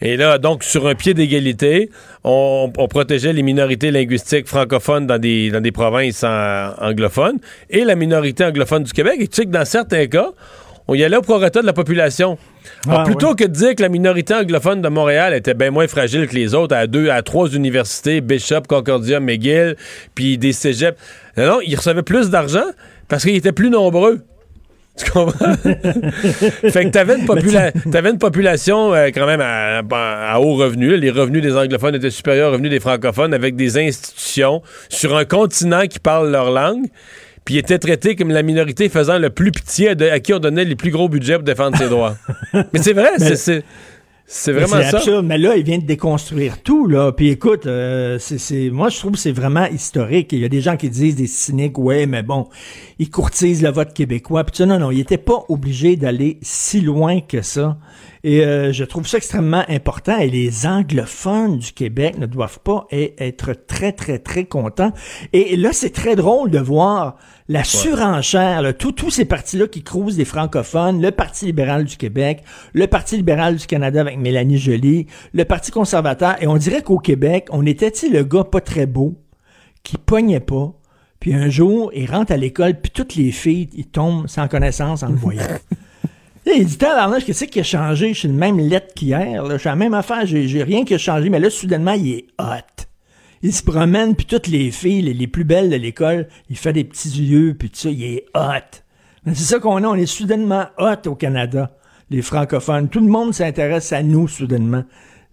Et là, donc, sur un pied d'égalité, on, on protégeait les minorités linguistiques francophones dans des, dans des provinces en- anglophones et la minorité anglophone du Québec. Et tu sais que dans certains cas, on y allait au prorata de la population. Alors, Ah, plutôt ouais. que de dire que la minorité anglophone de Montréal était bien moins fragile que les autres, à deux, à trois universités, Bishop, Concordia, McGill, puis des cégeps, non, non, ils recevaient plus d'argent parce qu'ils étaient plus nombreux. Tu comprends? fait que t'avais une, popula- t'avais une population euh, quand même à, à haut revenu. là. Les revenus des anglophones étaient supérieurs aux revenus des francophones avec des institutions sur un continent qui parle leur langue. Puis ils étaient traités comme la minorité faisant le plus pitié de- à qui on donnait les plus gros budgets pour défendre ses droits. Mais c'est vrai, c'est- c'est vraiment ça. absurde. Mais là, il vient de déconstruire tout, là. Puis écoute, euh, c'est, moi, je trouve que c'est vraiment historique. Il y a des gens qui disent, des cyniques, ouais, mais bon, ils courtisent le vote québécois. Puis non, non, il était pas obligé d'aller si loin que ça. Et euh, je trouve ça extrêmement important. Et les anglophones du Québec ne doivent pas e- être très, très, très contents. Et là, c'est très drôle de voir la surenchère, là, tout- tous ces partis-là qui crousent des francophones, le Parti libéral du Québec, le Parti libéral du Canada avec Mélanie Joly, le Parti conservateur. Et on dirait qu'au Québec, on était, le gars pas très beau, qui pognait pas. Puis un jour, il rentre à l'école, puis toutes les filles, ils tombent sans connaissance en le voyant. Là, il dit, tabarnouche, qu'est-ce qui a changé? Je suis le même lettre qu'hier. là. Je suis la même affaire, j'ai j'ai rien qui a changé. Mais là, soudainement, il est hot. Il se promène, puis toutes les filles, les, les plus belles de l'école, il fait des petits yeux, puis tout ça, il est hot. Mais C'est ça qu'on a, on est soudainement hot au Canada, les francophones. Tout le monde s'intéresse à nous, soudainement.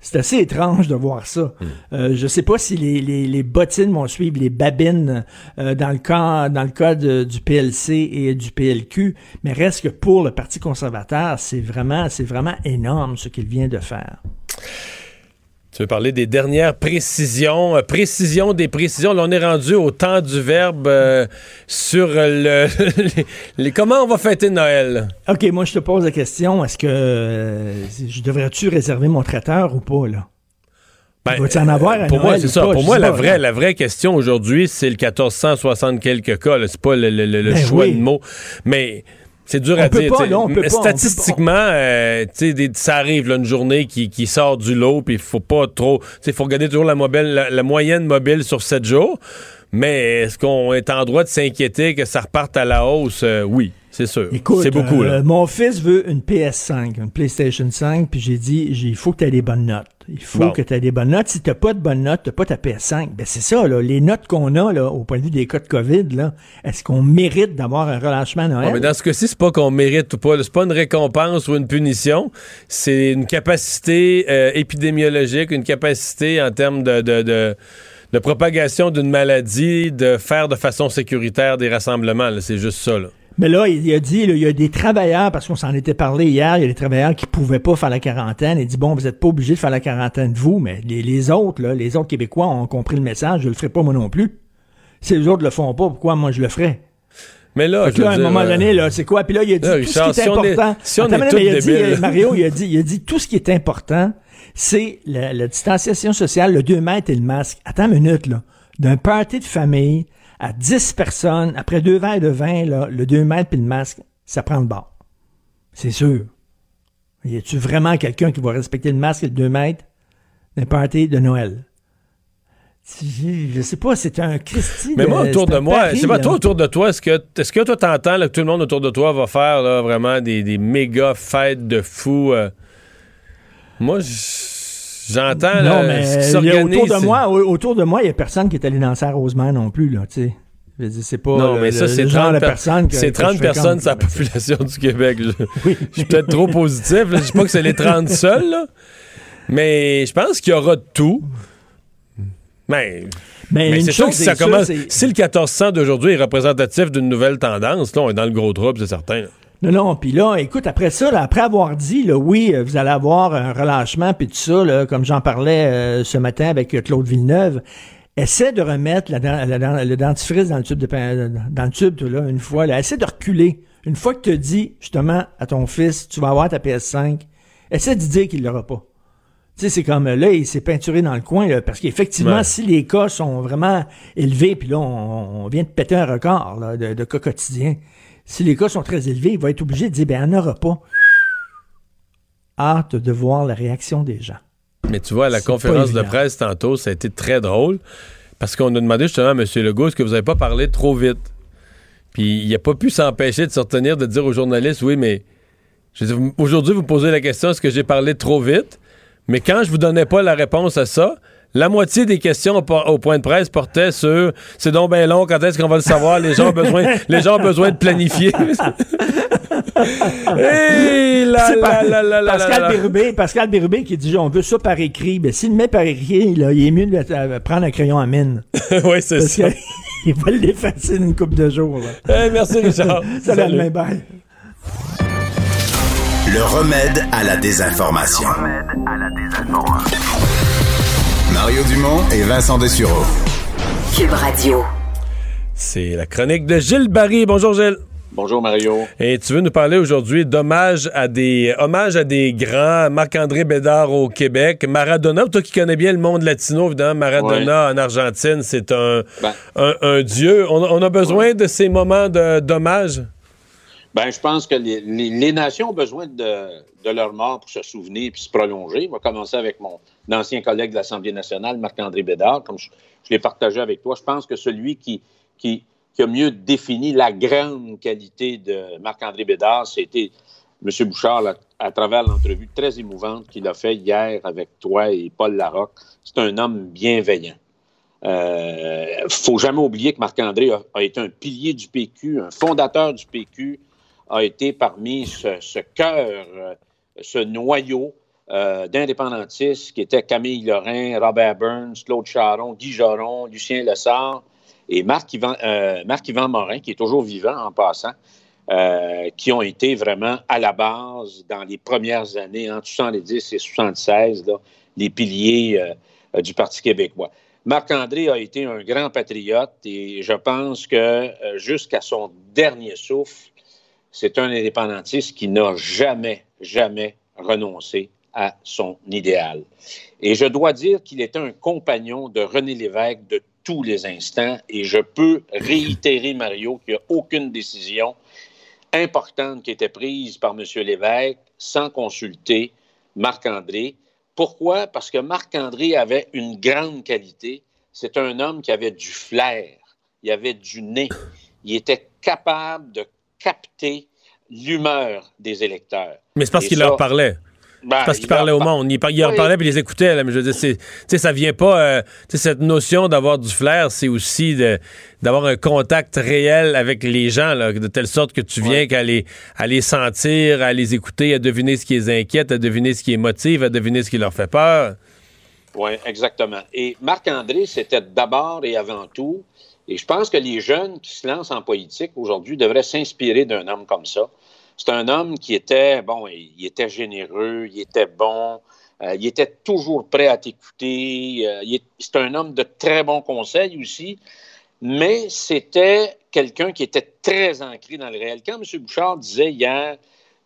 C'est assez étrange de voir ça. Euh, je sais pas si les, les, les bottines vont suivre les babines euh, dans le cas dans le cas de- du PLC et du PLQ, mais reste que pour le Parti conservateur, c'est vraiment c'est vraiment énorme ce qu'il vient de faire. Tu veux parler des dernières précisions, euh, précision des précisions? Là, on est rendu au temps du verbe euh, sur le, les, les- comment on va fêter Noël? OK, moi je te pose la question, est-ce que euh, je devrais-tu réserver mon traiteur ou pas là? Ben, en avoir à Pour moi, c'est ça. pas? Pour moi, la pas, vraie, la vraie question aujourd'hui, c'est le 1460 quelques cas. C'est pas le, le- le- le Ben choix oui. de mots. Mais c'est dur On à dire. pas, pas, Statistiquement, euh, tu sais, des- ça arrive là, une journée qui, qui sort du lot, puis il faut pas trop. Il faut regarder toujours la, mobile, la, la moyenne mobile sur 7 jours. Mais est-ce qu'on est en droit de s'inquiéter que ça reparte à la hausse? Euh, oui, c'est sûr. Écoute, c'est beaucoup. euh, mon fils veut une PS5, une PlayStation 5, puis j'ai dit, il faut que tu aies des bonnes notes. Il faut Bon. que tu aies des bonnes notes. Si t'as pas de bonnes notes, t'as pas ta PS5. Ben c'est ça, là. Les notes qu'on a, là, au point de vue des cas de COVID, là, est-ce qu'on mérite d'avoir un relâchement à Noël? Mais dans ce cas-ci, c'est pas qu'on mérite ou pas. C'est pas une récompense ou une punition. C'est une capacité euh, épidémiologique, une capacité en termes de, de, de- de propagation d'une maladie, de faire de façon sécuritaire des rassemblements. C'est juste ça. Là. Mais là, il, a dit, là, il y a des travailleurs, parce qu'on s'en était parlé hier, il y a des travailleurs qui pouvaient pas faire la quarantaine. Il dit, bon, vous êtes pas obligés de faire la quarantaine vous, mais les, les autres, là, les autres Québécois ont compris le message, je le ferai pas moi non plus. Si les autres le font pas, pourquoi moi je le ferais? Mais là, je là, à un dire, moment euh, donné, là, c'est quoi? Puis là, il a dit là, tout Richard, ce qui est si on est- important. si on Attends, est mais tous il a dit, euh, Mario, il a dit, il a dit tout ce qui est important, c'est la, la distanciation sociale, le 2 mètres et le masque. Attends une minute, là. D'un party de famille à 10 personnes, après deux verres de vin, là, le 2 mètres et le masque, ça prend le bord. C'est sûr. Y a-tu vraiment quelqu'un qui va respecter le masque et le 2 mètres? D'un party de Noël? Je sais pas, c'est un Christy. Mais moi, autour de moi, pari, c'est pas là. toi autour de toi, est-ce que, est-ce que toi t'entends là, que tout le monde autour de toi va faire là, vraiment des, des méga fêtes de fous? euh? Moi, j- j'entends Non, là, mais ce qui autour de moi, au- autour de moi, il y a personne qui est allé danser à Rosemont non plus, là, tu sais. C'est pas Non, le- mais ça, c'est le genre 30, de per- personne que- c'est que je 30 fréquente, personnes, mais c'est- population du Québec. Je, je suis peut-être trop positif. là. Je dis pas que c'est les 30 seuls, là. mais je pense qu'il y aura de tout. Mais, Mais mais c'est sûr que ça commence. Si le 1400 d'aujourd'hui est représentatif d'une nouvelle tendance, là, on est dans le gros trouble, c'est certain. Non, non, puis là, écoute, après ça, là, après avoir dit, là, oui, euh, vous allez avoir un relâchement, puis tout ça, là, comme j'en parlais euh, ce matin avec euh, Claude Villeneuve, essaie de remettre la, le dentifrice dans le tube, de, dans le tube là, une fois, là, essaie de reculer. Une fois que tu dis, justement, à ton fils, tu vas avoir ta PS5, essaie de dire qu'il l'aura pas. Tu sais, c'est comme là, il s'est peinturé dans le coin, là, parce qu'effectivement, Ouais. si les cas sont vraiment élevés, puis là, on, on vient de péter un record là, de, de cas quotidiens, si les cas sont très élevés, il va être obligé de dire, ben, il n'y en aura pas. Hâte de voir la réaction des gens. Mais tu vois, à la conférence de presse tantôt, ça a été très drôle parce qu'on a demandé justement à M. Legault est-ce que vous n'avez pas parlé trop vite? Puis il n'a pas pu s'empêcher de se retenir de dire aux journalistes oui, mais aujourd'hui, vous posez la question est-ce que j'ai parlé trop vite? Mais quand je vous donnais pas la réponse à ça, la moitié des questions au, po- au point de presse portaient sur c'est donc bien long, quand est-ce qu'on va le savoir? Les gens ont besoin, les gens ont besoin de planifier. Hey, là, C'est là, par- là, là, là, Pascal là, là. Bérubé, Pascal Bérubé qui dit on veut ça par écrit. Ben, s'il le met par écrit, là, il est mieux de le- euh, prendre un crayon à mine. oui, c'est Parce ça. qu'il va l'effacer d'une couple de jours. Hey, merci, Richard. Salut, Salut. demain, bye. Le remède à la désinformation. Mario Dumont et Vincent Dessureau. Cube Radio. C'est la chronique de Gilles Barry. Bonjour Gilles. Bonjour Mario. Et tu veux nous parler aujourd'hui d'hommage à des hommages à des grands, Marc-André Bédard au Québec, Maradona, toi qui connais bien le monde latino, évidemment, Maradona en Argentine, c'est un, Ben. un, un dieu. On, on a besoin de ces moments de- d'hommage? Ben, je pense que les, les- les nations ont besoin de, de leur mort pour se souvenir puis se prolonger. On va commencer avec mon ancien collègue de l'Assemblée nationale, Marc-André Bédard, comme je, l'ai partagé avec toi. Je pense que celui qui, a mieux défini la grande qualité de Marc-André Bédard, c'était M. Bouchard, à travers l'entrevue très émouvante qu'il a fait hier avec toi et Paul Larocque. C'est un homme bienveillant. Euh, faut jamais oublier que Marc-André a, été un pilier du PQ, un fondateur du PQ, a été parmi ce, ce cœur, euh, ce noyau euh, d'indépendantistes qui étaient Camille Lorrain, Robert Burns, Claude Charon, Guy Joron, Lucien Lessard et Marc-Yvan euh, Morin, qui est toujours vivant en passant, euh, qui ont été vraiment à la base dans les premières années, entre 70 et 76, là, les piliers du Parti québécois. Marc-André a été un grand patriote et je pense que jusqu'à son dernier souffle, c'est un indépendantiste qui n'a jamais, jamais renoncé à son idéal. Et je dois dire qu'il était un compagnon de René Lévesque de tous les instants et je peux réitérer, Mario, qu'il n'y a aucune décision importante qui était prise par M. Lévesque sans consulter Marc-André. Pourquoi? Parce que Marc-André avait une grande qualité. C'est un homme qui avait du flair, il avait du nez, il était capable de capter l'humeur des électeurs. Mais c'est parce qu'il leur parlait. Ben, parce il qu'il parlait au monde. Il, par- il Oui. parlait puis il les écoutait. là. mais je veux dire, c'est- ça vient pas. euh, cette notion d'avoir du flair, c'est aussi d'avoir un contact réel avec les gens, là, de telle sorte que tu viens qu'à les, à les sentir, à les écouter, à deviner ce qui les inquiète, à deviner ce qui les motive, à deviner ce qui leur fait peur. Oui, exactement. Et Marc-André, c'était d'abord et avant tout, et je pense que les jeunes qui se lancent en politique aujourd'hui devraient s'inspirer d'un homme comme ça. C'est un homme qui était, bon, il était généreux, il était bon, euh, il était toujours prêt à t'écouter. euh, c'est un homme de très bons conseils aussi, mais c'était quelqu'un qui était très ancré dans le réel. Quand M. Bouchard disait hier,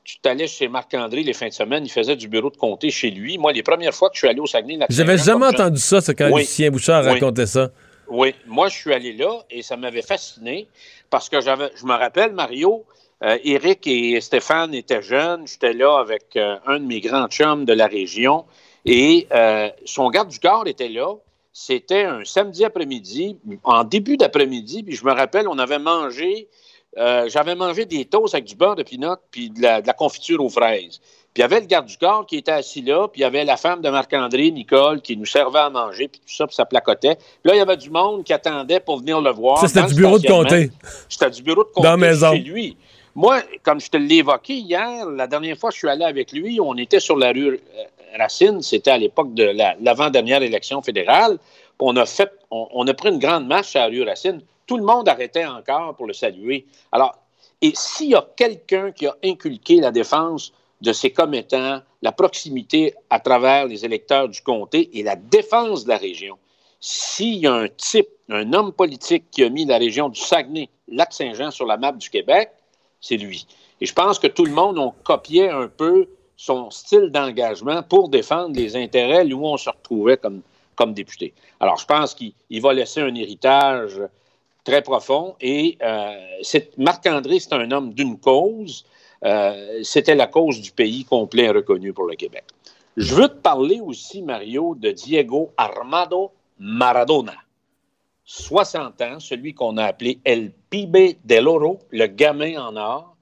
tu t'allais chez Marc-André les fins de semaine, il faisait du bureau de comté chez lui. Moi, les premières fois que je suis allé au Saguenay, J'avais jamais entendu ça, c'est quand Oui. Lucien Bouchard Oui. racontait ça. Oui, moi, je suis allé là et ça m'avait fasciné parce que j'avais, je me rappelle, Mario, Euh, Éric et Stéphane étaient jeunes. J'étais là avec euh, un de mes grands chums de la région. Et euh, son garde du corps était là. C'était un samedi après-midi, en début d'après-midi. Puis je me rappelle, on avait mangé, euh, j'avais mangé des toasts avec du beurre de pinot puis de la, de la confiture aux fraises. Puis il y avait le garde du corps qui était assis là, puis il y avait la femme de Marc-André, Nicole, qui nous servait à manger, puis tout ça, puis ça placotait. Puis là, il y avait du monde qui attendait pour venir le voir. Ça, c'était du bureau de comté. C'était du bureau de comté Dans la maison. chez lui. Moi, comme je te l'ai évoqué hier, la dernière fois que je suis allé avec lui, on était sur la rue euh, Racine. C'était à l'époque de la- l'avant-dernière élection fédérale. On a fait, on, on a pris une grande marche à la rue Racine. Tout le monde arrêtait encore pour le saluer. Alors, et s'il y a quelqu'un qui a inculqué la défense de ses commettants, la proximité à travers les électeurs du comté et la défense de la région, s'il y a un type, un homme politique qui a mis la région du Saguenay, Lac-Saint-Jean sur la map du Québec, c'est lui. Et je pense que tout le monde a copié un peu son style d'engagement pour défendre les intérêts où on se retrouvait comme, député. Alors, je pense qu'il il va laisser un héritage très profond. Et euh, Marc-André, c'est un homme d'une cause. Euh, C'était la cause du pays complet et reconnu pour le Québec. Je veux te parler aussi, Mario, de Diego Armando Maradona. 60 ans, celui qu'on a appelé El Pibe del Oro, le gamin en or,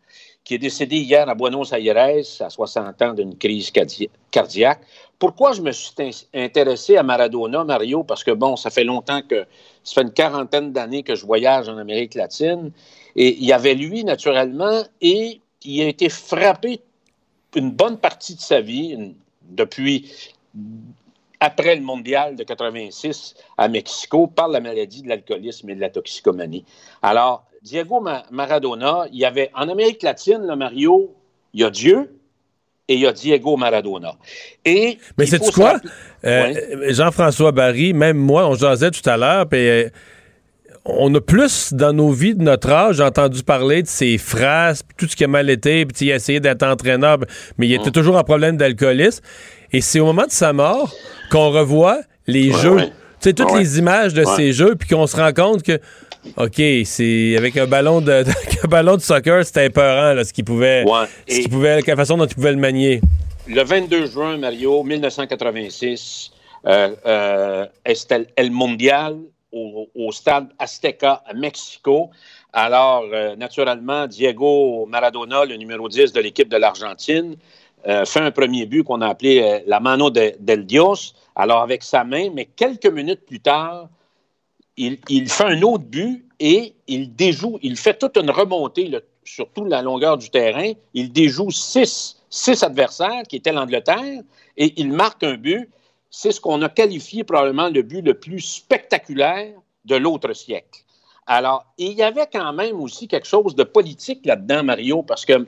qui est décédé hier à Buenos Aires à 60 ans d'une crise cardi- cardiaque. Pourquoi je me suis in- intéressé à Maradona, Mario? Parce que, bon, ça fait longtemps que, ça fait une quarantaine d'années que je voyage en Amérique latine. Et il y avait lui, naturellement, et il a été frappé une bonne partie de sa vie, depuis après le mondial de 86 à Mexico, par la maladie de l'alcoolisme et de la toxicomanie. Alors, Diego Ma- Maradona, il y avait en Amérique latine, le Mario, il y a Dieu et il y a Diego Maradona. Et Mais c'est quoi? Euh, Jean-François Barry, même moi, on jasait tout à l'heure, puis euh, on a plus dans nos vies de notre âge entendu parler de ses phrases, tout ce qui a mal été, puis il a essayé d'être entraîneur, mais il était Mm. toujours en problème d'alcoolisme. Et c'est au moment de sa mort qu'on revoit les Ouais, jeux, ouais. tu sais, toutes Ouais. les images de ces jeux, puis qu'on se rend compte que, OK, c'est avec un ballon de, avec un ballon de soccer, c'était épeurant, là, ce qu'il pouvait, ce pouvait, la façon dont il pouvait le manier. Le 22 juin, Mario, 1986, euh, euh, c'était El Mondial au, au stade Azteca à Mexico. Alors, euh, naturellement, Diego Maradona, le numéro 10 de l'équipe de l'Argentine, euh, fait un premier but qu'on a appelé euh, la mano de- del Dios, alors avec sa main, mais quelques minutes plus tard, il, fait un autre but et il déjoue, il fait toute une remontée sur toute la longueur du terrain. Il déjoue six, six adversaires qui étaient l'Angleterre et il marque un but. C'est ce qu'on a qualifié probablement le but le plus spectaculaire de l'autre siècle. Alors, il y avait quand même aussi quelque chose de politique là-dedans, Mario, parce que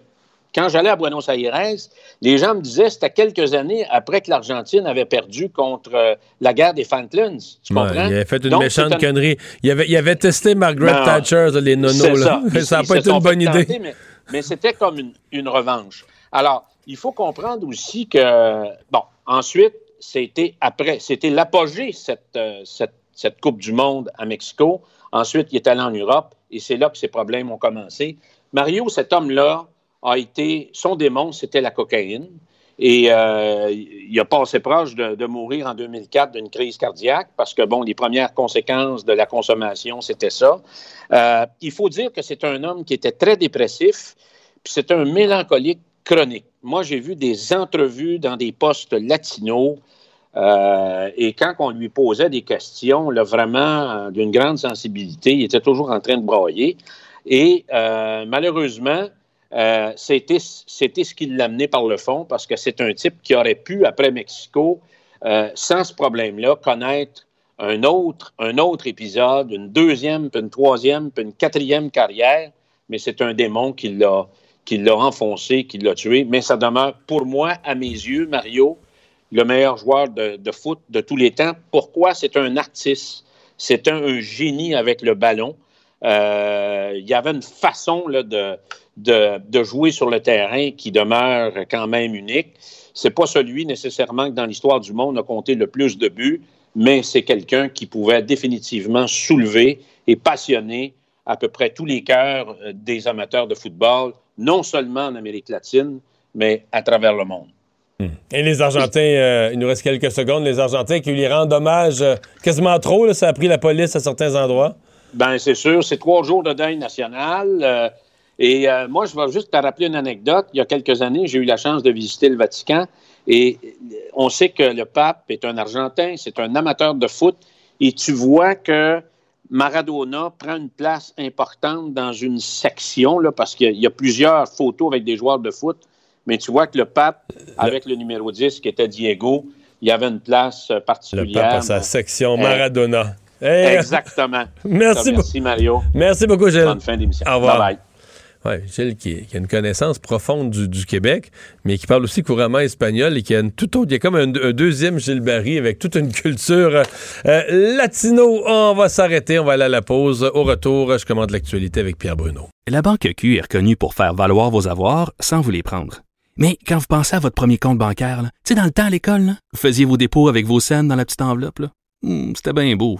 quand j'allais à Buenos Aires, les gens me disaient c'était quelques années après que l'Argentine avait perdu contre euh, la guerre des Falklands. Tu Ouais, comprends? il avait fait une Donc, méchante un- connerie. Il avait, il avait testé Margaret Non. Thatcher, les nonos. Là. Ça, n'a pas été une bonne idée. Mais, mais c'était comme une, une revanche. Alors, il faut comprendre aussi que, bon, ensuite, c'était après, c'était l'apogée, cette, euh, cette, cette Coupe du Monde à Mexico. Ensuite, il est allé en Europe et c'est là que ses problèmes ont commencé. Mario, cet homme-là, a été, son démon, c'était la cocaïne. Et euh, il a passé proche de, mourir en 2004 d'une crise cardiaque parce que, bon, les premières conséquences de la consommation, c'était ça. Euh, il faut dire que c'est un homme qui était très dépressif, puis c'est un mélancolique chronique. Moi, j'ai vu des entrevues dans des postes latinos euh, et quand on lui posait des questions, vraiment d'une grande sensibilité, il était toujours en train de brailler. Et malheureusement, euh, c'était ce qui l'amenait par le fond parce que c'est un type qui aurait pu, après Mexico, euh, sans ce problème-là, connaître un autre, un autre épisode, une deuxième, puis une troisième, puis une quatrième carrière, mais c'est un démon qui l'a l'a enfoncé, qui l'a tué. Mais ça demeure, pour moi, à mes yeux, Mario, le meilleur joueur de, foot de tous les temps. Pourquoi? C'est un artiste. C'est un, un génie avec le ballon. Euh, il y avait une façon là, de, de, de jouer sur le terrain qui demeure quand même unique. C'est pas celui nécessairement que dans l'histoire du monde a compté le plus de buts, mais c'est quelqu'un qui pouvait définitivement soulever et passionner à peu près tous les cœurs euh, des amateurs de football non seulement en Amérique latine, mais à travers le monde. Et les Argentins, euh, il nous reste quelques secondes, les Argentins qui lui rendent hommage euh, quasiment trop, là, ça a pris la police à certains endroits. Ben c'est sûr, c'est trois jours de deuil national. euh, et euh, moi, je vais juste te rappeler une anecdote. Il y a quelques années, j'ai eu la chance de visiter le Vatican et euh, on sait que le pape est un Argentin, c'est un amateur de foot et tu vois que Maradona prend une place importante dans une section là, parce qu'il y a- y a plusieurs photos avec des joueurs de foot, mais tu vois que le pape, avec le numéro 10 qui était Diego, il y avait une place euh, Le particulière. pape à sa section Euh, Maradona. Hey, Exactement. Merci Merci, Mario. Merci beaucoup, Gilles. Bonne fin d'émission. Au revoir. Bye-bye. Gilles, qui, a une connaissance profonde du, Québec, mais qui parle aussi couramment espagnol et qui a une toute autre. Il y a comme un, deuxième Gilles Barry avec toute une culture euh, latino. On va s'arrêter, on va aller à la pause. Au retour, je commande l'actualité avec Pierre Bruno. La Banque Q est reconnue pour faire valoir vos avoirs sans vous les prendre. Mais quand vous pensez à votre premier compte bancaire, tu sais, dans le temps à l'école, vous faisiez vos dépôts avec vos scènes dans la petite enveloppe. Hmm, C'était bien beau.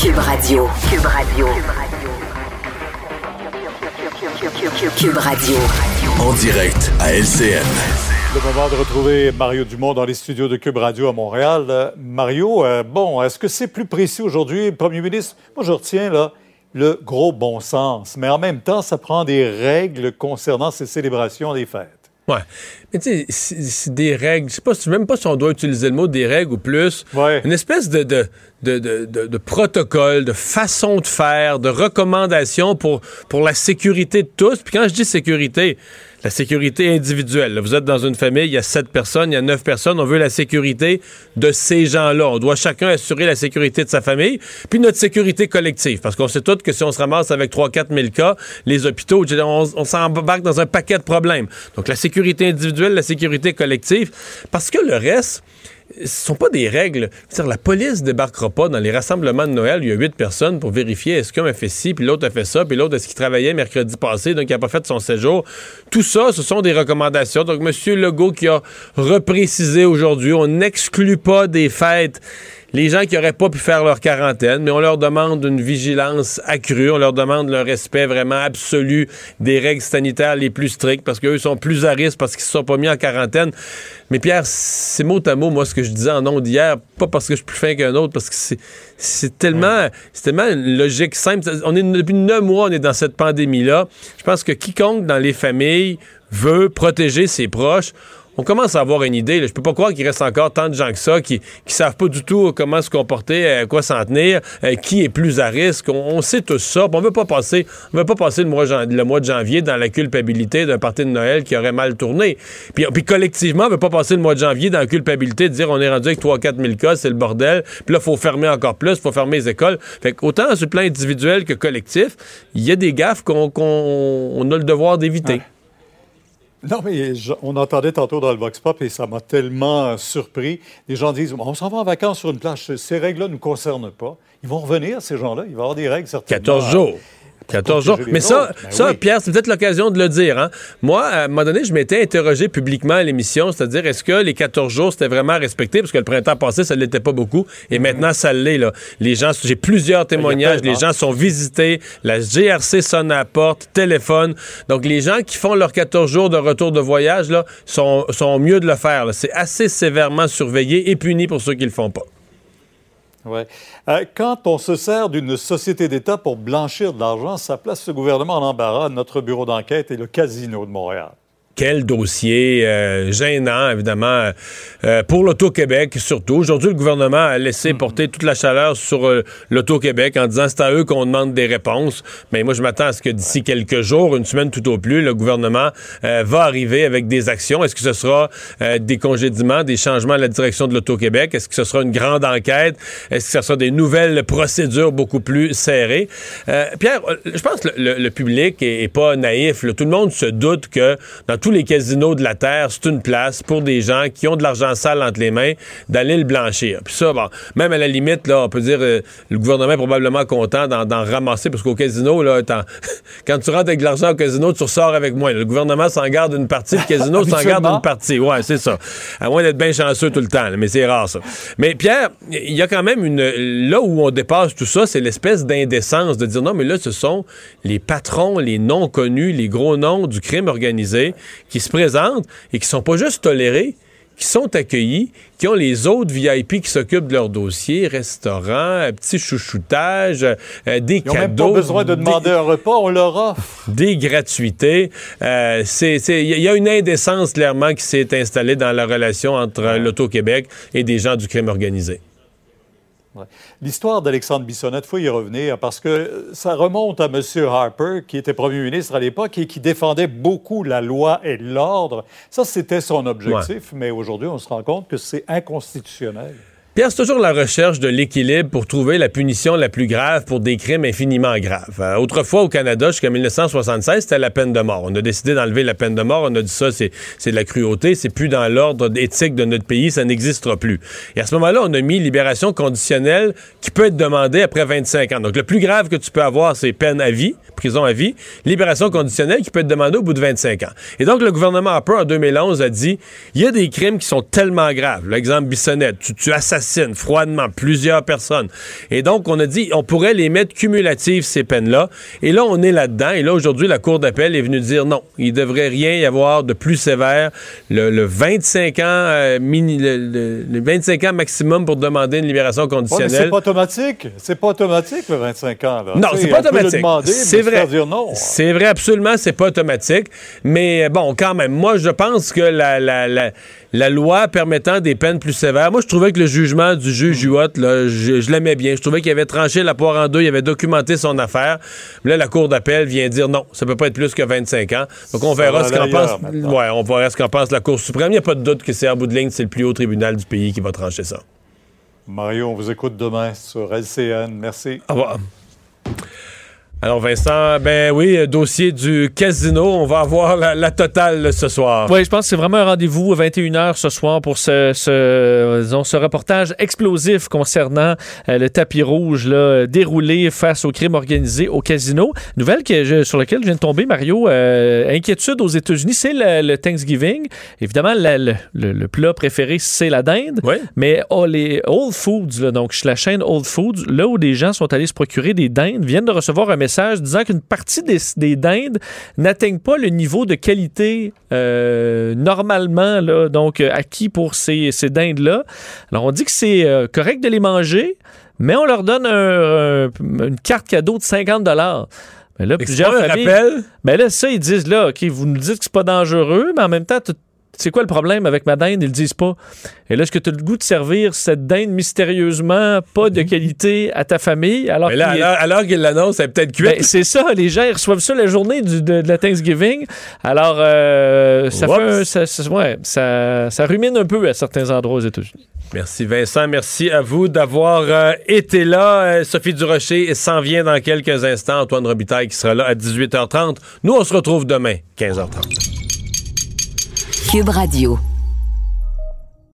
Cube Radio. Cube Radio. Cube Radio. En direct à LCN. Le moment de retrouver Mario Dumont dans les studios de Cube Radio à Montréal. Euh, Mario, euh, bon, est-ce que c'est plus précis aujourd'hui, Premier ministre? Moi, je retiens là le gros bon sens, mais en même temps, ça prend des règles concernant ces célébrations des fêtes. Ouais. Mais tu sais, c'est c'est des règles. Je sais pas, même pas si on doit utiliser le mot des règles ou plus. Une espèce de, de, de, de, de- de protocole, de façon de faire, de recommandation pour, pour la sécurité de tous. Puis quand je dis sécurité, la sécurité individuelle. là, vous êtes dans une famille, il y a sept personnes, il y a neuf personnes. On veut la sécurité de ces gens-là. On doit chacun assurer la sécurité de sa famille, puis notre sécurité collective. Parce qu'on sait tous que si on se ramasse avec 3-4 000 cas, les hôpitaux, on, on s'embarque dans un paquet de problèmes. Donc la sécurité individuelle, la sécurité collective. Parce que le reste, ce sont pas des règles. La police débarquera pas dans les rassemblements de Noël. Il y a huit personnes pour vérifier est-ce qu'un a fait ci, puis l'autre a fait ça, puis l'autre est-ce qu'il travaillait mercredi passé, donc il n'a pas fait son séjour. Tout ça, ce sont des recommandations. Donc, M. Legault qui a reprécisé aujourd'hui, on n'exclut pas des fêtes les gens qui n'auraient pas pu faire leur quarantaine, mais on leur demande une vigilance accrue, on leur demande le respect vraiment absolu des règles sanitaires les plus strictes, parce qu'eux sont plus à risque parce qu'ils ne se sont pas mis en quarantaine. Mais Pierre, c'est mot à mot, moi, ce que je disais en ondes hier, pas parce que je suis plus fin qu'un autre, parce que c'est, tellement, c'est tellement une logique simple. On est, depuis neuf mois, on est dans cette pandémie-là. Je pense que quiconque dans les familles veut protéger ses proches, on commence à avoir une idée. Je peux pas croire qu'il reste encore tant de gens que ça qui qui savent pas du tout comment se comporter, à quoi s'en tenir, euh, qui est plus à risque. On, sait tout ça. On veut pas passer, on veut pas passer le mois, de janvier dans la culpabilité d'un party de Noël qui aurait mal tourné. Puis, puis collectivement, on veut pas passer le mois de janvier dans la culpabilité de dire on est rendu avec 3-4 000 cas, c'est le bordel. Puis là, faut fermer encore plus, faut fermer les écoles. Fait autant sur le plan individuel que collectif, il y a des gaffes qu'on qu'on- on a le devoir d'éviter. Non, mais je- on entendait tantôt dans le Vox Pop et ça m'a tellement euh, surpris. Les gens disent on s'en va en vacances sur une plage, ces règles-là ne nous concernent pas. Ils vont revenir, ces gens-là. Il va y avoir des règles certainement. 14 jours. 14 jours. Mais ça. Ben ça oui. Pierre, c'est peut-être l'occasion de le dire. Hein? Moi, à un moment donné, je m'étais interrogé publiquement à l'émission, c'est-à-dire est-ce que les 14 jours, c'était vraiment respecté? Parce que le printemps passé, ça ne l'était pas beaucoup. Et maintenant, ça l'est. Les gens, j'ai plusieurs témoignages. Les gens sont visités. La GRC sonne à la porte, téléphone. Donc, les gens qui font leurs 14 jours de retour de voyage là, sont, sont mieux de le faire. C'est assez sévèrement surveillé et puni pour ceux qui le font pas. Euh, quand on se sert d'une société d'État pour blanchir de l'argent, ça place ce gouvernement en embarras. Notre bureau d'enquête et le casino de Montréal. Quel dossier euh, gênant, évidemment, euh, pour l'Auto-Québec surtout. Aujourd'hui, le gouvernement a laissé porter toute la chaleur sur euh, l'Auto-Québec en disant c'est à eux qu'on demande des réponses. Mais moi, je m'attends à ce que d'ici quelques jours, une semaine tout au plus, le gouvernement va arriver avec des actions. Est-ce que ce sera des congédiements, des changements à la direction de l'Auto-Québec? Est-ce que ce sera une grande enquête? Est-ce que ce sera des nouvelles procédures beaucoup plus serrées? Pierre, je pense que le, public est, pas naïf. Tout le monde se doute que dans tout tous les casinos de la Terre, c'est une place pour des gens qui ont de l'argent sale entre les mains d'aller le blanchir. Puis ça, bon, même à la limite, là, on peut dire euh, le gouvernement est probablement content d'en ramasser parce qu'au casino, là, quand tu rentres avec de l'argent au casino, tu ressors avec moins. Le gouvernement s'en garde une partie, le casino s'en garde une partie. Ouais, c'est ça. À moins d'être bien chanceux tout le temps, mais c'est rare ça. Mais Pierre, il y a quand même une. Là où on dépasse tout ça, c'est l'espèce d'indécence de dire non, mais là, ce sont les patrons, les non connus, les gros noms du crime organisé qui se présentent et qui sont pas juste tolérés, qui sont accueillis, qui ont les autres VIP qui s'occupent de leur dossier, restaurant, petit chouchoutage, euh, des Ils cadeaux. Même pas besoin de demander un repas, on leur offre. Des gratuités. Euh, il y a une indécence clairement qui s'est installée dans la relation entre l'Auto-Québec et des gens du crime organisé. L'histoire d'Alexandre Bissonnette, il faut y revenir parce que ça remonte à M. Harper, qui était premier ministre à l'époque et qui défendait beaucoup la loi et l'ordre. Ça, c'était son objectif, mais aujourd'hui, on se rend compte que c'est inconstitutionnel. Pierre, c'est toujours la recherche de l'équilibre pour trouver la punition la plus grave pour des crimes infiniment graves. Euh, autrefois, au Canada, jusqu'en 1976, c'était la peine de mort. On a décidé d'enlever la peine de mort. On a dit ça, c'est, de la cruauté. C'est plus dans l'ordre éthique de notre pays. Ça n'existera plus. Et à ce moment-là, on a mis libération conditionnelle qui peut être demandée après 25 ans. Donc, le plus grave que tu peux avoir, c'est peine à vie, prison à vie. Libération conditionnelle qui peut être demandée au bout de 25 ans. Et donc, le gouvernement Harper, en 2011, a dit, il y a des crimes qui sont tellement graves. L'exemple Bissonnette, tu, tu assassines froidement plusieurs personnes. Et donc, on a dit, on pourrait les mettre cumulatives, ces peines-là. Et là, on est là-dedans. Et là, aujourd'hui, la Cour d'appel est venue dire non, il ne devrait rien y avoir de plus sévère. Le, 25 ans, euh, mini, le, 25 ans maximum pour demander une libération conditionnelle. c'est pas automatique. C'est pas automatique, le 25 ans. Là. Non, c'est pas automatique. C'est vrai. C'est vrai, absolument, c'est pas automatique. Mais bon, quand même, moi, je pense que la, la, la la loi permettant des peines plus sévères. Moi, je trouvais que le jugement du juge Huot, là, je, l'aimais bien. Je trouvais qu'il avait tranché la poire en deux, il avait documenté son affaire. Mais là, la Cour d'appel vient dire non, ça peut pas être plus que 25 ans. Donc, on verra ce qu'en pense. Ouais, on verra ce qu'en pense la Cour suprême. Il n'y a pas de doute que c'est en bout de ligne, c'est le plus haut tribunal du pays qui va trancher ça. Mario, on vous écoute demain sur LCN. Merci. Au revoir. Alors Vincent, ben oui, dossier du casino, on va avoir la, totale ce soir. Oui, je pense que c'est vraiment un rendez-vous à 21h ce soir pour ce, ce, ce reportage explosif concernant euh, le tapis rouge là, déroulé face au crime organisé au casino. Nouvelle que sur laquelle je viens de tomber, Mario, euh, inquiétude aux États-Unis, c'est le, Thanksgiving. Évidemment, le, le, plat préféré, c'est la dinde. Oui. Mais oh, les Old Foods, là, donc la chaîne Old Foods, là où des gens sont allés se procurer des dindes, viennent de recevoir un message disant qu'une partie des, dindes n'atteignent pas le niveau de qualité euh, normalement là, donc euh, acquis pour ces, ces dindes-là. Alors on dit que c'est euh, correct de les manger, mais on leur donne une carte cadeau de 50 dollars. Mais là, plusieurs familles, mais là, ça, ils disent là, OK, vous nous dites que c'est pas dangereux, mais en même temps, c'est quoi le problème avec ma dinde? Ils le disent pas. Et là, est-ce que tu as le goût de servir cette dinde mystérieusement pas de mhm. qualité à ta famille? Alors Mais là, alors, qu'ils l'annoncent, c'est peut-être cuite. Ben, c'est ça, les gens ils reçoivent ça la journée de, la Thanksgiving. Alors, euh, ça, fait ça, ouais, ça, ça rumine un peu à certains endroits aux États-Unis. Merci Vincent, merci à vous d'avoir euh, été là. Euh, Sophie Durocher s'en vient dans quelques instants. Antoine Robitaille qui sera là à 18h30. Nous, on se retrouve demain, 15h30. Cube Radio.